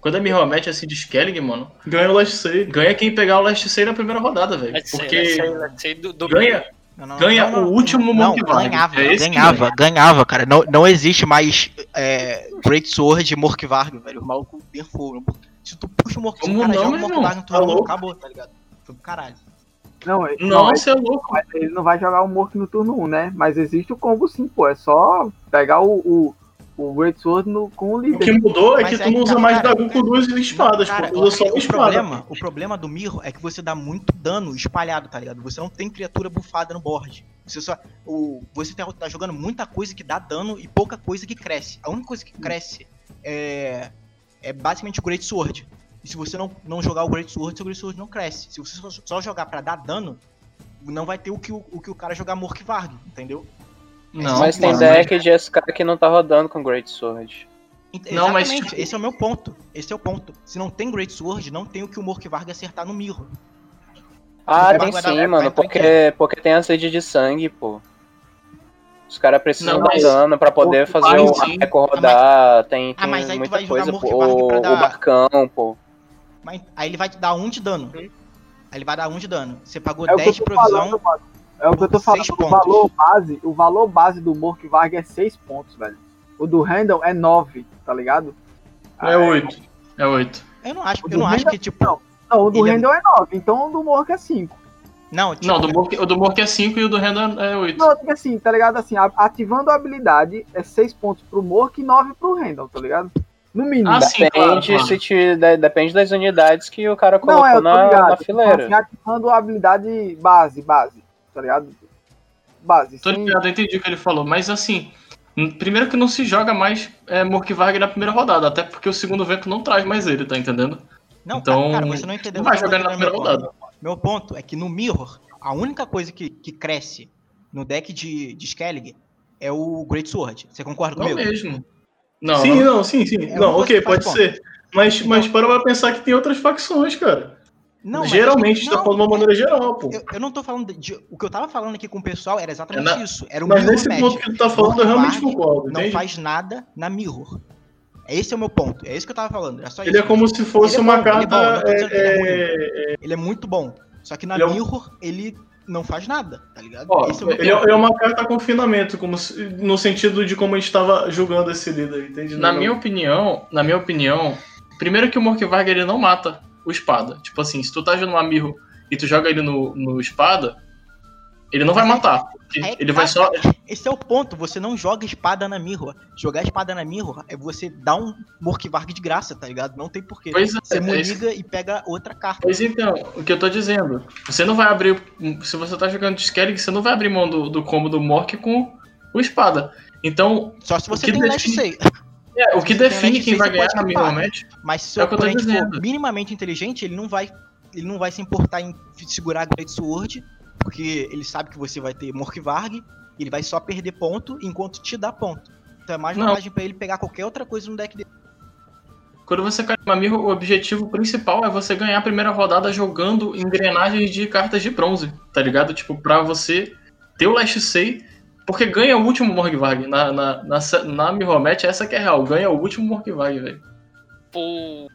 Quando é Mirror Match assim de Skellig, mano, Ganha o Last Save. ganha quem pegar o Last Save na primeira rodada, velho. Porque do, do ganha, Não, não, ganha não, não, o último Não, Morkvarg. ganhava, É que ganhava, ganhava, cara. Não, não existe mais é, Great Sword e Morkvarg, velho. O maluco nerfou. Se tu puxa o Morkvarg, Como o cara não, joga o meu Morkvarg no Tá turno, louco? acabou, tá ligado? Foi pro caralho. Não, ele- Não, é louco. ele não vai jogar o Mork no turno 1, né? Mas existe o combo sim, pô. É só pegar o, o, o Great Sword no, com o O líder. que mudou é Mas que é tu não que usa tá, mais cara. dragão com duas espadas, Cara, pô. Tu usa só o, uma espada. problema, o problema do Mirror é que você dá muito dano espalhado, tá ligado? Você não tem criatura bufada no board. Você só. O, você tá, tá jogando muita coisa que dá dano e pouca coisa que cresce. A única coisa que cresce é. É basicamente o Great Sword. E se você não, não jogar o Great Sword, seu Great Sword não cresce. Se você só, só jogar pra dar dano, não vai ter o que o, o, que o cara jogar Morkvarg, entendeu? Não, Mas tem deck de SK que não tá rodando com Great Sword. Ent- Não, mas, tipo- esse é o meu ponto. Esse é o ponto. Se não tem Great Sword, não tem o que o Morkvarg acertar no Mirror. Ah, tem sim, mano, porque, porque tem a sede de sangue, pô. Os caras precisam Não, dar dano pra poder Pô, fazer o. Eco rodar, tem, Ah, tem mas aí tu muita vai jogar coisa, pô. O, pra dar- o barcão, pô. Mas aí ele vai te dar um de dano. Hum. Aí ele vai dar um de dano. Você pagou É o que 10 eu de provisão. falando. É o que eu tô falando. O valor base, o valor base do Morkvarg é 6 pontos, velho. O do Randall é 9, tá ligado? É oito. É 8. Eu não acho, eu não acho Randall- que, tipo. não. Não, o do é- Randall é 9, então o do Mork é 5. Não, tipo, Não, do Mork, o do Mork é 5 e o do Randall é 8. Não, porque assim, tá ligado? Assim, ativando a habilidade é 6 pontos pro Mork e 9 pro Randall, tá ligado? No mínimo. Ah, sim, Depende, claro, se te, de- depende das unidades que o cara colocou Não, é, na, ligado. na fileira. Assim, ativando a habilidade base, base, tá ligado? Base. Tô sem- ligado, eu entendi o que ele falou. Mas assim, primeiro que não se joga mais é, Morkvarg na primeira rodada, até porque o segundo vento não traz mais ele, tá entendendo? não, então, cara, você não entendeu. não vai jogar na entendeu primeira ponto. Meu ponto é que no Mirror, a única coisa que, que cresce no deck de, de Skellig é o Great Sword. Você concorda Não comigo? mesmo. Não, sim, não. não, sim, sim. É não, ok, pode ponto. ser. Mas, mas para pra pensar que tem outras facções, cara. Não, Geralmente, acho que- tá falando de uma maneira geral, pô. Eu, eu não tô falando de, de- O que eu tava falando aqui com o pessoal era exatamente É na- isso. Era o Mas nesse Match. ponto que tu tá falando, eu realmente concordo, Não entende? faz nada na Mirror. Esse é o meu ponto. É isso que eu tava falando. Era só Ele isso. é como se fosse Ele é uma bom, ele é bom, carta. não ele é é, é, Ele é muito bom. Só que na Ele é Mirror, ele não faz nada, tá ligado? Ó, é ele, é, é uma carta confinamento, como se- no sentido de como a gente tava julgando esse líder, entende? Na Não- minha opinião, na minha opinião, primeiro que o Morkvarg ele não mata o espada. Tipo assim, se tu tá jogando um Amirro e tu joga ele no, no espada, Ele não vai é- matar. Ele, É, ele vai só. Esse é o ponto, você não joga espada na mirror. Jogar espada na mirror é você dar um Morkvarg de graça, tá ligado? Não tem porquê. Pois é, Você é muniga e pega outra carta. Pois então, o que eu tô dizendo. Você não vai abrir. Se você tá jogando de Skellig, você não vai abrir mão do, do combo do Mork com o espada. Então, Só se O você tem define- Last é, o que define quem vai ganhar na. Mirror Match Mas se É o tô oponente for minimamente inteligente, ele não vai. Ele não vai se importar em segurar a Great Sword, porque ele sabe que você vai ter Morkvarg, e ele vai só perder ponto enquanto te dá ponto. Então é mais vantagem pra ele pegar qualquer outra coisa no deck dele. Quando você cai numa Mirror, o objetivo principal é você ganhar a primeira rodada jogando engrenagens de cartas de bronze, tá ligado? Tipo, pra você ter o Last Say, porque ganha o último Morgvarg. Na, na, na, na Mirror Match, essa que é real, ganha o último Morgvarg, velho. Pô,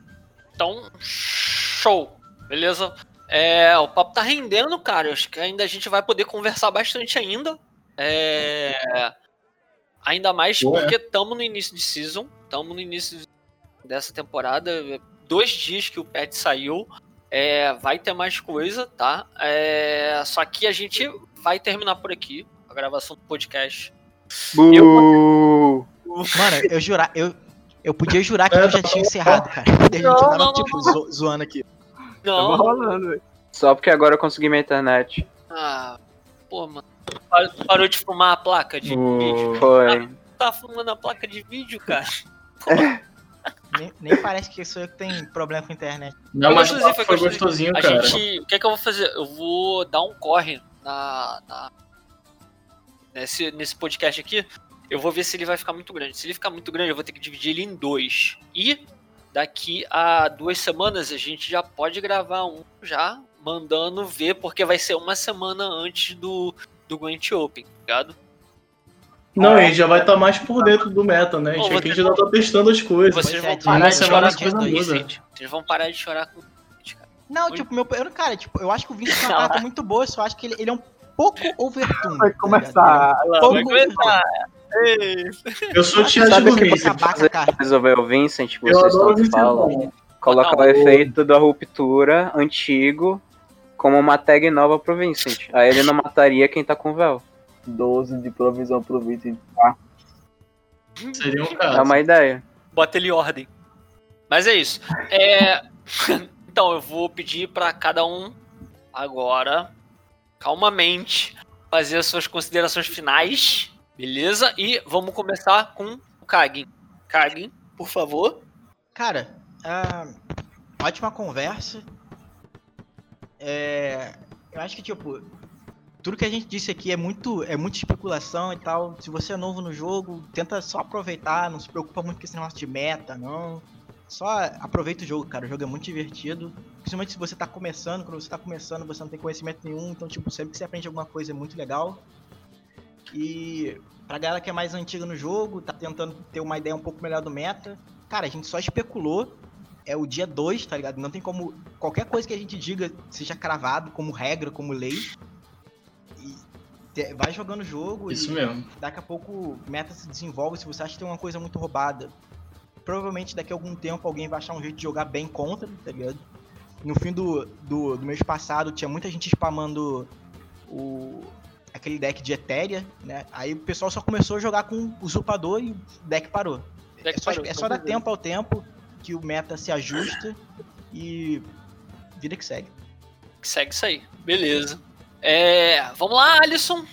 Então, show. Beleza? É, o papo tá rendendo, cara. Acho que ainda a gente vai poder conversar bastante ainda. É, ainda mais Boa, porque estamos no início de season. Estamos no início dessa temporada. Dois dias que o pet saiu. É, vai ter mais coisa, tá? É, só que a gente vai terminar por aqui a gravação do podcast. Bu! Mano, eu jurar, eu, eu podia jurar que eu já tinha encerrado, cara. A gente Não, tava, não, não, tipo, zo- zoando aqui. Tava Não, rolando, velho. Só porque agora eu consegui minha internet. ah, pô, mano. Parou- Parou de fumar a placa de vídeo. Foi. Tá fumando a placa de vídeo, cara. Nem, nem parece que sou eu que tenho problema com a internet. Não, Foi mas gostosinho, foi, foi foi gostosinho. gostosinho, A cara. gente. O que é que eu vou fazer? Eu vou dar um corre na. na- nesse, nesse podcast aqui. Eu vou ver se ele vai ficar muito grande. Se ele ficar muito grande, eu vou ter que dividir ele em dois. E daqui a duas semanas a gente já pode gravar um já, mandando ver, porque vai ser uma semana antes do, do Gwent Open, tá ligado? Não, e já vai estar mais por dentro do meta, né? A Pô, gente, aqui você- ainda tá testando as coisas. Vocês é, vão de parar uma de chorar as com coisas. Vincent. Vocês vão parar de chorar com cara. Não, Oi? tipo, meu. Eu, cara, tipo, eu acho que o Vinicius é uma carta muito boa, eu só acho que ele, ele é um pouco overtune. Vai tá começar. ligado? Ele é um Vai pouco começar. Eu sou Sabe o que Vincent. Acabar com a carta. Resolver o Vincent, Eu vocês tanto Vincent. falam. Colocar Não, o efeito da ruptura antigo como uma tag nova pro Vincent. Aí ele não mataria quem tá com véu. 12 de provisão pro Vitor. Tá? Seria um É caso. uma ideia. Bota ele em ordem. Mas é isso. É, então, eu vou pedir pra cada um agora, calmamente, fazer as suas considerações finais, beleza? E vamos começar com o Kagin. Kagin, por favor. Cara, ah, ótima conversa. É, eu acho que, tipo, tudo que a gente disse aqui é muito, é muita especulação e tal. Se você é novo no jogo, tenta só aproveitar, não se preocupa muito com esse negócio de meta, não. Só aproveita o jogo, cara. O jogo é muito divertido. Principalmente se você tá começando, quando você tá começando, você não tem conhecimento nenhum, então, tipo, sempre que você aprende alguma coisa é muito legal. E pra galera que é mais antiga no jogo, tá tentando ter uma ideia um pouco melhor do meta, cara, a gente só especulou. É o dia 2, tá ligado? Não tem como. Qualquer coisa que a gente diga seja cravado como regra, como lei. E vai jogando o jogo Isso e mesmo. daqui a pouco o meta se desenvolve. Se você acha que tem uma coisa muito roubada, provavelmente daqui a algum tempo alguém vai achar um jeito de jogar bem contra, tá ligado? No fim do, do, do mês passado tinha muita gente spamando o, aquele deck de Etéria, né? Aí o pessoal só começou a jogar com usurpador e o deck parou. Deck é só, parou, é só dar tempo ao tempo que o meta se ajusta e vida que segue. Segue isso aí. Beleza. É, vamos lá, Alisson.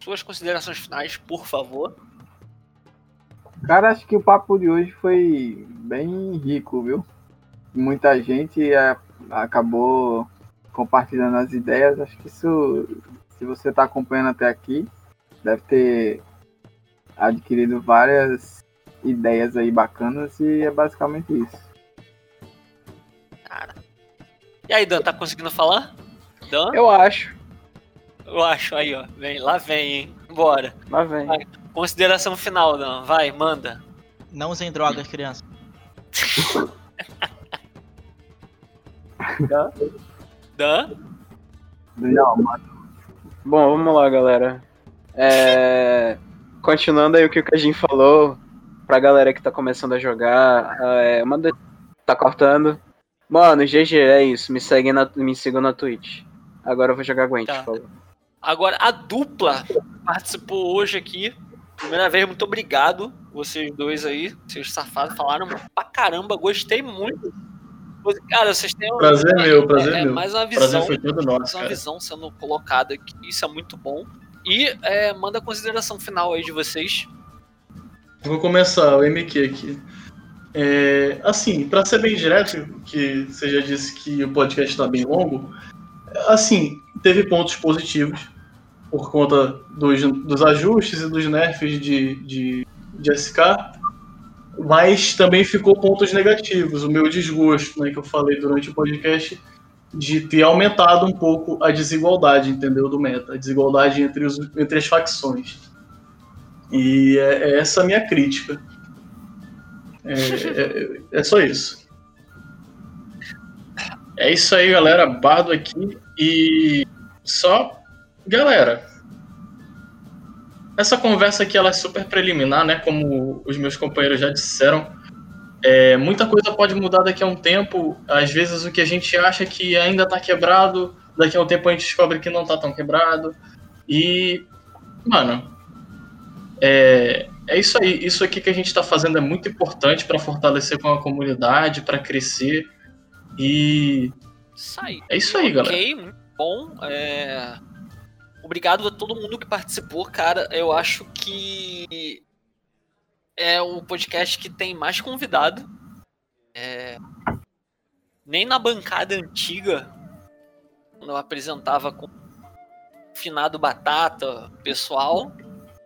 Suas considerações finais, por favor. Cara, acho que o papo de hoje foi bem rico, viu? Muita gente é, acabou compartilhando as ideias. Acho que isso, se você está acompanhando até aqui, deve ter adquirido várias ideias aí bacanas e é basicamente isso. E aí, Dan, tá conseguindo falar? Dan? Eu acho. Eu acho, aí, ó. Vem, lá vem, hein? Bora. Mas vem. Vai. Consideração final, Dan. Vai, manda. Não usem drogas, crianças. Dan? Não, mano. Bom, vamos lá, galera. É, Continuando aí o que o Kajin falou, pra galera que tá começando a jogar, é... manda... tá cortando. Mano, GG, é isso. Me segue na... me sigam na Twitch. Agora eu vou jogar Gwent, Tá. por favor. Agora, a dupla participou hoje aqui. Primeira vez, muito obrigado. Vocês dois aí, vocês safados, falaram pra caramba, gostei muito. Cara, vocês têm um, Prazer meu, prazer é, meu. mais uma Prazer visão, foi todo mais nosso, uma cara. visão sendo colocada aqui. Isso é muito bom. E é, manda a consideração final aí de vocês. Vou começar o MQ aqui. É, assim, para ser bem direto, que você já disse que o podcast está bem longo, assim, teve pontos positivos por conta dos, dos ajustes e dos nerfs de, de, de SK, mas também ficou pontos negativos, o meu desgosto, né, que eu falei durante o podcast, de ter aumentado um pouco a desigualdade, entendeu, do meta, a desigualdade entre, os, entre as facções. E é, é essa a minha crítica. É, é, é só isso. É isso aí, galera. Bardo aqui. E só, galera, essa conversa aqui ela é super preliminar, né? Como os meus companheiros já disseram. É, muita coisa pode mudar daqui a um tempo. Às vezes o que a gente acha que ainda tá quebrado, daqui a um tempo a gente descobre que não tá tão quebrado. E, mano, é, é isso aí. Isso aqui que a gente tá fazendo é muito importante para fortalecer com a comunidade, para crescer. E Isso aí. é isso aí, galera. Ok, muito bom. É... Obrigado a todo mundo que participou, cara. Eu acho que é o podcast que tem mais convidado. É... Nem na bancada antiga, quando eu apresentava com finado Batata, pessoal,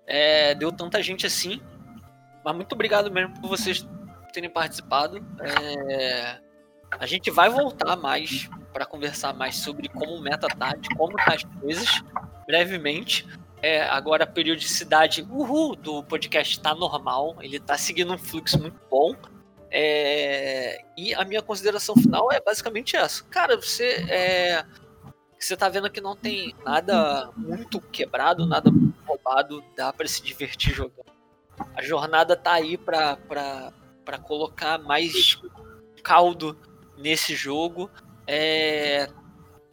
é, deu tanta gente assim. Mas muito obrigado mesmo por vocês terem participado. É, A gente vai voltar mais para conversar mais sobre como o meta tá, de como tá as coisas, brevemente. É, agora a periodicidade uhul, do podcast tá normal, ele tá seguindo um fluxo muito bom. É, e a minha consideração final é basicamente essa. Cara, você é, você tá vendo que não tem nada muito quebrado, nada muito roubado, dá para se divertir jogando. A jornada tá aí pra, pra colocar mais caldo nesse jogo. É,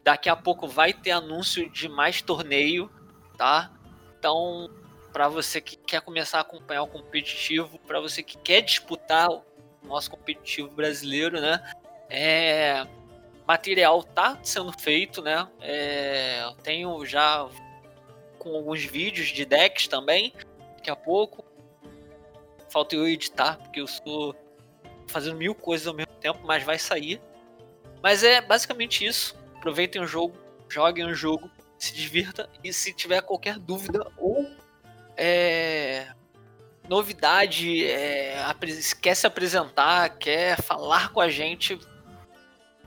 daqui a pouco vai ter anúncio de mais torneio, tá? Então, para você que quer começar a acompanhar o competitivo, para você que quer disputar o nosso competitivo brasileiro, né? É, material tá sendo feito, né? É, eu tenho já com alguns vídeos de decks também, daqui a pouco. Falta eu editar, porque eu estou fazendo mil coisas ao mesmo tempo, mas vai sair. Mas é basicamente isso. Aproveitem o jogo, joguem o jogo, se divirta e se tiver qualquer dúvida ou é, novidade, é, quer se apresentar, quer falar com a gente,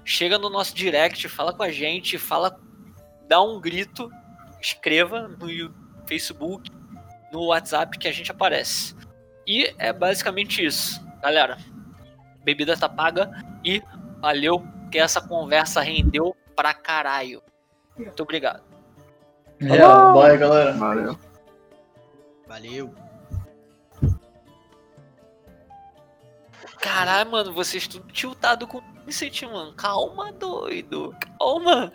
chega no nosso direct, fala com a gente, fala, dá um grito, escreva no Facebook, no WhatsApp que a gente aparece. E é basicamente isso, galera. Bebida tá paga e valeu que essa conversa rendeu pra caralho. Muito obrigado. Yeah, bye, galera. Valeu. Valeu. Caralho, mano, vocês tudo tiltado com Vincent, mano. Calma, doido. Calma.